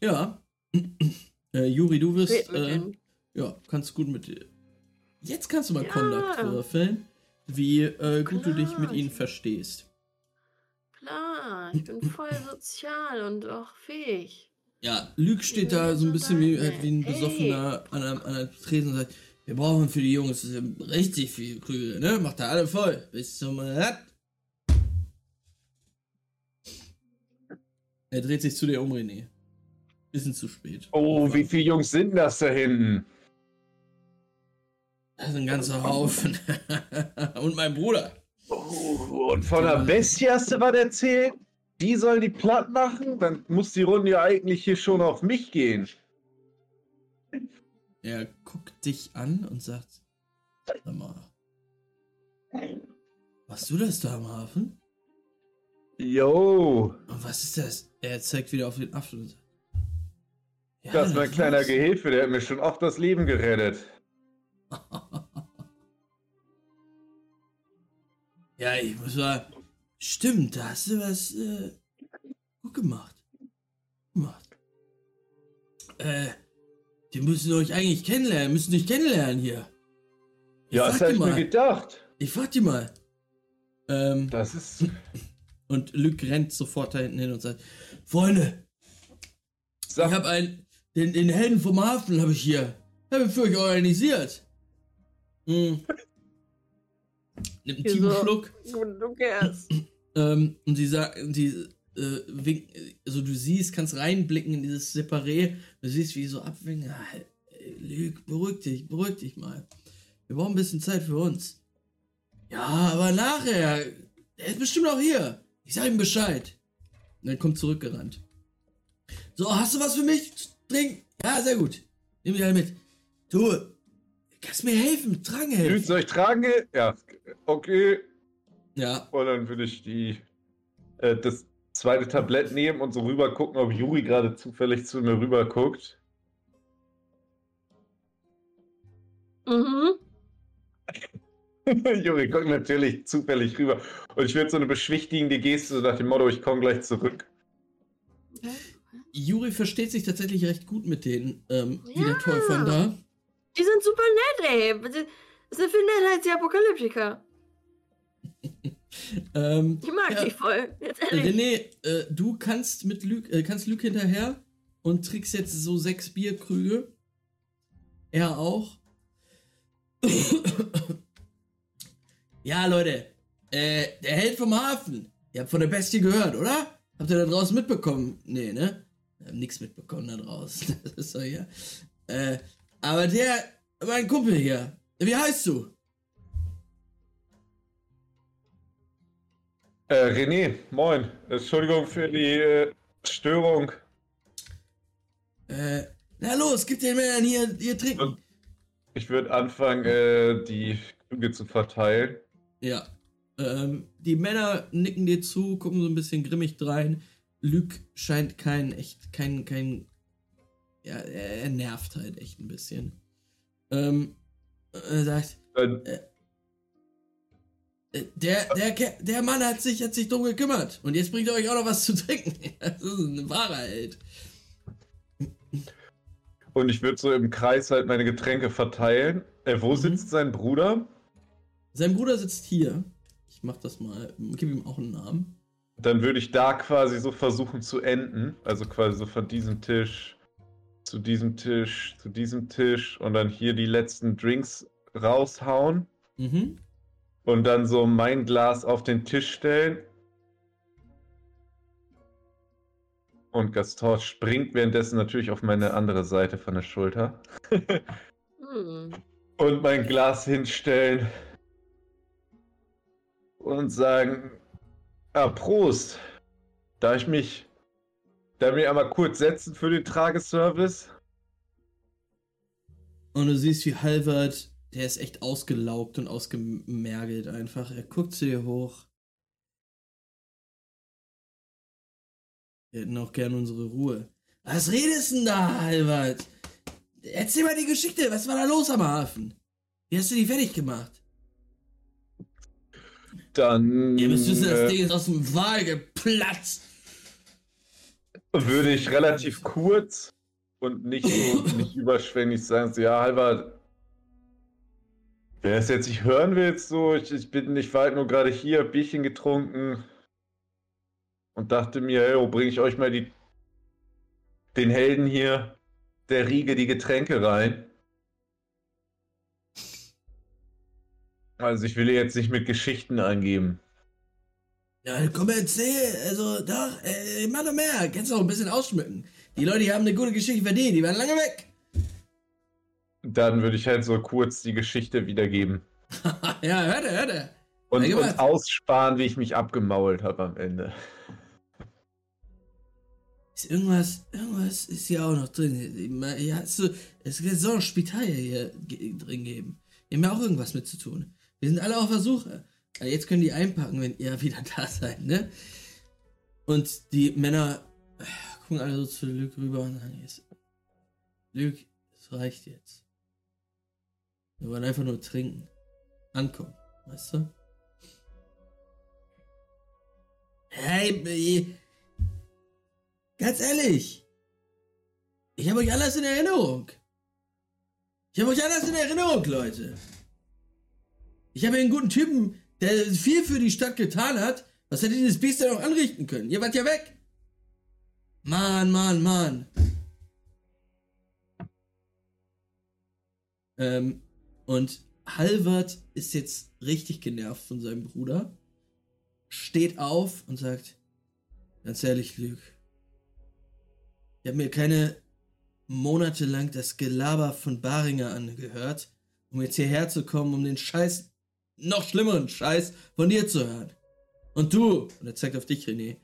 Ja. äh, Juri, du wirst. Äh, ja, kannst gut mit. Jetzt kannst du mal Ja. Conduct würfeln, wie äh, gut du dich mit Klar. ihnen verstehst. Klar, ich bin voll sozial und auch fähig. Ja, Luke steht da so ein bisschen wie, halt wie ein Besoffener an einem, an einem Tresen und sagt, wir brauchen für die Jungs richtig viel Krügel, ne? Macht da alle voll. Bis zum Rad. Er dreht sich zu dir um, René. Bisschen zu spät. Oh, wie viele Jungs sind das da hinten? Das ist ein ganzer Haufen. und mein Bruder. Oh, und von der Bestie hast du was erzählt? Die soll die platt machen? Dann muss die Runde ja eigentlich hier schon auf mich gehen. Er guckt dich an und sagt, sag mal, warst du das da am Hafen? Yo, Und was ist das? Er zeigt wieder auf den sagt, ja, das ist mein kleiner. Gehilfe, der hat mir schon oft das Leben gerettet. ja, ich muss mal. Stimmt, da hast du was äh, gut gemacht. Gemacht. Äh, die müssen euch eigentlich kennenlernen, müssen dich kennenlernen hier. Ich Ja, das habe ich mir gedacht. Ich frag die mal. Ähm, Das ist. und Luke rennt sofort da hinten hin und sagt: Freunde, ich Sag, habe einen. Den, den Helden vom Hafen habe ich hier. Habe ich für euch organisiert. Hm. Nimmt einen tiefen? Schluck. Ähm, und die sagen, die, äh, wink, also du siehst, kannst reinblicken in dieses Separé, du siehst, wie die so abwinken. Ah, Lüg, beruhig dich, beruhig dich mal. Wir brauchen ein bisschen Zeit für uns. Ja, aber nachher, er ist bestimmt auch hier. Ich sag ihm Bescheid. Und dann kommt zurückgerannt. So, hast du was für mich? Trink. Ja, sehr gut. Nimm dich alle mit. Du, kannst mir helfen, tragen helfen. soll ich tragen? Ja, okay. Ja, Und dann würde ich die, äh, das zweite Tablett nehmen und so rüber gucken, ob Juri gerade zufällig zu mir rüber guckt. Mhm. Juri guckt natürlich zufällig rüber. Und ich würde so eine beschwichtigende Geste so nach dem Motto, ich komme gleich zurück. Juri versteht sich tatsächlich recht gut mit den ähm, Ja. Wiedertäufern da. Die sind super nett, ey. Das sind viel netter als die Apokalyptiker. Ähm, Ich mag Ja. die voll. Jetzt ehrlich. René, äh, du kannst mit Luke, äh, kannst Luke hinterher und trickst jetzt so sechs Bierkrüge. Er auch. Ja, Leute, äh, der Held vom Hafen. Ihr habt von der Bestie gehört, oder? Habt ihr da draußen mitbekommen? Nee, ne? Wir haben nichts mitbekommen da draußen. Das ist doch hier. Äh, aber der, mein Kumpel hier, wie heißt du? Äh, René, moin. Entschuldigung für die äh, Störung. Äh, na los, gib den Männern hier, hier trinken. Ich würde anfangen, äh, die Krüge zu verteilen. Ja. Ähm, die Männer nicken dir zu, gucken so ein bisschen grimmig drein. Luke scheint kein, echt, kein, kein. Ja, er, er nervt halt echt ein bisschen. Ähm, er sagt, Äh, äh, der, der, der Mann hat sich, hat sich drum gekümmert. Und jetzt bringt er euch auch noch was zu trinken. Das ist ein wahrer Held. und ich würde so im Kreis halt meine Getränke verteilen. Äh, wo Mhm. sitzt sein Bruder? Sein Bruder sitzt hier. Ich mach das mal, gib ihm auch einen Namen. Dann würde ich da quasi so versuchen zu enden. Also quasi so von diesem Tisch zu diesem Tisch, zu diesem Tisch und dann hier die letzten Drinks raushauen Mhm. und dann so mein Glas auf den Tisch stellen. Und Gaston springt währenddessen natürlich auf meine andere Seite von der Schulter. Hm. und mein Glas hinstellen und sagen, ah, Prost. Da ich mich, da mich einmal kurz setzen für den Trageservice. Und du siehst, wie Halvard, der ist echt ausgelaugt und ausgemergelt einfach. Er guckt zu dir hoch. Wir hätten auch gern unsere Ruhe. Was redest denn da, Halvard? Erzähl mal die Geschichte. Was war da los am Hafen? Wie hast du die fertig gemacht? Dann Ihr müsst wissen, das äh, Ding ist aus dem Wal geplatzt. würde ich relativ kurz und nicht so nicht überschwänglich sagen, so, ja, Halbert, wer es jetzt nicht hören will, so, ich, ich bin, ich war halt nur gerade hier, Bierchen getrunken und dachte mir, hey, bringe ich euch mal die, den Helden hier der Riege die Getränke rein. Also ich will jetzt nicht mit Geschichten angeben. Ja, komm, erzähl. Also, doch, äh, mach doch mehr. Kannst du auch ein bisschen ausschmücken. Die Leute die haben eine gute Geschichte verdient. Die waren lange weg. Dann würde ich halt so kurz die Geschichte wiedergeben. ja, hörte, hörte. Und, Ja, und aussparen, wie ich mich abgemault habe am Ende. Ist irgendwas, irgendwas ist hier auch noch drin. Ja, hast du, es soll noch Spitalia hier drin geben. Wir haben ja auch irgendwas mit zu tun. Wir sind alle auf der Suche. Aber Jetzt können die einpacken, wenn ihr wieder da seid, ne? Und die Männer äh, gucken alle so zu Luke rüber und sagen jetzt, Luke, es reicht jetzt. Wir wollen einfach nur trinken. Ankommen, weißt du? Hey, Ganz ehrlich. Ich habe euch alles in Erinnerung. Ich habe euch alles in Erinnerung, Leute. Ich habe einen guten Typen, der viel für die Stadt getan hat. Was hätte dieses Biest denn noch anrichten können? Ihr wart ja weg. Mann, Mann, Mann. Ähm, und Halvard ist jetzt richtig genervt von seinem Bruder. Steht auf und sagt, ganz ehrlich, Luke, ich habe mir keine Monate lang das Gelaber von Baringer angehört, um jetzt hierher zu kommen, um den Scheiß, noch schlimmeren Scheiß von dir zu hören. Und du, und er zeigt auf dich, René,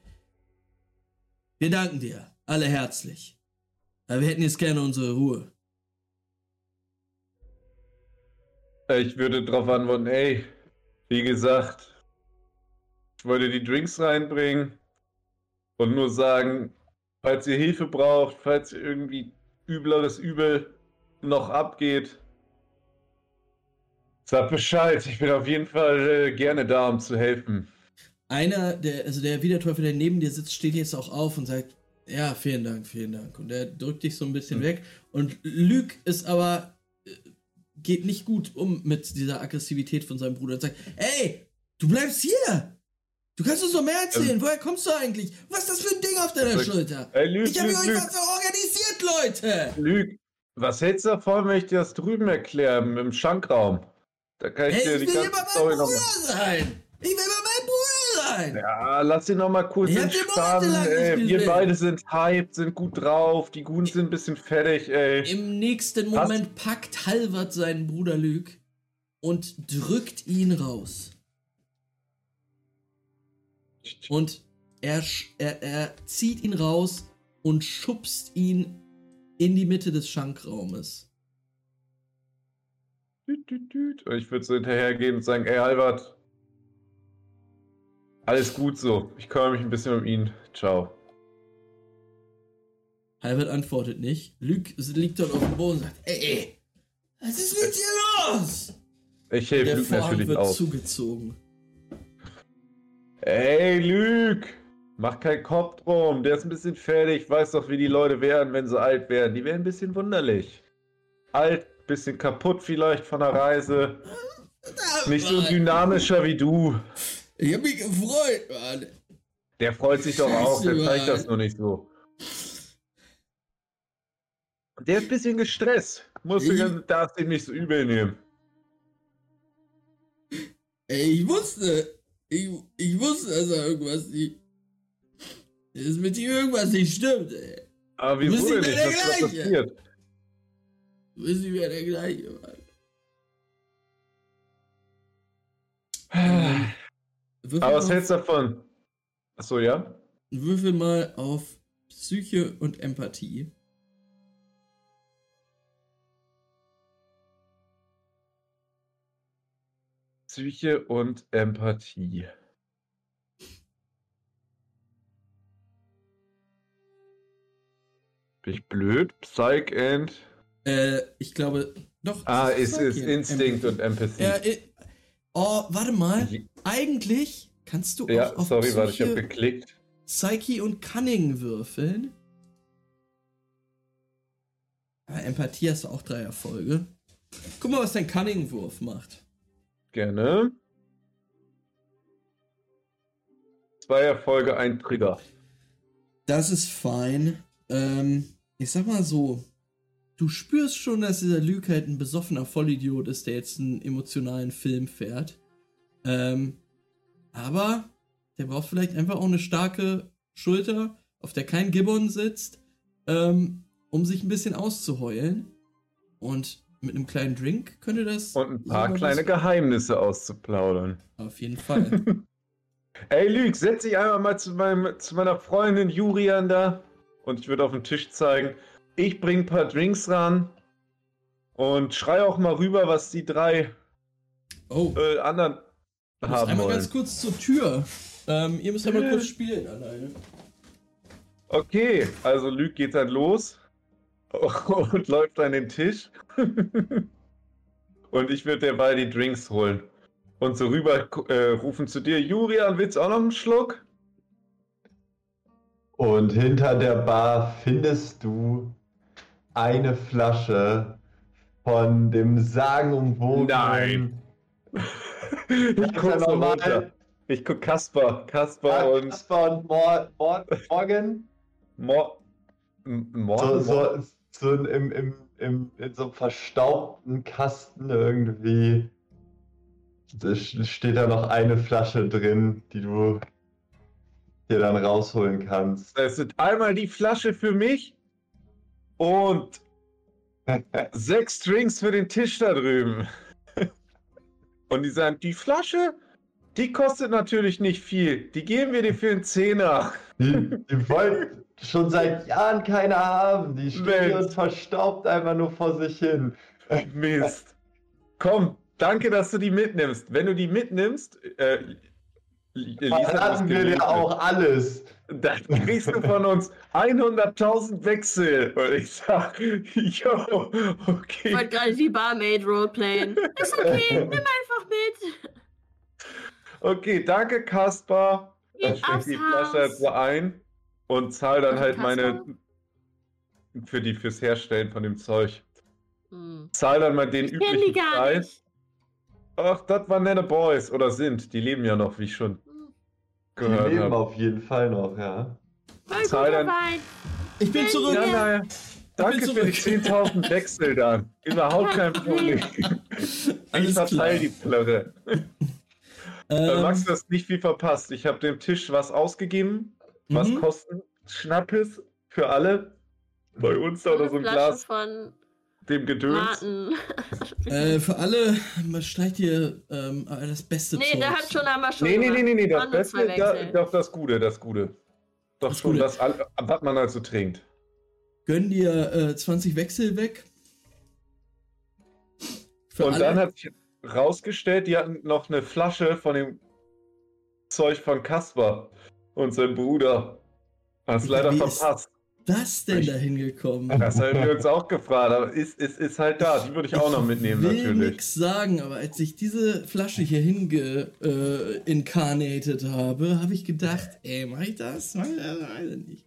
wir danken dir, alle herzlich. Aber wir hätten jetzt gerne unsere Ruhe. Ich würde darauf antworten, ey, wie gesagt, ich wollte die Drinks reinbringen und nur sagen, falls ihr Hilfe braucht, falls ihr irgendwie übleres Übel noch abgeht, sagt Bescheid. Ich bin auf jeden Fall äh, gerne da, um zu helfen. Einer, der, also der Wiederteufel, der neben dir sitzt, steht jetzt auch auf und sagt, ja, vielen Dank, vielen Dank. Und er drückt dich so ein bisschen Hm. weg. Und Luke ist aber, äh, geht nicht gut um mit dieser Aggressivität von seinem Bruder und sagt, ey, du bleibst hier. Du kannst uns noch mehr erzählen. Ähm. Woher kommst du eigentlich? Was ist das für ein Ding auf deiner Sag- Schulter? Ey, Lüg, Ich habe Lüg, euch Lüg, was so organisiert, Leute. Lüg. Was hältst du davon, wenn ich dir das drüben erkläre, im Schankraum? Da kann ich Hey, dir ich die will ganze immer mein Story Bruder nochmal. sein. Ich will immer mein Bruder sein. Ja, lass ihn noch mal kurz den entspannen. Ey, wir beide sind hyped, sind gut drauf. Die Guten sind ein bisschen fertig, ey. Im nächsten Was? Moment packt Halvard seinen Bruder Luke und drückt ihn raus. Und er, er, er zieht ihn raus und schubst ihn in die Mitte des Schankraumes. Und ich würde so hinterhergehen und sagen, ey Albert, alles gut so. Ich kümmere mich ein bisschen um ihn. Ciao. Halvard antwortet nicht. Luke liegt dort auf dem Boden und sagt, ey, ey, was ist mit dir los? Ich helfe Vorhang natürlich wird auf. zugezogen. Ey, Luke! Mach keinen Kopf drum. Der ist ein bisschen fertig. Weiß doch, wie die Leute werden, wenn sie alt werden. Die werden ein bisschen wunderlich. Alt, bisschen kaputt vielleicht von der Reise. Nicht so dynamischer wie du. Ich hab mich gefreut, Mann. Der freut sich doch auch, der zeigt das nur nicht so. Der ist ein bisschen gestresst. Musst du, Ich- ganz- darfst ihn nicht so übel nehmen. Ey, ich wusste, ich, ich wusste, dass da irgendwas nicht, dass mit ihm irgendwas nicht stimmt, ey. Aber Du wieso denn nicht Was Gleiche. passiert? Du bist nicht mehr der gleiche, Mann. Würfel, Aber was auf, hältst du davon? Achso, ja? würfel mal auf Psyche und Empathie. Psyche und Empathie. Bin ich blöd? Psych and. Äh, ich glaube, doch. Ah, ist, ist Psyche Instinct und Empathie. Empathy. Ja, äh, oh, warte mal. Eigentlich kannst du auch Ja, auf sorry, warte, ich Psyche, geklickt. Psyche und Cunning würfeln. Aber Empathie hast du auch drei Erfolge. Guck mal, was dein Cunning-Wurf macht. Gerne. Zwei Erfolge, ein Trigger. Das ist fein. Ähm, ich sag mal so, du spürst schon, dass dieser Luke halt ein besoffener Vollidiot ist, der jetzt einen emotionalen Film fährt. Ähm, aber der braucht vielleicht einfach auch eine starke Schulter, auf der kein Gibbon sitzt, ähm, um sich ein bisschen auszuheulen. Und mit einem kleinen Drink könnte das. Und ein paar kleine Geheimnisse auszuplaudern. Auf jeden Fall. Ey, Lüg, setz dich einmal mal zu, meinem, zu meiner Freundin Jurian da. Und ich würde auf den Tisch zeigen. Ich bring ein paar Drinks ran. Und schrei auch mal rüber, was die drei Oh, äh, anderen ich haben einmal wollen. ganz kurz zur Tür. Ähm, ihr müsst einmal kurz spielen alleine. Okay, also Lüg geht dann los und läuft an den Tisch. und ich würde derweil die Drinks holen. Und so rüber äh, rufen zu dir, Jurian, willst du auch noch einen Schluck? Und hinter der Bar findest du eine Flasche von dem sagenumwogenen. Nein. ich ist guck ja so runter. Ich guck Kasper. Kasper Ah, und Kasper und Mor Mor Morgan. Mor M- Mor So, so, so in- im, im, im, in so einem verstaubten Kasten irgendwie. Da steht da noch eine Flasche drin, die du dir dann rausholen kannst. Es sind einmal die Flasche für mich und sechs Drinks für den Tisch da drüben. Und die sagen, die Flasche, die kostet natürlich nicht viel. Die geben wir dir für einen Zehner. Die, die wollten schon seit Jahren keine haben. Die steht und verstaubt einfach nur vor sich hin. Mist. Komm, danke, dass du die mitnimmst. Wenn du die mitnimmst, äh, Lisa Verraten wir dir auch alles. Dann kriegst du von uns 100.000 Wechsel. Und ich sag, yo, Ich okay. wollte gerade die Barmaid roleplayen. Ist okay, nimm einfach mit. Okay, danke, Kaspar. Steck aufs die Flasche Haus. jetzt so ein und zahl dann Danke, halt meine Kaspar. für die fürs Herstellen von dem Zeug. Hm. Zahl dann mal den Ich üblichen Preis. Ach, das waren nette Boys oder sind. Die leben ja noch, wie ich schon Hm. Die gehört leben habe. auf jeden Fall noch, ja. Voll guter dann-. Ich bin zurück. Ja, naja. Danke für die zurück. 10.000 Wechsel dann. Überhaupt kein Problem. Ich verteile die Plörre. Äh, Ähm, Max, du hast nicht viel verpasst. Ich habe dem Tisch was ausgegeben. Was mhm. kosten Schnappes für alle? Bei uns da oder so ein Glas von dem Gedöns. Martin. Äh, für alle steigt ihr ähm, das beste nee, der hat schon einmal schon Nee, nee, nee, nee, nee, das Beste, da, doch das Gute, das Gute. Doch Das schon, Gute. das, was man also trinkt. Gönn dir äh, 20 Wechsel weg. Für Und alle. dann hat sich rausgestellt, die hatten noch eine Flasche von dem Zeug von Kasper und seinem Bruder. Hast leider Wie ist- verpasst. Das denn Ich- da hingekommen? Das haben wir uns auch gefragt, aber ist, ist, ist halt da. Die würde ich auch noch mitnehmen, will natürlich. nix sagen, aber als ich diese Flasche hier hinge äh, incarnated habe, habe ich gedacht, ey, mach ich das? Mach ich das? Weiß ich nicht.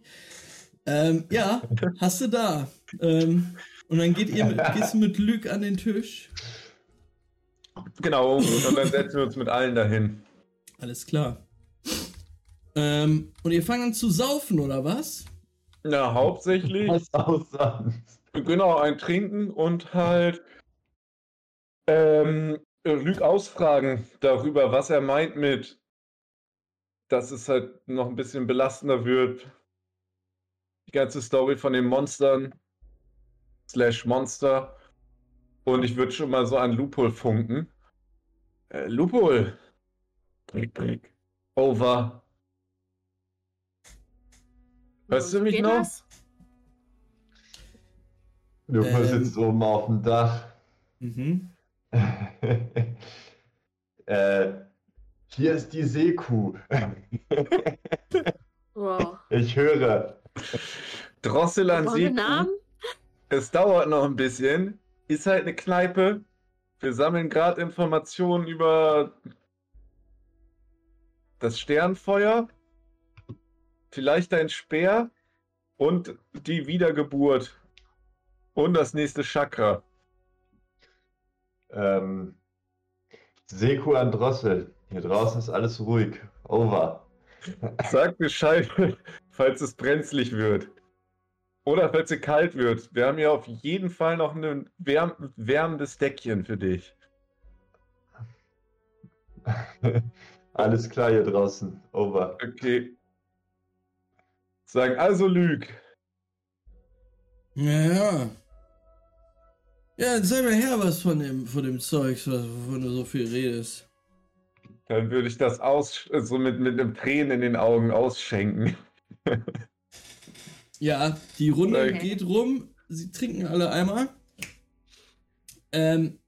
Ähm, ja, hast du da. Ähm, und dann geht ihr mit, gehst du mit Luke an den Tisch. Genau, und dann setzen wir uns mit allen dahin. Alles klar. Ähm, und ihr fangt an zu saufen, oder was? Ja, hauptsächlich. Was sonst. Genau, ein Trinken und halt ähm, Lüg ausfragen darüber, was er meint mit, dass es halt noch ein bisschen belastender wird. Die ganze Story von den Monstern slash Monster. Und ich würde schon mal so an Lupol funken. Äh, Lupol. Brick, brick. Over. Hörst du mich noch? das? Du Ähm. sitzt oben auf dem Dach. Mhm. äh, hier ist die Seekuh. Wow. ich höre. Drossel an. Namen? Es dauert noch ein bisschen. Ist halt eine Kneipe. Wir sammeln gerade Informationen über das Sternfeuer, vielleicht ein Speer und die Wiedergeburt und das nächste Chakra. Ähm, Seekuh an Drossel. Hier draußen ist alles ruhig. Over. Sag Bescheid, falls es brenzlig wird. Oder falls es kalt wird. Wir haben ja auf jeden Fall noch ein wärm wärmendes Deckchen für dich. alles klar hier draußen. Over. Okay. Sagen also Lüg. Ja, ja. Ja, dann sag mir her was von dem, von dem Zeugs, was- wovon du so viel redest. Dann würde ich das aus so mit, mit einem Tränen in den Augen ausschenken. Ja, die Runde Okay. geht rum. Sie trinken alle einmal. Ähm,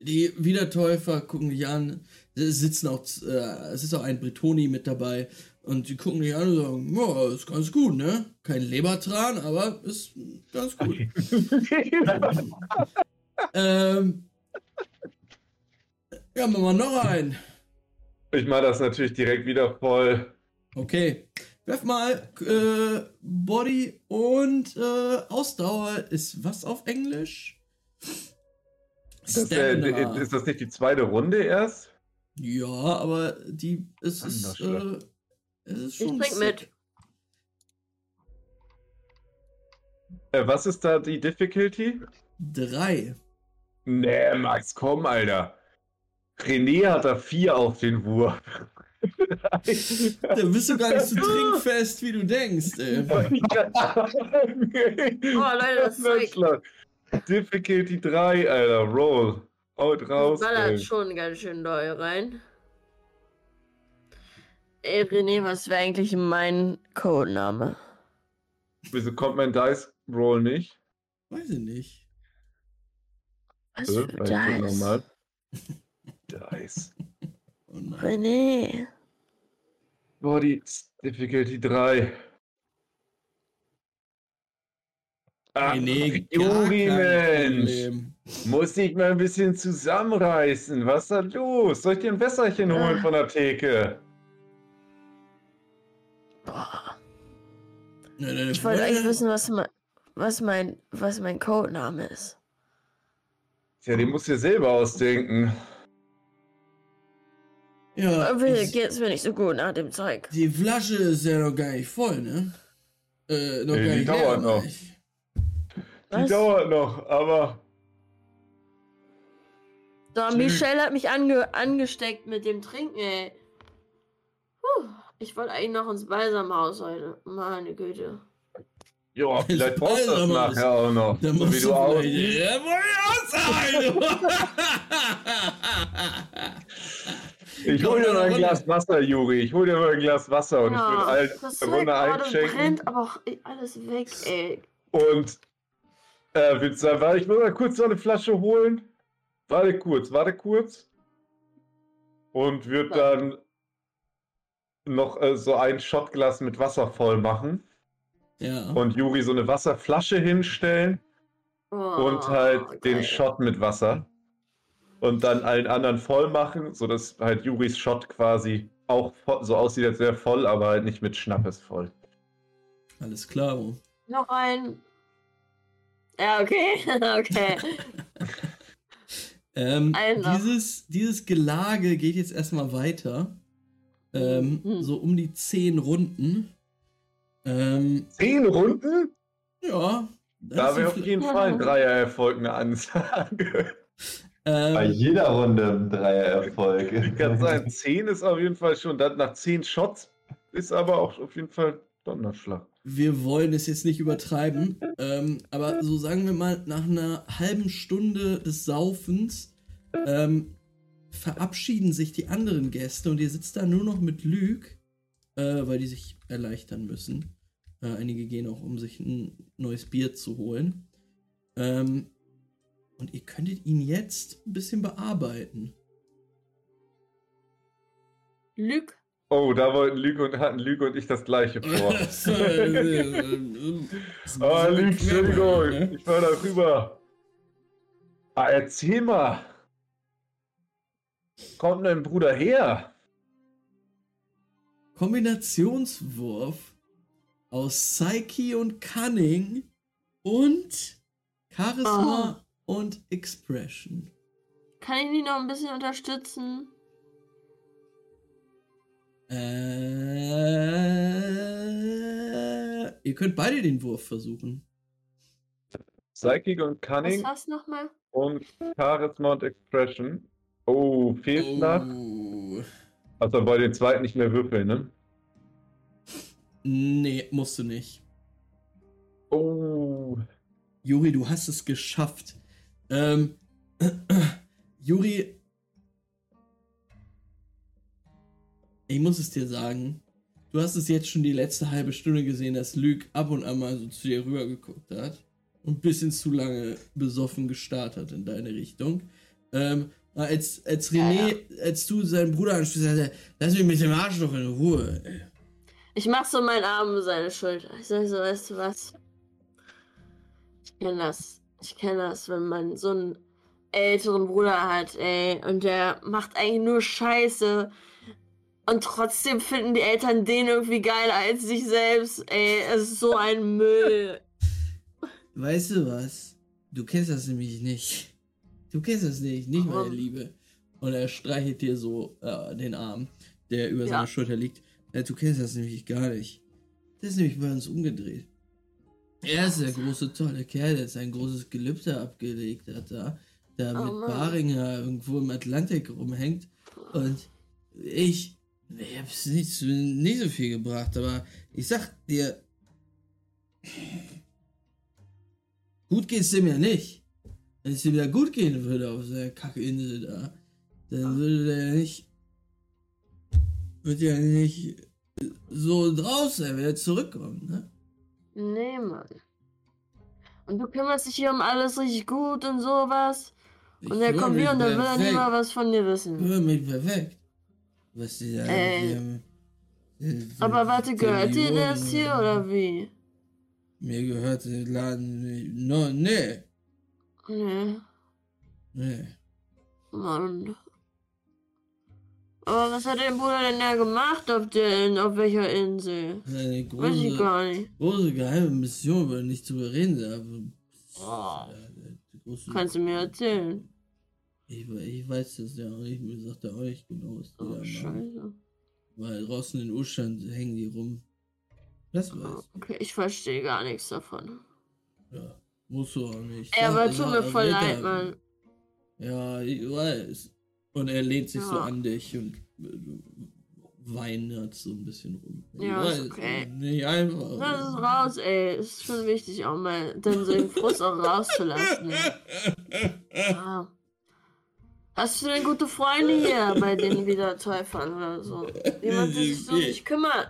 die Wiedertäufer gucken dich an. Es sitzen auch, äh, es ist auch ein Bretoni mit dabei. Und die gucken dich an und sagen, ja, ist ganz gut, ne? Kein Lebertran, aber ist ganz gut. ähm, ja, machen wir noch einen. Ich mache das natürlich direkt wieder voll. Okay. Werf mal äh, Body und äh, Ausdauer ist was auf Englisch? Das, äh, Stamina. ist das nicht die zweite Runde erst? ja, aber die ist, Anders äh. Es ist Ich schon trink mit. Äh, was ist da die Difficulty? drei. Nee, Max, komm, Alter. René hat da vier auf den Wurf. Da bist du gar nicht so trinkfest, wie du denkst. Ey. Oh, Leute, das Zeug. Difficulty 3, Alter. Roll. Haut raus. ballert Ey. schon ganz schön doll rein. Ey, René, was wäre eigentlich mein Codename? Wieso kommt mein Dice Roll nicht? Weiß ich nicht. Was Äh, für Dice? nochmal? Dice. Oh. René. Body Difficulty 3. Ah, Nee, Juri, Mensch. Muss ich mal ein bisschen zusammenreißen. Was ist da los? Soll ich dir ein Wässerchen holen Ah. von der Theke? Boah. Ich wollte eigentlich wissen, was mein, was mein, was mein Codename ist. Ja, den musst du dir selber ausdenken. Ja, Aber ich, geht's mir nicht so gut nach dem Zeug. die Flasche ist ja noch gar nicht voll, ne? Äh, noch Nee, gar die nicht dauert noch. ich. Die dauert noch, aber So. Michelle hat mich ange angesteckt mit dem Trinken, ey. Ich wollte eigentlich noch ins Balsamhaus heute. Meine Güte. ja, vielleicht brauchst du das nachher auch noch. Da so wie du aussiehst. Ja, Ich hol dir mal ein Glas Wasser, Juri. Ich hol dir mal ein Glas Wasser und ich würde allen das eine Runde einschenken. brennt aber auch alles weg, ey. Und äh, willst du sagen, ich muss mal kurz so eine Flasche holen. Warte kurz, warte kurz. Und wird Ja. dann noch äh, so ein Shotglas mit Wasser voll machen. Ja. Und Juri so eine Wasserflasche hinstellen Oh, und halt den geil. Shot mit Wasser. Und dann allen anderen voll machen, sodass halt Juris Shot quasi auch so aussieht, als wäre voll, aber halt nicht mit Schnappes voll. Alles klar. Mo. Noch ein. Ja, okay. okay. Ähm, Einer. dieses, dieses Gelage geht jetzt erstmal weiter. Ähm, Mhm. So um die zehn Runden. Ähm, Zehn Runden? ja. das Da wäre auf jeden Fall ein Dreiererfolg eine Ansage. Bei ähm, jeder Runde ein Dreiererfolg. Kann sagen, zehn ist auf jeden Fall schon. Dann nach zehn Shots ist aber auch auf jeden Fall Donnerschlag. wir wollen es jetzt nicht übertreiben, ähm, aber so sagen wir mal, nach einer halben Stunde des Saufens ähm, verabschieden sich die anderen Gäste und ihr sitzt da nur noch mit Lüg, äh, weil die sich erleichtern müssen. Äh, einige gehen auch, um sich ein neues Bier zu holen. Ähm, und ihr könntet ihn jetzt ein bisschen bearbeiten. Lüg. Oh, da wollten Lüge und hatten Lüge und ich das gleiche vor. Ah, Lüge, Entschuldigung, ich war da rüber. Ah, erzähl mal. Kommt dein Bruder her? Kombinationswurf aus Psyche und Cunning und Charisma und Expression. Kann ich ihn noch ein bisschen unterstützen? Äh, ihr könnt beide den Wurf versuchen. Psychic und Was Cunning war's nochmal? und Charisma und Expression. Oh, fehlt nach. Oh. Also bei den zweiten nicht mehr würfeln, ne? Nee, musst du nicht. Oh. Juri, du hast es geschafft. Ähm, Juri, ich muss es dir sagen. Du hast es jetzt schon die letzte halbe Stunde gesehen, dass Luke ab und an mal so zu dir rüber geguckt hat und ein bisschen zu lange besoffen gestarrt hat in deine Richtung. Ähm, als, als René, als du seinen Bruder anstießt, sagte, er, lass mich mit dem Arschloch in Ruhe. Ich mach so meinen Arm um seine Schulter. Ich sag so, weißt du was? Ich kenn das. Ich kenn das, wenn man so einen älteren Bruder hat, ey, und der macht eigentlich nur Scheiße. Und trotzdem finden die Eltern den irgendwie geiler als sich selbst, ey. Es ist so ein Müll. Weißt du was? Du kennst das nämlich nicht. Du kennst das nicht, nicht meine Warum? Liebe. Und er streichelt dir so äh, den Arm, der über Ja. seiner Schulter liegt. Äh, du kennst das nämlich gar nicht. Das ist nämlich bei uns umgedreht. Er ist der große, tolle Kerl, der sein großes Gelübde abgelegt hat, da, da Oh mit Mann. Baringer irgendwo im Atlantik rumhängt. Und ich, ich hab's nicht, nicht so viel gebracht, aber ich sag dir, gut geht's dem ja nicht. Wenn es ihm ja gut gehen würde auf der Kackinsel da, dann würde der nicht, wird ja nicht so draus sein, wenn er zurückkommt, ne? Nee, Mann. Und du kümmerst dich hier um alles richtig gut und sowas. Und der Ich kommt hier und der will dann perfekt. immer was von dir Ich wissen. höre mich perfekt. Was die da Äh, die haben- Aber warte, gehört dir das hier oder wie? Mir gehört der Laden nicht. No, nee. Nee, Nee. Mann. Aber was hat dein Bruder denn da gemacht auf der, auf welcher Insel? Eine Weiß ich große, gar nicht. große geheime Mission, über nicht zu bereden darf. Oh. Ja, große- Kannst du mir erzählen? Ich, ich weiß das ja auch nicht, mir sagt er auch nicht genau, was die Oh, da machen. scheiße. Weil draußen in Urstand hängen die rum. Das Oh, weiß Okay, ich verstehe gar nichts davon. Ja, musst du auch nicht. Sag aber tut mir voll leid, Mann. Ja, ich weiß. Und er lehnt sich so Ja. an dich und äh, weinert so ein bisschen rum. Ich Ja, ist weiß, okay. Nicht einfach. Lass es raus, ey. Ist schon wichtig, auch mal dann so den Frust auch rauszulassen. Ja. Hast du denn gute Freunde hier, bei denen wieder Teufel oder so? Jemand, der sich so dich kümmert?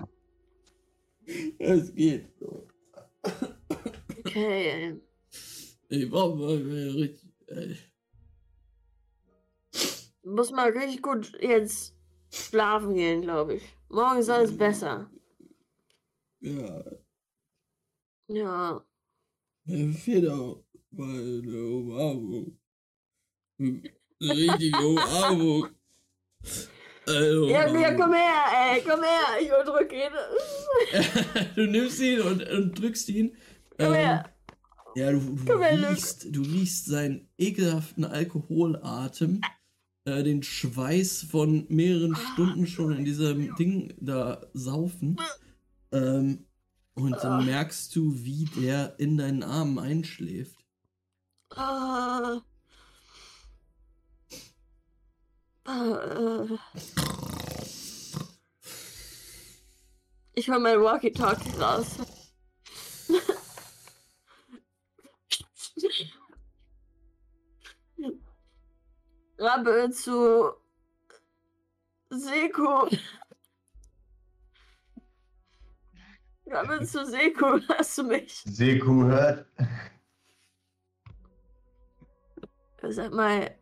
Es geht so. Okay, ey. Ich brauch mal richtig. Ey. Du musst mal richtig gut jetzt schlafen gehen, glaube ich. Morgen ist alles besser. Ja, Ja. mir fehlt auch mal eine Umarmung. Richtige Umarmung. Also, Ja, ja, komm her, ey, komm her. Ich unterdrücke ihn. du nimmst ihn und, und drückst ihn. Komm ähm, her. Ja, du, du, riechst, du riechst seinen ekelhaften Alkoholatem, äh, den Schweiß von mehreren Stunden schon in diesem Ding da saufen. Ähm, und dann merkst du, wie der in deinen Armen einschläft. Ah. Ah. Ich hol mein Walkie-Talkie raus. Rappe zu Seko. Rappe zu Seko, hast du mich? Seku hört. Sag mal,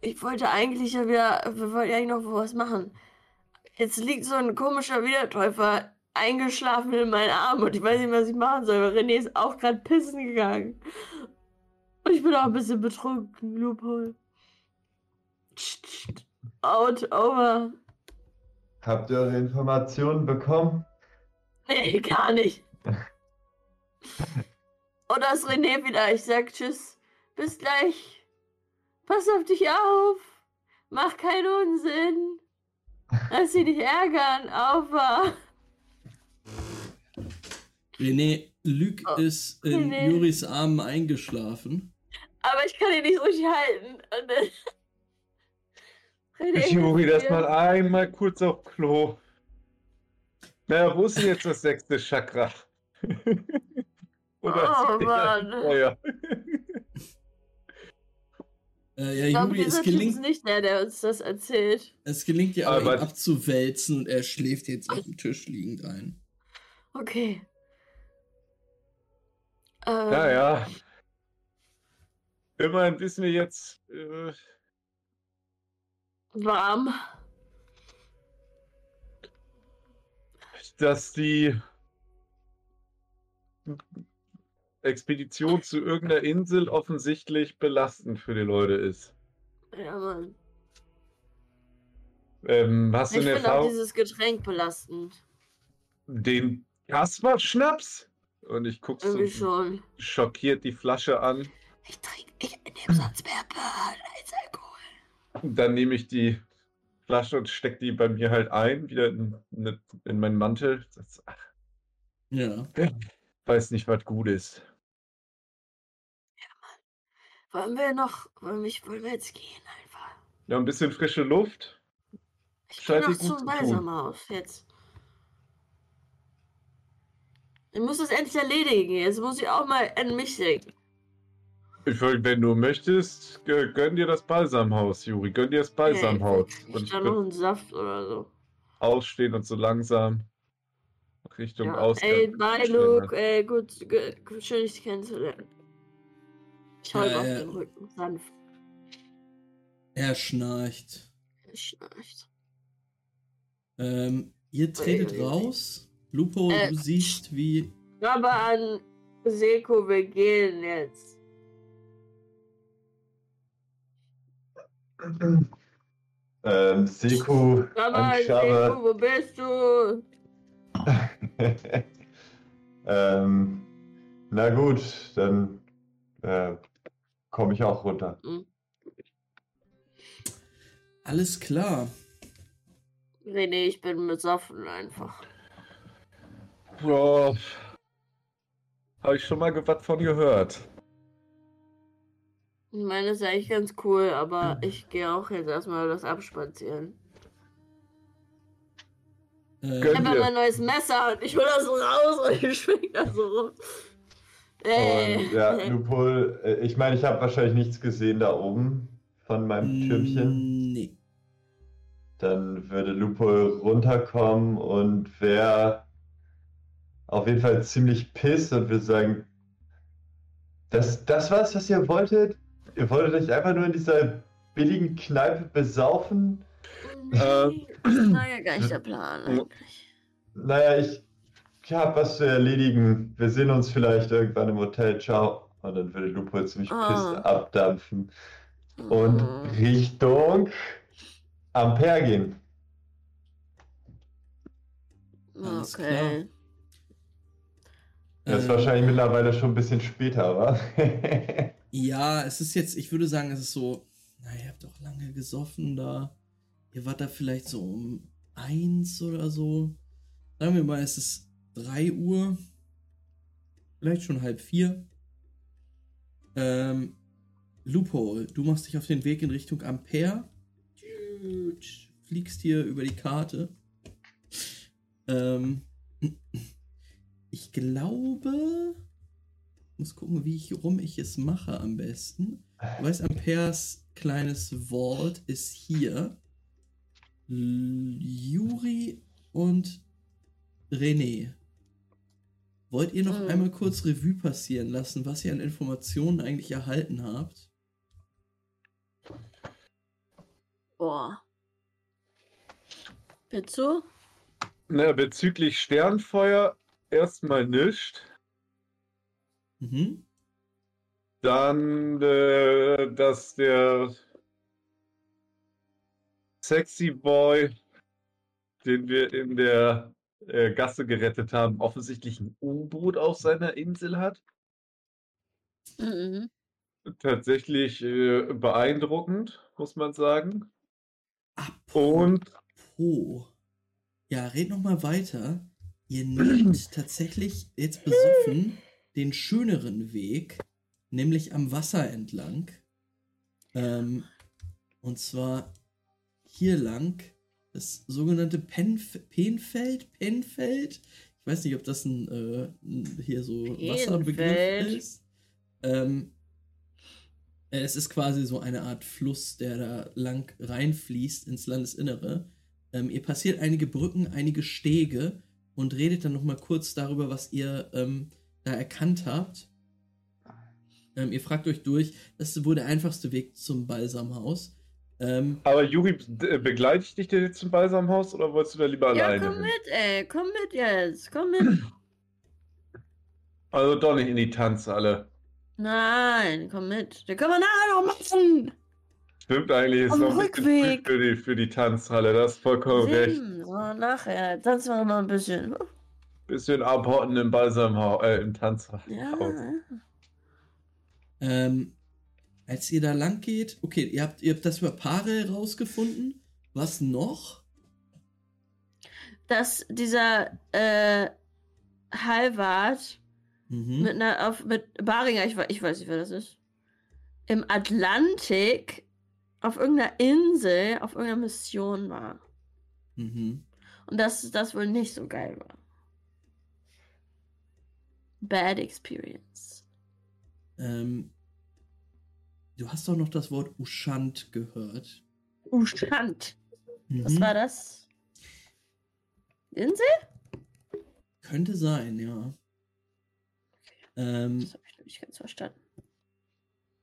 ich wollte eigentlich ja wieder, wir wollten ja eigentlich noch was machen. Jetzt liegt so ein komischer Wiedertäufer eingeschlafen in meinen Arm und ich weiß nicht, was ich machen soll. weil René ist auch gerade pissen gegangen. Und ich bin auch ein bisschen betrunken, Loophole. Out, over. Habt ihr eure Informationen bekommen? Nee, gar nicht. Oder ist René wieder? Ich sag Tschüss. Bis gleich. Pass auf dich auf. Mach keinen Unsinn. Lass sie dich ärgern. Aufer. René, Luke Oh, ist in René. Juris Armen eingeschlafen. Aber ich kann ihn nicht richtig halten. René, Juri, das mal einmal kurz auf Klo. Na, wo ist denn jetzt das sechste Chakra? Oder Oh, Mann. Feuer? Äh, ja, Ich glaube, Juri, es gelingt, nicht der, der uns das erzählt. es gelingt dir aber, Aber- ihn abzuwälzen und er schläft jetzt auf dem Tisch liegend ein. Okay. Ähm, Ja, ja. Immerhin wissen wir jetzt, äh, Warm. dass die Expedition zu irgendeiner Insel offensichtlich belastend für die Leute ist. Ja, Mann. Ähm, hast du Ich eine finde auch dieses Getränk belastend. Den Kasper-Schnaps? Und ich guck so schon. schockiert die Flasche an. Ich trinke, ich nehme sonst mehr Burn als Alkohol. Dann nehme ich die Flasche und stecke die bei mir halt ein, wieder in, in, in meinen Mantel. Das, ach, Ja. weiß nicht, was gut ist. Wollen wir noch, wollen wir, wollen wir jetzt gehen einfach? Ja, ein bisschen frische Luft. Ich Scheint bin zum zu tun. Balsamhaus jetzt. Ich muss das endlich erledigen. Jetzt muss ich auch mal an mich denken. Ich, würd- wenn du möchtest, gö- gönn dir das Balsamhaus, Juri. Gönn dir das Balsamhaus. Ich Und ich da noch einen Saft oder so. ausstehen und so langsam Richtung Ja. Ausgang. Ey, bye. Luke. Ey, gut, gut, schön, dich kennenzulernen. Ich hau ihm Ja, auf ja. den Rücken, sanft. Er schnarcht. Er schnarcht. Ähm, ihr tretet ui. raus. Lupo, Äh, du siehst, wie. Aber an Seko, wir gehen jetzt. Ähm, Seku anschaue. wo bist du? ähm, na gut, dann äh, komme ich auch runter. Alles klar. René, ich bin besoffen einfach. Ja, habe ich schon mal was von gehört. Ich meine, das ist eigentlich ganz cool, aber ich gehe auch jetzt erstmal das abspazieren. Äh, Ich habe mein neues Messer und ich hol das so raus und ich schwing das so rum. Ey. Und ja, Lupol, äh, ich meine, ich habe wahrscheinlich nichts gesehen da oben von meinem Türmchen. Nee. Dann würde Lupol runterkommen und wäre auf jeden Fall ziemlich piss und würde sagen, das, das war's, was ihr wolltet? Ihr wolltet euch einfach nur in dieser billigen Kneipe besaufen? Nee, das war ja gar nicht der Plan eigentlich. Naja, ich, ich habe was zu erledigen. Wir sehen uns vielleicht irgendwann im Hotel. Ciao. Und dann würde Lupo ziemlich Ah. piss abdampfen und Mhm. Richtung Ampere gehen. Alles Okay. Das ist Ähm, wahrscheinlich mittlerweile schon ein bisschen später, wa? Ja, es ist jetzt, ich würde sagen, es ist so, na, ihr habt doch lange gesoffen da. Ihr wart da vielleicht so um eins oder so. Sagen wir mal, es ist drei Uhr. Vielleicht schon halb vier. Ähm, Loophole, du machst dich auf den Weg in Richtung Ampere. Fliegst hier über die Karte. Ähm, ich glaube, muss gucken, wie ich, rum ich es mache am besten. Du weißt, Amperes kleines Vault ist hier. L Juri und René. Wollt ihr noch Hm. einmal kurz Revue passieren lassen, was ihr an Informationen eigentlich erhalten habt? Boah. Pizzo? Na, bezüglich Sternfeuer erstmal nicht. Mhm. Dann, äh, dass der Sexy Boy, den wir in der äh, Gasse gerettet haben, offensichtlich ein U-Boot auf seiner Insel hat. Mhm. Tatsächlich äh, beeindruckend, muss man sagen. Apropos. Und Ja, red noch mal weiter. Ihr nehmt tatsächlich jetzt besoffen den schöneren Weg, nämlich am Wasser entlang. Ähm, und zwar hier lang, das sogenannte Penf Penfeld, Penfeld. Ich weiß nicht, ob das ein, äh, ein hier so Wasserbegriff Penfeld. ist. Ähm, es ist quasi so eine Art Fluss, der da lang reinfließt ins Landesinnere. Ähm, ihr passiert einige Brücken, einige Stege und redet dann noch mal kurz darüber, was ihr ähm, da erkannt habt. Ähm, ihr fragt euch durch, das ist wohl der einfachste Weg zum Balsamhaus. Ähm, aber Juri, äh, begleite ich dich denn jetzt zum Balsamhaus oder wolltest du da lieber Ja, alleine? komm mit, ey. Komm mit jetzt. Komm mit. Also doch nicht in die Tanzhalle. Nein, komm mit. Den können wir nachher noch machen. Stimmt eigentlich, ist Am noch Rückweg. für die, für die Tanzhalle, das ist vollkommen recht. Sieben. So, nachher. Tanzen wir noch ein bisschen. Bisschen abhotten im Balsamhaus, äh, im Tanzhaus. Ja. ähm, als ihr da lang geht, okay, ihr habt, ihr habt das über Paare rausgefunden. Was noch? Dass dieser äh, Halvard Mhm. mit einer auf mit Baringer, ich, ich weiß nicht, wer das ist. Im Atlantik auf irgendeiner Insel auf irgendeiner Mission war. Mhm. Und dass das wohl nicht so geil war. Bad experience. Ähm, du hast doch noch das Wort Ushant gehört. Was Mhm. war das? Insel? Könnte sein, ja. Ähm, Das habe ich nicht ganz verstanden.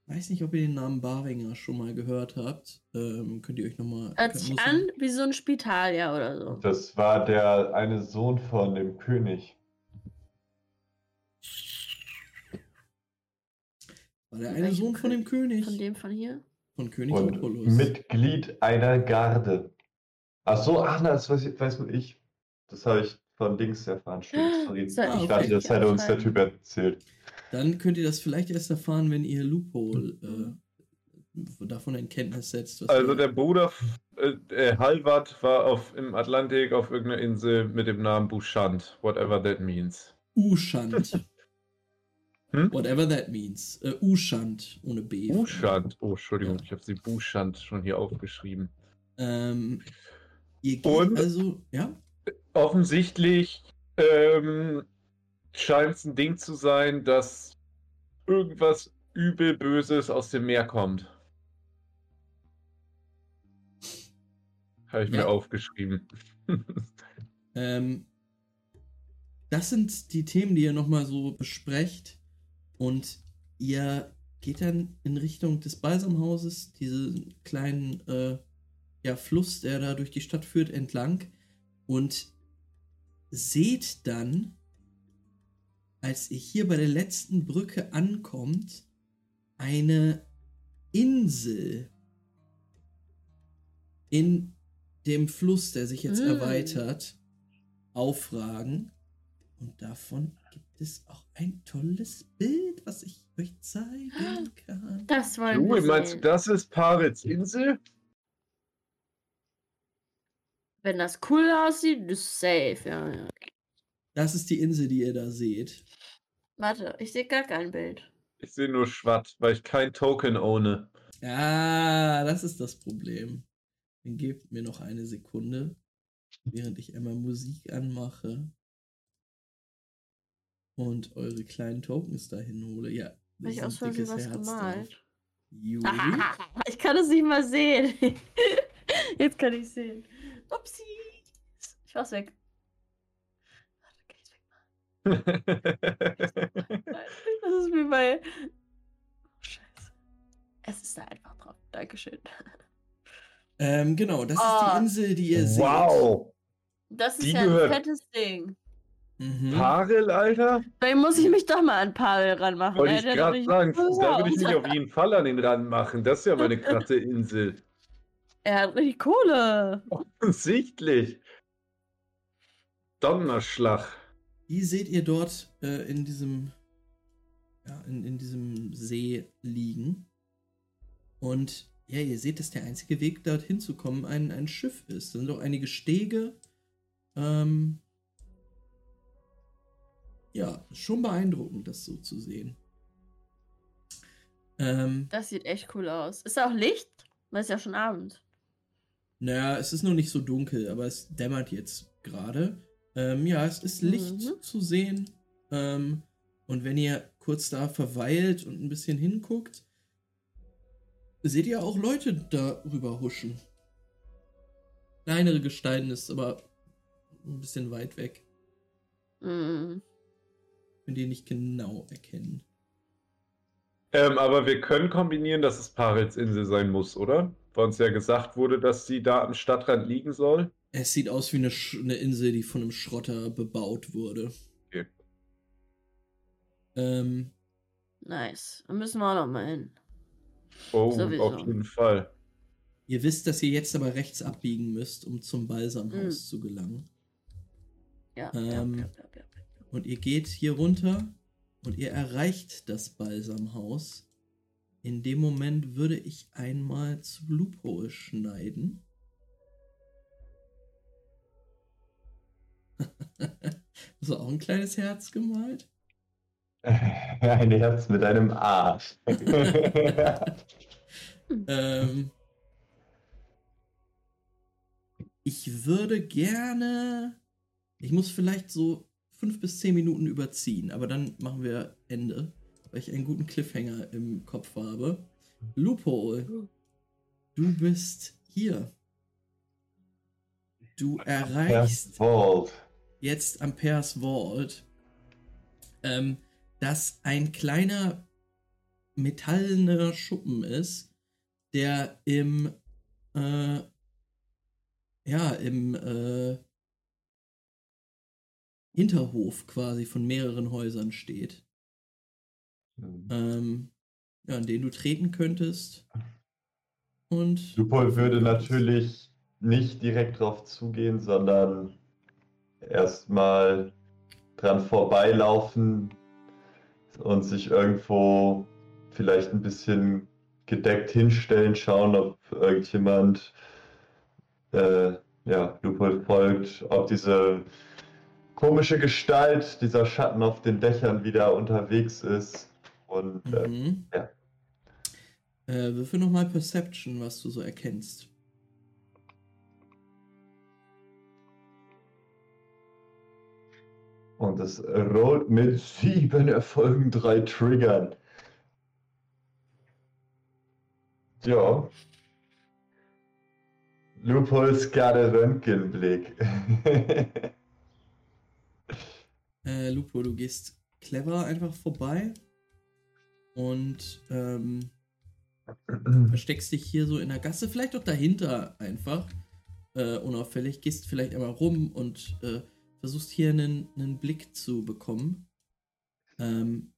weiß nicht, ob ihr den Namen Baringer schon mal gehört habt. Ähm, könnt ihr euch nochmal. Hört sich an wie so ein Spital, ja, oder so. Das war der eine Sohn von dem König. War der eine Sohn von dem König? Von dem von hier? Von König Und. Mitglied einer Garde. Ach so, ach, na, das weiß, ich- weiß nur ich. Das habe ich von Dings erfahren. Stimmt, sorry. Ich dachte, das hätte uns der? Typ erzählt. Dann könnt ihr das vielleicht erst erfahren, wenn ihr Loophole äh, davon in Kenntnis setzt. Also der Bruder, äh, äh, Halvard war auf, im Atlantik auf irgendeiner Insel mit dem Namen Bouchant, whatever that means. Ushant. Hm? Whatever that means. Äh, Ushant, ohne B. Bouchant, oh, Entschuldigung, ich habe sie Bouchant schon hier aufgeschrieben. Ähm, ihr geht Und? also, ja? Offensichtlich ähm, scheint es ein Ding zu sein, dass irgendwas übel Böses aus dem Meer kommt. Habe ich Ja. mir aufgeschrieben. Ähm, das sind die Themen, die ihr nochmal so besprecht. Und ihr geht dann in Richtung des Balsamhauses, diesen kleinen äh, ja, Fluss, der da durch die Stadt führt, entlang. Und seht dann, als ihr hier bei der letzten Brücke ankommt, eine Insel in dem Fluss, der sich jetzt Mm. erweitert, aufragen. Und davon gibt es auch ein tolles Bild, was ich euch zeigen kann. Das wollen Junge, wir meinst du, sehen. das ist Parets Insel? Wenn das cool aussieht, ist safe, ja, ja. Das ist die Insel, die ihr da seht. Warte, ich sehe gar kein Bild. Ich sehe nur Schwatt, weil ich kein Token ohne. Ah, das ist das Problem. Dann gebt mir noch eine Sekunde, während ich einmal Musik anmache und eure kleinen Tokens dahin hole. Ja, Habe da ich ist aus Versehen was Herz gemalt? ich kann es nicht mal sehen. Jetzt kann ich sehen. Upsi. Ich war's weg. Warte, kann ich's wegmachen? Das ist wie bei. Oh, Scheiße. Es ist da einfach drauf. Dankeschön. Ähm, genau, das ist Ah. die Insel, die ihr wow. Das ist Die ja gehört- ein fettes Ding. Mhm. Parel, Alter? Vielleicht muss ich mich doch mal an Pavel ranmachen. Wollte ich gerade sagen, da würde ich mich auf jeden Fall an den Rand machen. Das ist ja meine krasse Insel. Er hat richtig Kohle. Offensichtlich. Donnerschlag. Die seht ihr dort äh, in diesem ja, in, in diesem See liegen. Und ja, ihr seht, dass der einzige Weg, dorthin zu kommen, ein, ein Schiff ist. Da sind auch einige Stege. Ähm, ja, schon beeindruckend, das so zu sehen. Ähm, Das sieht echt cool aus. Ist da auch Licht? Weil es ist ja schon Abend. Naja, es ist noch nicht so dunkel, aber es dämmert jetzt gerade. Ähm, ja, es ist Licht Mhm. zu sehen. Ähm, und wenn ihr kurz da verweilt und ein bisschen hinguckt, seht ihr auch Leute darüber huschen. Kleinere Gestalten aber ein bisschen weit weg. Mhm. Könnt ihr nicht genau erkennen. Ähm, aber wir können kombinieren, dass es Parels Insel sein muss, oder? Weil uns ja gesagt wurde, dass sie da am Stadtrand liegen soll. Es sieht aus wie eine, Sch eine Insel, die von einem Schrotter bebaut wurde. Okay. Ähm, Nice. Da müssen wir auch noch mal hin. Oh, Sowieso. auf jeden Fall. Ihr wisst, dass ihr jetzt aber rechts abbiegen müsst, um zum Balsamhaus Mhm. zu gelangen. Ja. Ähm, ja, ja, ja, ja. Und ihr geht hier runter und ihr erreicht das Balsamhaus. In dem Moment würde ich einmal zu Loophole schneiden. Hast du auch ein kleines Herz gemalt? Ein Herz mit einem Arsch. Ähm, ich würde gerne. Ich muss vielleicht so fünf bis zehn Minuten überziehen, aber dann machen wir Ende, weil ich einen guten Cliffhanger im Kopf habe. Loophole, du bist hier. Du erreichst Vault. jetzt am Pairs Vault, ähm, das ein kleiner metallener Schuppen ist, der im äh, ja im äh, Hinterhof quasi von mehreren Häusern steht, ähm, ja, an den du treten könntest. Und Lupol würde natürlich nicht direkt drauf zugehen, sondern erstmal dran vorbeilaufen und sich irgendwo vielleicht ein bisschen gedeckt hinstellen, schauen, ob irgendjemand äh, ja, Lupol folgt, ob diese komische Gestalt, dieser Schatten auf den Dächern wieder unterwegs ist. Und äh, Mhm. ja. Äh, würfel nochmal Perception, was du so erkennst. Und es rollt mit sieben Erfolgen, drei Triggern. Ja. Lupols gerade Röntgenblick. Äh, Lupo, du gehst clever einfach vorbei und ähm, versteckst dich hier so in der Gasse, vielleicht auch dahinter einfach, äh, unauffällig, gehst vielleicht einmal rum und äh, versuchst hier einen, einen Blick zu bekommen. Ähm,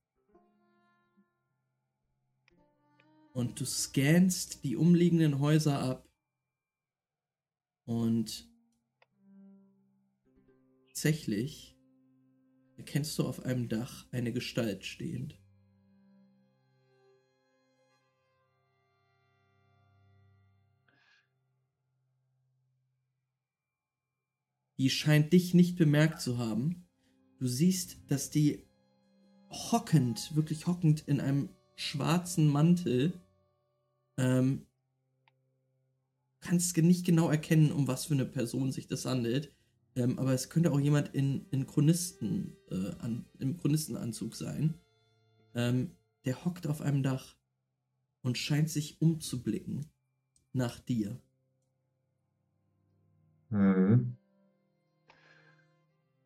und du scannst die umliegenden Häuser ab und tatsächlich erkennst du auf einem Dach eine Gestalt stehend. Die scheint dich nicht bemerkt zu haben. Du siehst, dass die hockend, wirklich hockend in einem schwarzen Mantel, ähm, kannst nicht genau erkennen, um was für eine Person sich das handelt. Ähm, aber es könnte auch jemand in, in Chronisten, äh, an, im Chronistenanzug sein. Ähm, der hockt auf einem Dach und scheint sich umzublicken nach dir. Hm.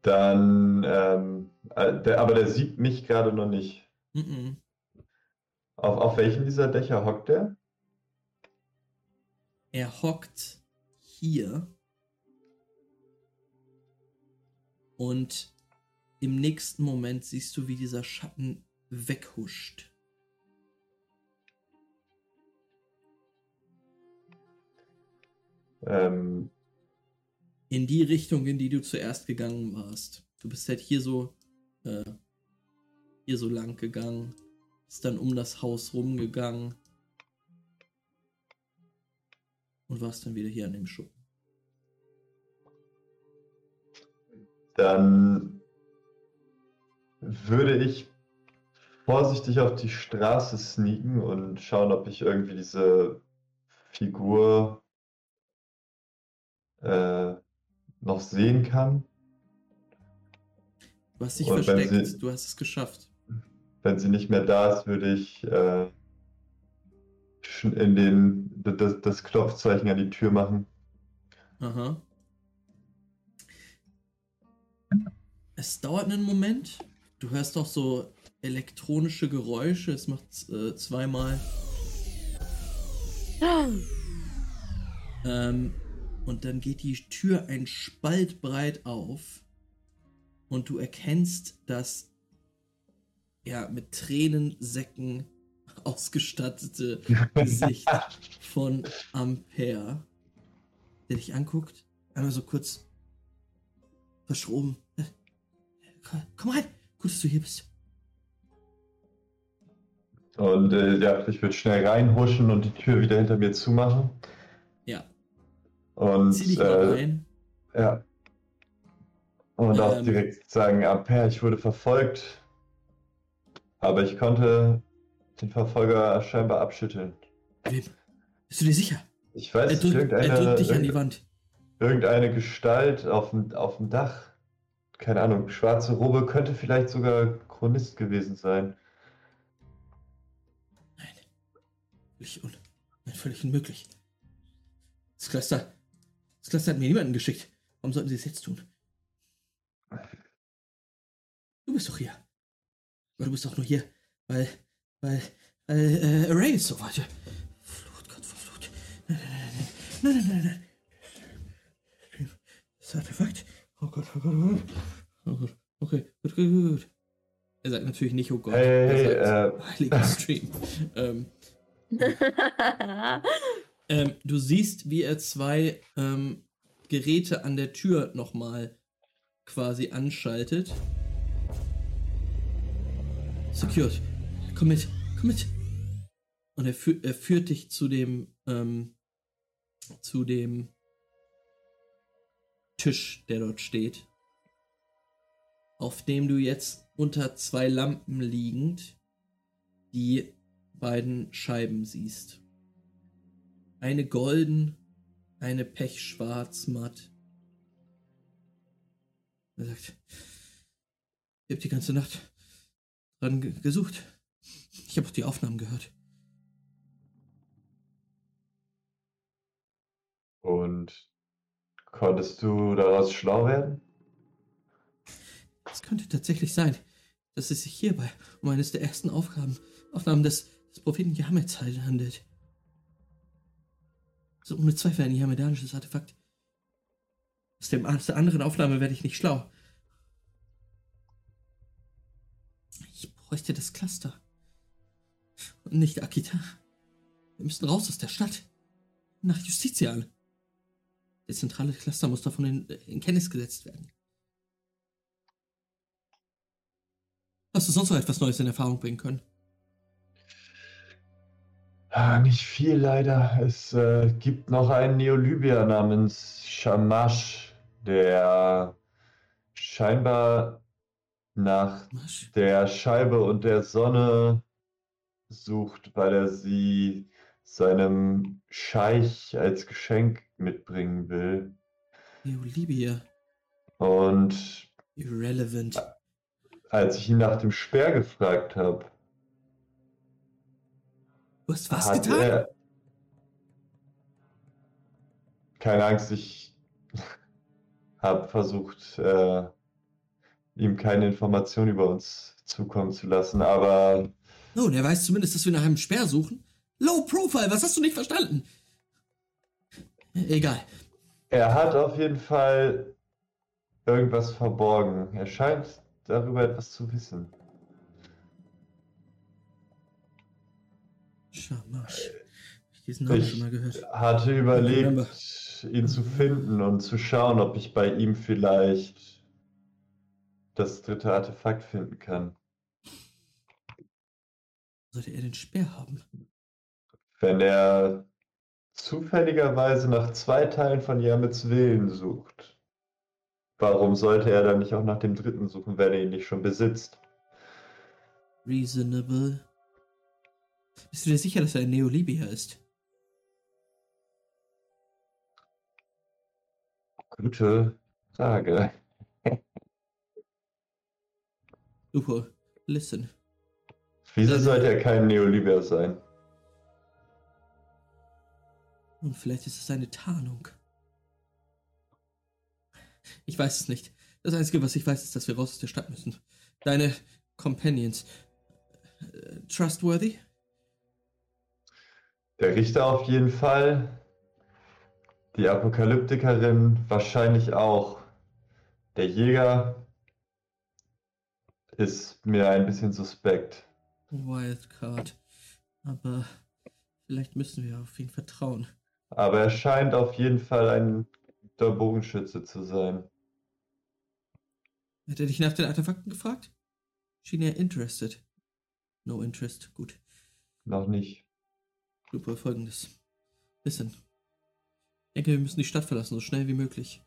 Dann, ähm, äh, der, aber der sieht mich gerade noch nicht. Mhm. Auf, auf welchen dieser Dächer hockt der? Er hockt hier und im nächsten Moment siehst du, wie dieser Schatten weghuscht. Ähm, In die Richtung, in die du zuerst gegangen warst. Du bist halt hier so, äh, hier so lang gegangen, bist dann um das Haus rumgegangen und warst dann wieder hier an dem Schuppen. Dann würde ich vorsichtig auf die Straße sneaken und schauen, ob ich irgendwie diese Figur äh, noch sehen kann. Du hast dich Und versteckt, sie- du hast es geschafft. Wenn sie nicht mehr da ist, würde ich äh, in den, das, das Klopfzeichen an die Tür machen. Aha. Es dauert einen Moment. Du hörst auch so elektronische Geräusche. Es macht äh, zweimal. Ähm, und dann geht die Tür ein Spalt breit auf. Und du erkennst das ja mit Tränensäcken ausgestattete Gesicht von Ampere, der dich anguckt, einmal so kurz verschroben. Komm- Komm rein, gut, dass du hier bist. Und äh, ja, ich würde schnell reinhuschen und die Tür wieder hinter mir zumachen. Ja, Und zieh dich mal äh, rein. Ja. Und auch Ähm. direkt sagen, Ampere, ich wurde verfolgt. Aber ich konnte den Verfolger scheinbar abschütteln. Wem? Bist du dir sicher? Ich weiß Er drückt, irgendeine, er drückt dich an die Wand. irgendeine Gestalt auf dem, auf dem Dach. Keine Ahnung, schwarze Robe könnte vielleicht sogar Chronist gewesen sein. Völlig, un nein, völlig unmöglich. Das Cluster, das Cluster hat mir niemanden geschickt. Warum sollten sie es jetzt tun? Du bist doch hier. Aber du bist doch nur hier, weil, weil, weil äh, Array es so wollte. Flut, Gott verflucht. Nein, nein, nein, nein, nein, nein, nein. Das Artefakt. Oh Gott, oh Gott, oh Gott. Oh Gott. Okay, gut, gut, gut. Er sagt natürlich nicht, oh Gott. Hey, er sagt, äh, heiliger Stream. ähm, ähm, du siehst, wie er zwei ähm, Geräte an der Tür nochmal quasi anschaltet. Secured. Komm mit, komm mit. Und er, fü er führt dich zu dem, ähm, zu dem Tisch, der dort steht. Auf dem du jetzt unter zwei Lampen liegend die beiden Scheiben siehst. Eine golden, eine pechschwarz matt. Er sagt, ich habe die ganze Nacht dran ge gesucht. Ich habe auch die Aufnahmen gehört. Und konntest du daraus schlau werden? Es könnte tatsächlich sein, dass es sich hierbei um eines der ersten Aufgaben, Aufnahmen des, des Propheten Jahrmets handelt. So ohne Zweifel ein jamedanisches Artefakt. Aus, dem, aus der anderen Aufnahme werde ich nicht schlau. Ich bräuchte das Cluster. Und nicht Akita. Wir müssen raus aus der Stadt. Nach Justizial. Der zentrale Cluster muss davon in, in Kenntnis gesetzt werden. Hast du sonst noch etwas Neues in Erfahrung bringen können? Ah, nicht viel leider. Es äh, gibt noch einen Neolybier namens Shamash, der scheinbar nach Masch? der Scheibe und der Sonne sucht, weil er sie seinem Scheich als Geschenk mitbringen will. Neolibia. Und Irrelevant. als ich ihn nach dem Speer gefragt habe, Du hast was hat getan? er. Keine Angst, ich habe versucht, äh, ihm keine Informationen über uns zukommen zu lassen, aber Nun, er weiß zumindest, dass wir nach einem Speer suchen. Low Profile, was hast du nicht verstanden? Egal. er hat auf jeden Fall irgendwas verborgen. Er scheint darüber etwas zu wissen. Schamasch. Ich diesen Namen schon mal gehört. Hatte überlegt, ihn zu finden und zu schauen, ob ich bei ihm vielleicht das dritte Artefakt finden kann. Sollte er den Speer haben? Wenn er zufälligerweise nach zwei Teilen von Yamets Willen sucht, warum sollte er dann nicht auch nach dem dritten suchen, wenn er ihn nicht schon besitzt? Reasonable. Bist du dir sicher, dass er ein Neolibia ist? Gute Frage. Lupo, listen. Wieso sollte er kein Neoliber sein? Und vielleicht ist es eine Tarnung. Ich weiß es nicht. Das Einzige, was ich weiß, ist, dass wir raus aus der Stadt müssen. Deine Companions. Äh, trustworthy? Der Richter auf jeden Fall. Die Apokalyptikerin wahrscheinlich auch. Der Jäger ist mir ein bisschen suspekt. Wildcard. Aber vielleicht müssen wir auf ihn vertrauen. Aber er scheint auf jeden Fall ein guter Bogenschütze zu sein. Hat er dich nach den Artefakten gefragt? Schien er interested. No interest. Gut. Noch nicht. Lupo, folgendes. Listen. Ich denke, wir müssen die Stadt verlassen, so schnell wie möglich.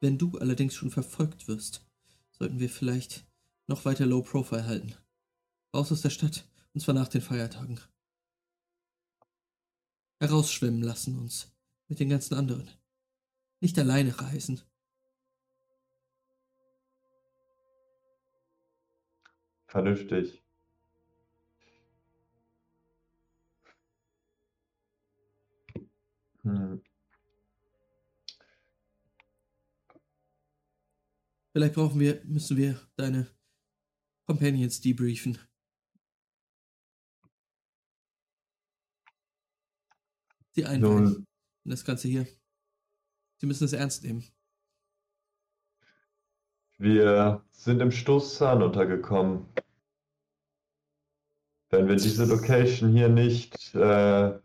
Wenn du allerdings schon verfolgt wirst, sollten wir vielleicht noch weiter Low Profile halten. Raus aus der Stadt, und zwar nach den Feiertagen. Herausschwimmen lassen uns, mit den ganzen anderen. Nicht alleine reisen. Vernünftig. Hm. Vielleicht brauchen wir, müssen wir deine Companions debriefen. Sie einweihen Nun, in das Ganze hier. Sie müssen es ernst nehmen. wir sind im Stoßzahn untergekommen. Wenn wir diese Location hier nicht äh,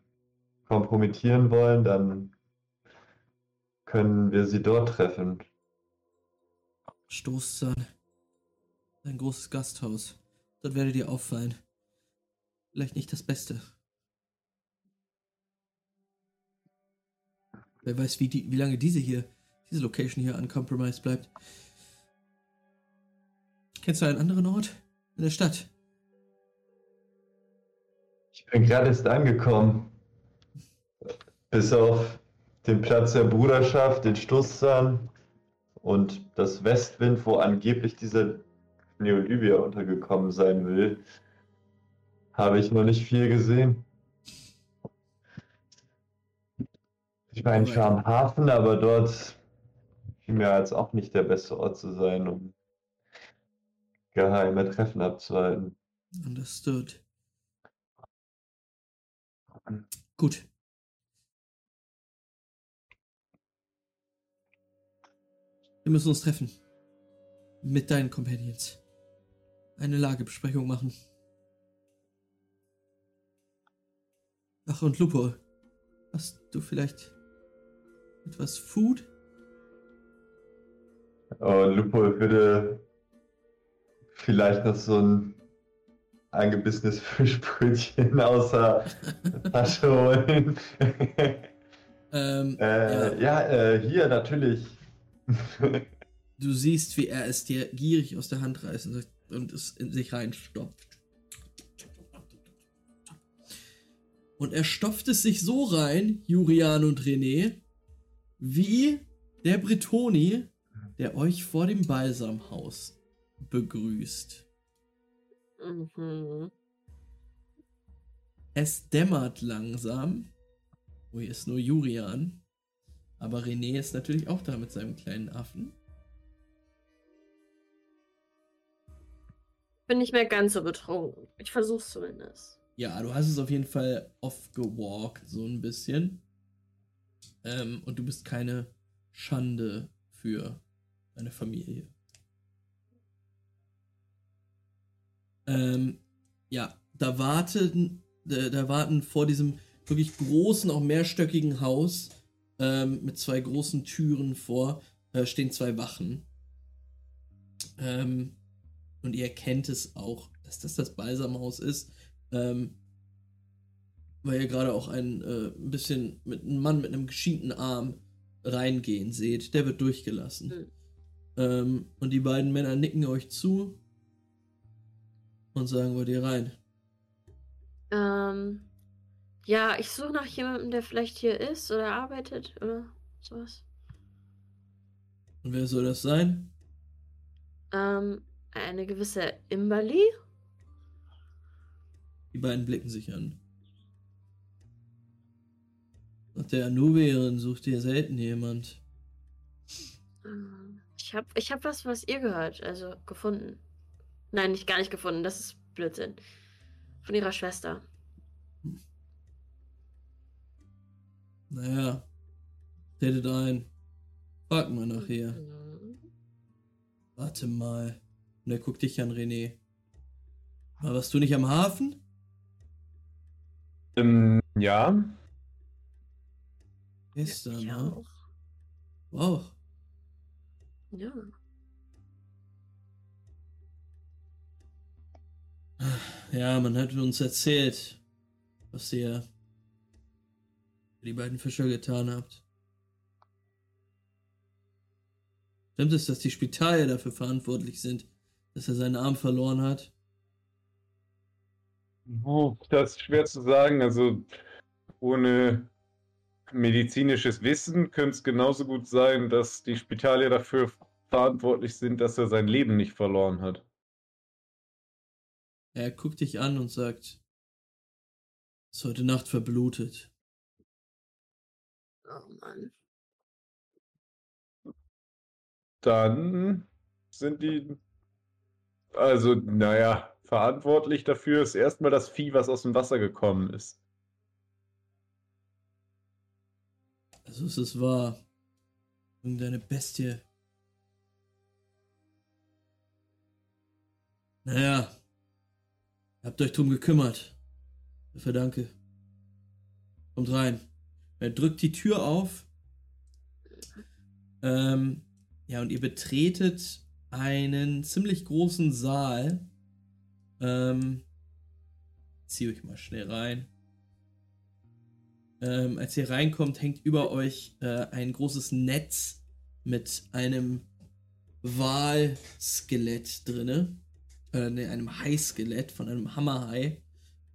kompromittieren wollen, dann können wir sie dort treffen. Stoßzahn. Ein großes Gasthaus. Dort werde dir auffallen. Vielleicht nicht das Beste. Wer weiß, wie, die, wie lange diese hier, diese Location hier uncompromised bleibt. Kennst du einen anderen Ort? In der Stadt? Ich bin gerade erst angekommen. Bis auf den Platz der Bruderschaft, den Stoßzahn und das Westwind, wo angeblich dieser Neolibia untergekommen sein will, habe ich noch nicht viel gesehen. Ich meine, ich war am Hafen, aber dort schien mir als auch nicht der beste Ort zu sein, um geheime Treffen abzuhalten. Understood. Gut. Wir müssen uns treffen. Mit deinen Companions. Eine Lagebesprechung machen. Ach, und Lupo. Hast du vielleicht etwas Food? Und Lupo würde vielleicht noch so ein angebissenes Fischbrötchen aus der Tasche holen. Ähm, äh, ja, ja, äh, hier natürlich. du siehst, wie er es dir gierig aus der Hand reißt und, und es in sich reinstopft. Und er stopft es sich so rein, Jurian und René, wie der Bretoni, der euch vor dem Balsamhaus begrüßt. Mhm. Es dämmert langsam. Oh, hier ist nur Jurian. Aber René ist natürlich auch da mit seinem kleinen Affen. Bin nicht mehr ganz so betrunken. Ich versuch's zumindest. Ja, du hast es auf jeden Fall off-gewalkt, so ein bisschen. Ähm, und du bist keine Schande für deine Familie. Ähm, ja, da warten, da, da warten vor diesem wirklich großen, auch mehrstöckigen Haus ähm, mit zwei großen Türen vor, äh, stehen zwei Wachen. Ähm, und ihr erkennt es auch, dass das das Balsamhaus ist. Ähm, weil ihr gerade auch ein äh, bisschen mit einem Mann mit einem geschienten Arm reingehen seht. Der wird durchgelassen. Mhm. Ähm, und die beiden Männer nicken euch zu und sagen, wollt ihr rein? Ähm, ja, ich suche nach jemandem, der vielleicht hier ist oder arbeitet oder sowas. Und wer soll das sein? Ähm, eine gewisse Imberly? Die beiden blicken sich an. Nach der Anubierin sucht ihr selten jemand. Ähm, Ich hab, ich hab was, was ihr gehört, also gefunden. Nein, nicht gar nicht gefunden, das ist Blödsinn. Von ihrer Schwester. Naja, tretet ein. Frag mal nachher. Mhm. Warte mal. Und er guckt dich an, René. Warst du nicht am Hafen? Ähm, ja. Gestern, Ich ne? auch. Wow. Ja. Ja, man hat uns erzählt, was ihr für die beiden Fischer getan habt. Stimmt es, dass die Spitalier dafür verantwortlich sind, dass er seinen Arm verloren hat? Oh, das ist schwer zu sagen. Also ohne medizinisches Wissen könnte es genauso gut sein, dass die Spitalier dafür verantwortlich sind, dass er sein Leben nicht verloren hat. Er guckt dich an und sagt, ist heute Nacht verblutet. Oh Mann. Dann sind die, also, naja, verantwortlich dafür ist erstmal das Vieh, was aus dem Wasser gekommen ist. Also es ist wahr. Irgendeine Bestie. Naja. Habt euch drum gekümmert. Dafür danke. Kommt rein. Er drückt die Tür auf. Ähm, ja, und ihr betretet einen ziemlich großen Saal. Ähm, zieh euch mal schnell rein. Ähm, als ihr reinkommt, hängt über euch äh, ein großes Netz mit einem Walskelett drinne. Äh, ne, einem Haiskelett von einem Hammerhai,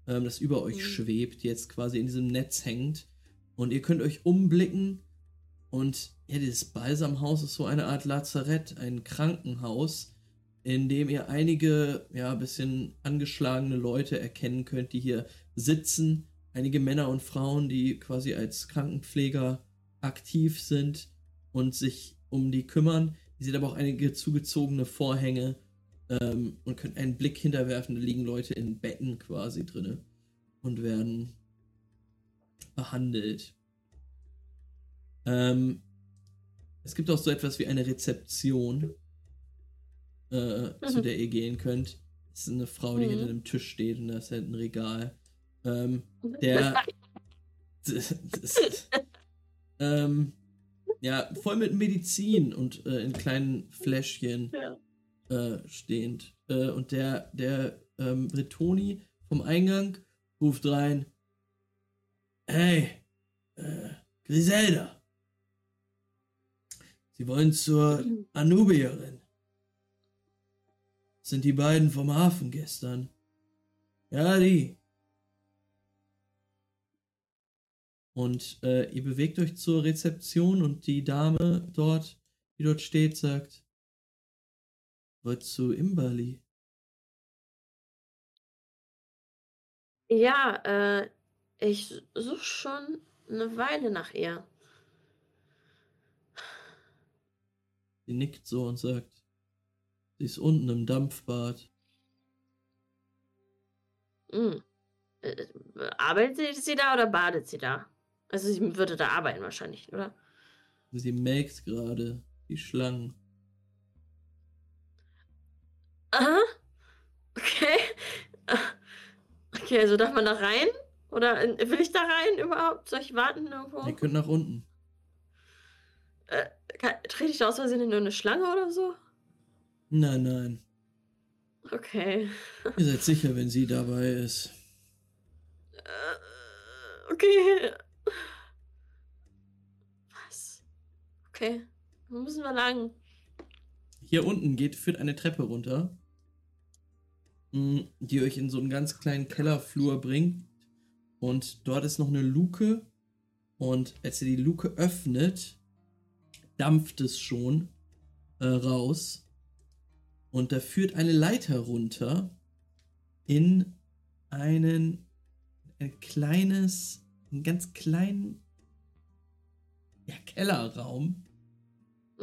ähm, das über euch Mhm. schwebt, jetzt quasi in diesem Netz hängt. Und ihr könnt euch umblicken. Und ja, dieses Balsamhaus ist so eine Art Lazarett, ein Krankenhaus, in dem ihr einige, ja, bisschen angeschlagene Leute erkennen könnt, die hier sitzen. Einige Männer und Frauen, die quasi als Krankenpfleger aktiv sind und sich um die kümmern. Ihr seht aber auch einige zugezogene Vorhänge ähm, und könnt einen Blick hinterwerfen. Da liegen Leute in Betten quasi drinne und werden behandelt. Ähm, es gibt auch so etwas wie eine Rezeption, äh, zu Mhm. der ihr gehen könnt. Das ist eine Frau, die Mhm. hinter dem Tisch steht und da ist halt ein Regal. Ähm, der. das, das, ähm, ja, voll mit Medizin und äh, in kleinen Fläschchen. Ja. äh, stehend. Äh, und der, der ähm, Bretoni vom Eingang ruft rein: Hey, äh, Griselda. Sie wollen zur Anubierin. Das sind die beiden vom Hafen gestern. Ja, die. Und äh, ihr bewegt euch zur Rezeption und die Dame dort, die dort steht, sagt, wollt zu Imbali. Ja, äh, ich suche schon eine Weile nach ihr. Sie nickt so und sagt, sie ist unten im Dampfbad. Hm. Äh, arbeitet sie da oder badet sie da? Also sie würde da arbeiten wahrscheinlich, oder? Sie melkt gerade die Schlangen. Aha. Okay. Okay, also darf man da rein? Oder will ich da rein überhaupt? Soll ich warten irgendwo? Ihr könnt nach unten. Äh, kann, trete ich da aus Versehen in nur eine Schlange oder so? Nein, nein. Okay. Ihr seid sicher, wenn sie dabei ist. Äh, okay. Okay. Wo müssen wir lang? Hier unten geht, führt eine Treppe runter, mh, die euch in so einen ganz kleinen Kellerflur bringt. Und dort ist noch eine Luke. Und als ihr die Luke öffnet, dampft es schon äh, raus. Und da führt eine Leiter runter in einen ein kleines, einen ganz kleinen ja, Kellerraum,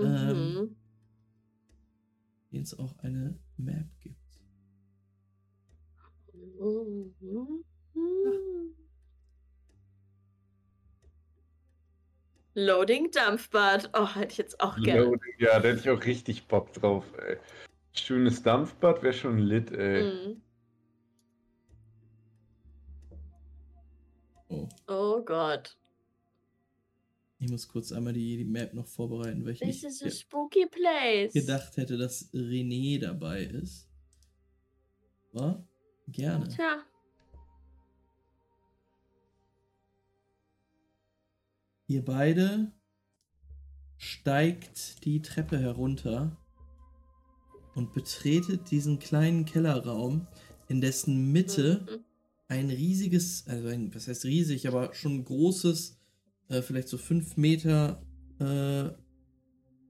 Mhm. den es auch eine Map gibt. Mhm. Loading Dampfbad. Oh, hätte ich jetzt auch gerne. Loading, Ja, da hätte ich auch richtig Bock drauf, ey. Schönes Dampfbad wäre schon lit, ey. Mhm. Oh, Oh Gott. Ich muss kurz einmal die, die Map noch vorbereiten, weil ich This nicht is a spooky place. gedacht hätte, dass René dabei ist. War? Gerne. Tja. Ihr beide steigt die Treppe herunter und betretet diesen kleinen Kellerraum, in dessen Mitte Mhm. ein riesiges, also ein, was heißt riesig, aber schon großes, äh, vielleicht so fünf Meter äh,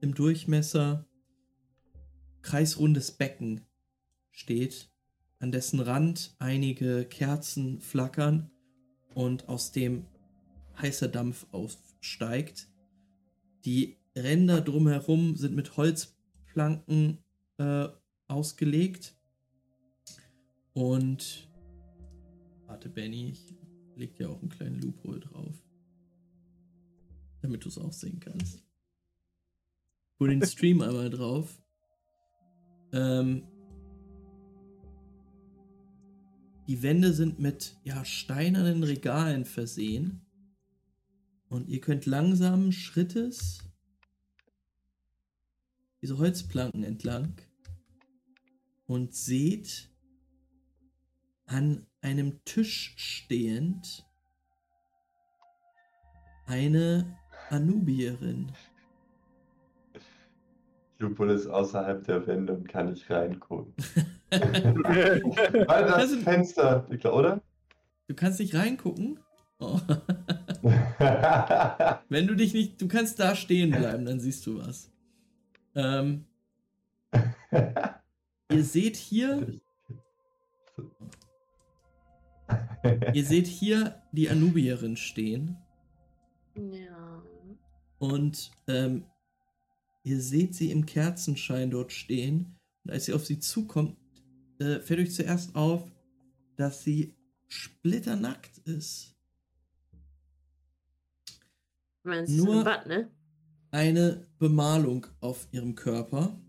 im Durchmesser, kreisrundes Becken steht, an dessen Rand einige Kerzen flackern und aus dem heißer Dampf aufsteigt. Die Ränder drumherum sind mit Holzplanken äh, ausgelegt. Und warte, Benny, ich leg dir auch einen kleinen Loophole drauf. Damit du es auch sehen kannst. Hol den Stream einmal drauf. Ähm, die Wände sind mit ja, steinernen Regalen versehen. Und ihr könnt langsamen Schrittes diese Holzplanken entlang und seht an einem Tisch stehend eine Anubierin. Lupul ist außerhalb der Wände und kann nicht reingucken. Weil das Das sind- Fenster, oder? Du kannst nicht reingucken. Oh. Wenn du dich nicht, du kannst da stehen bleiben, dann siehst du was. Ähm, ihr seht hier, ihr seht hier die Anubierin stehen Ja. Und ähm, ihr seht sie im Kerzenschein dort stehen. Und als sie auf sie zukommt, äh, fällt euch zuerst auf, dass sie splitternackt ist. Es Nur- Bad, ne? eine Bemalung auf ihrem Körper.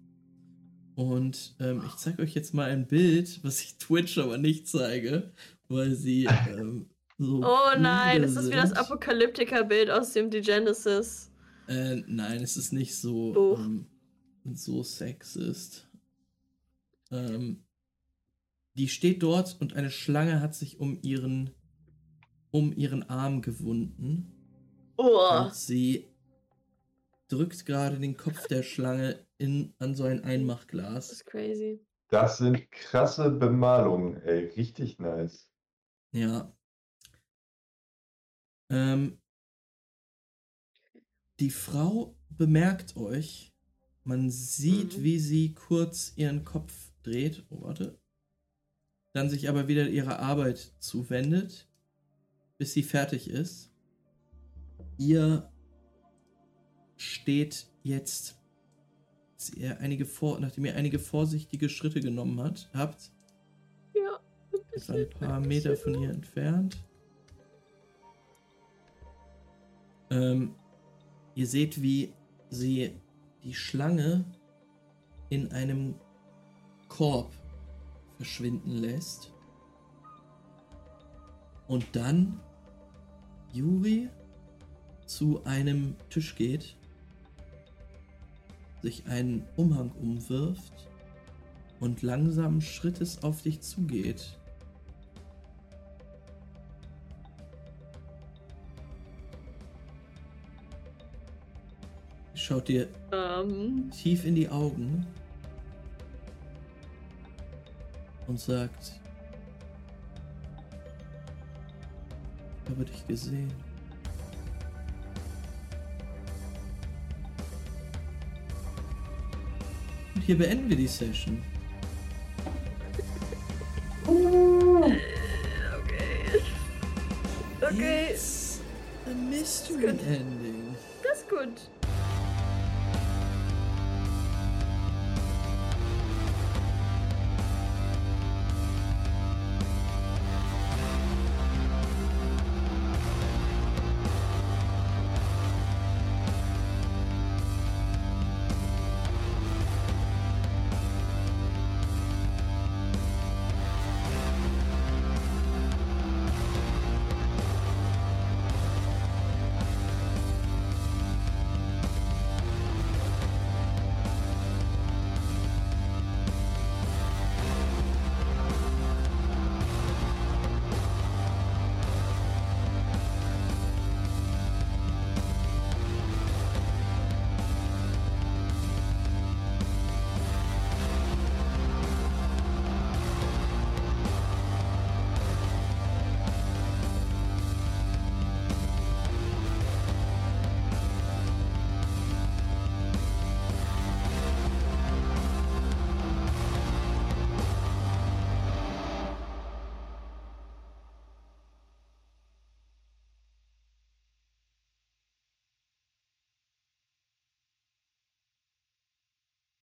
Und ähm, ich zeige euch jetzt mal ein Bild, was ich Twitch aber nicht zeige, weil sie ähm, so. Oh nein, müde ist das wie das. Apokalyptiker-Bild aus dem The Genesis? Äh, nein, es ist nicht so, ähm, so sexist. Ähm, die steht dort und eine Schlange hat sich um ihren, um ihren Arm gewunden. Oh. Und sie drückt gerade den Kopf der Schlange in, an so ein Das Einmachglas. ist crazy. Das sind krasse Bemalungen, ey. Richtig nice. Ja. Ähm, die Frau bemerkt euch. Man sieht, Mhm. wie sie kurz ihren Kopf dreht. Oh, warte. Dann sich aber wieder ihrer Arbeit zuwendet, bis sie fertig ist. Ihr steht jetzt, einige vor, nachdem ihr einige vorsichtige Schritte genommen hat, habt, Ja. etwa ein paar Meter von ihr entfernt. Ähm, ihr seht, wie sie die Schlange in einem Korb verschwinden lässt. Und dann Juri zu einem Tisch geht, sich einen Umhang umwirft und langsam Schrittes auf dich zugeht. Schaut dir Ähm, tief in die Augen und sagt, ich habe dich gesehen. Und hier beenden wir die Session. okay. Okay. It's a mystery ending. Das ist gut.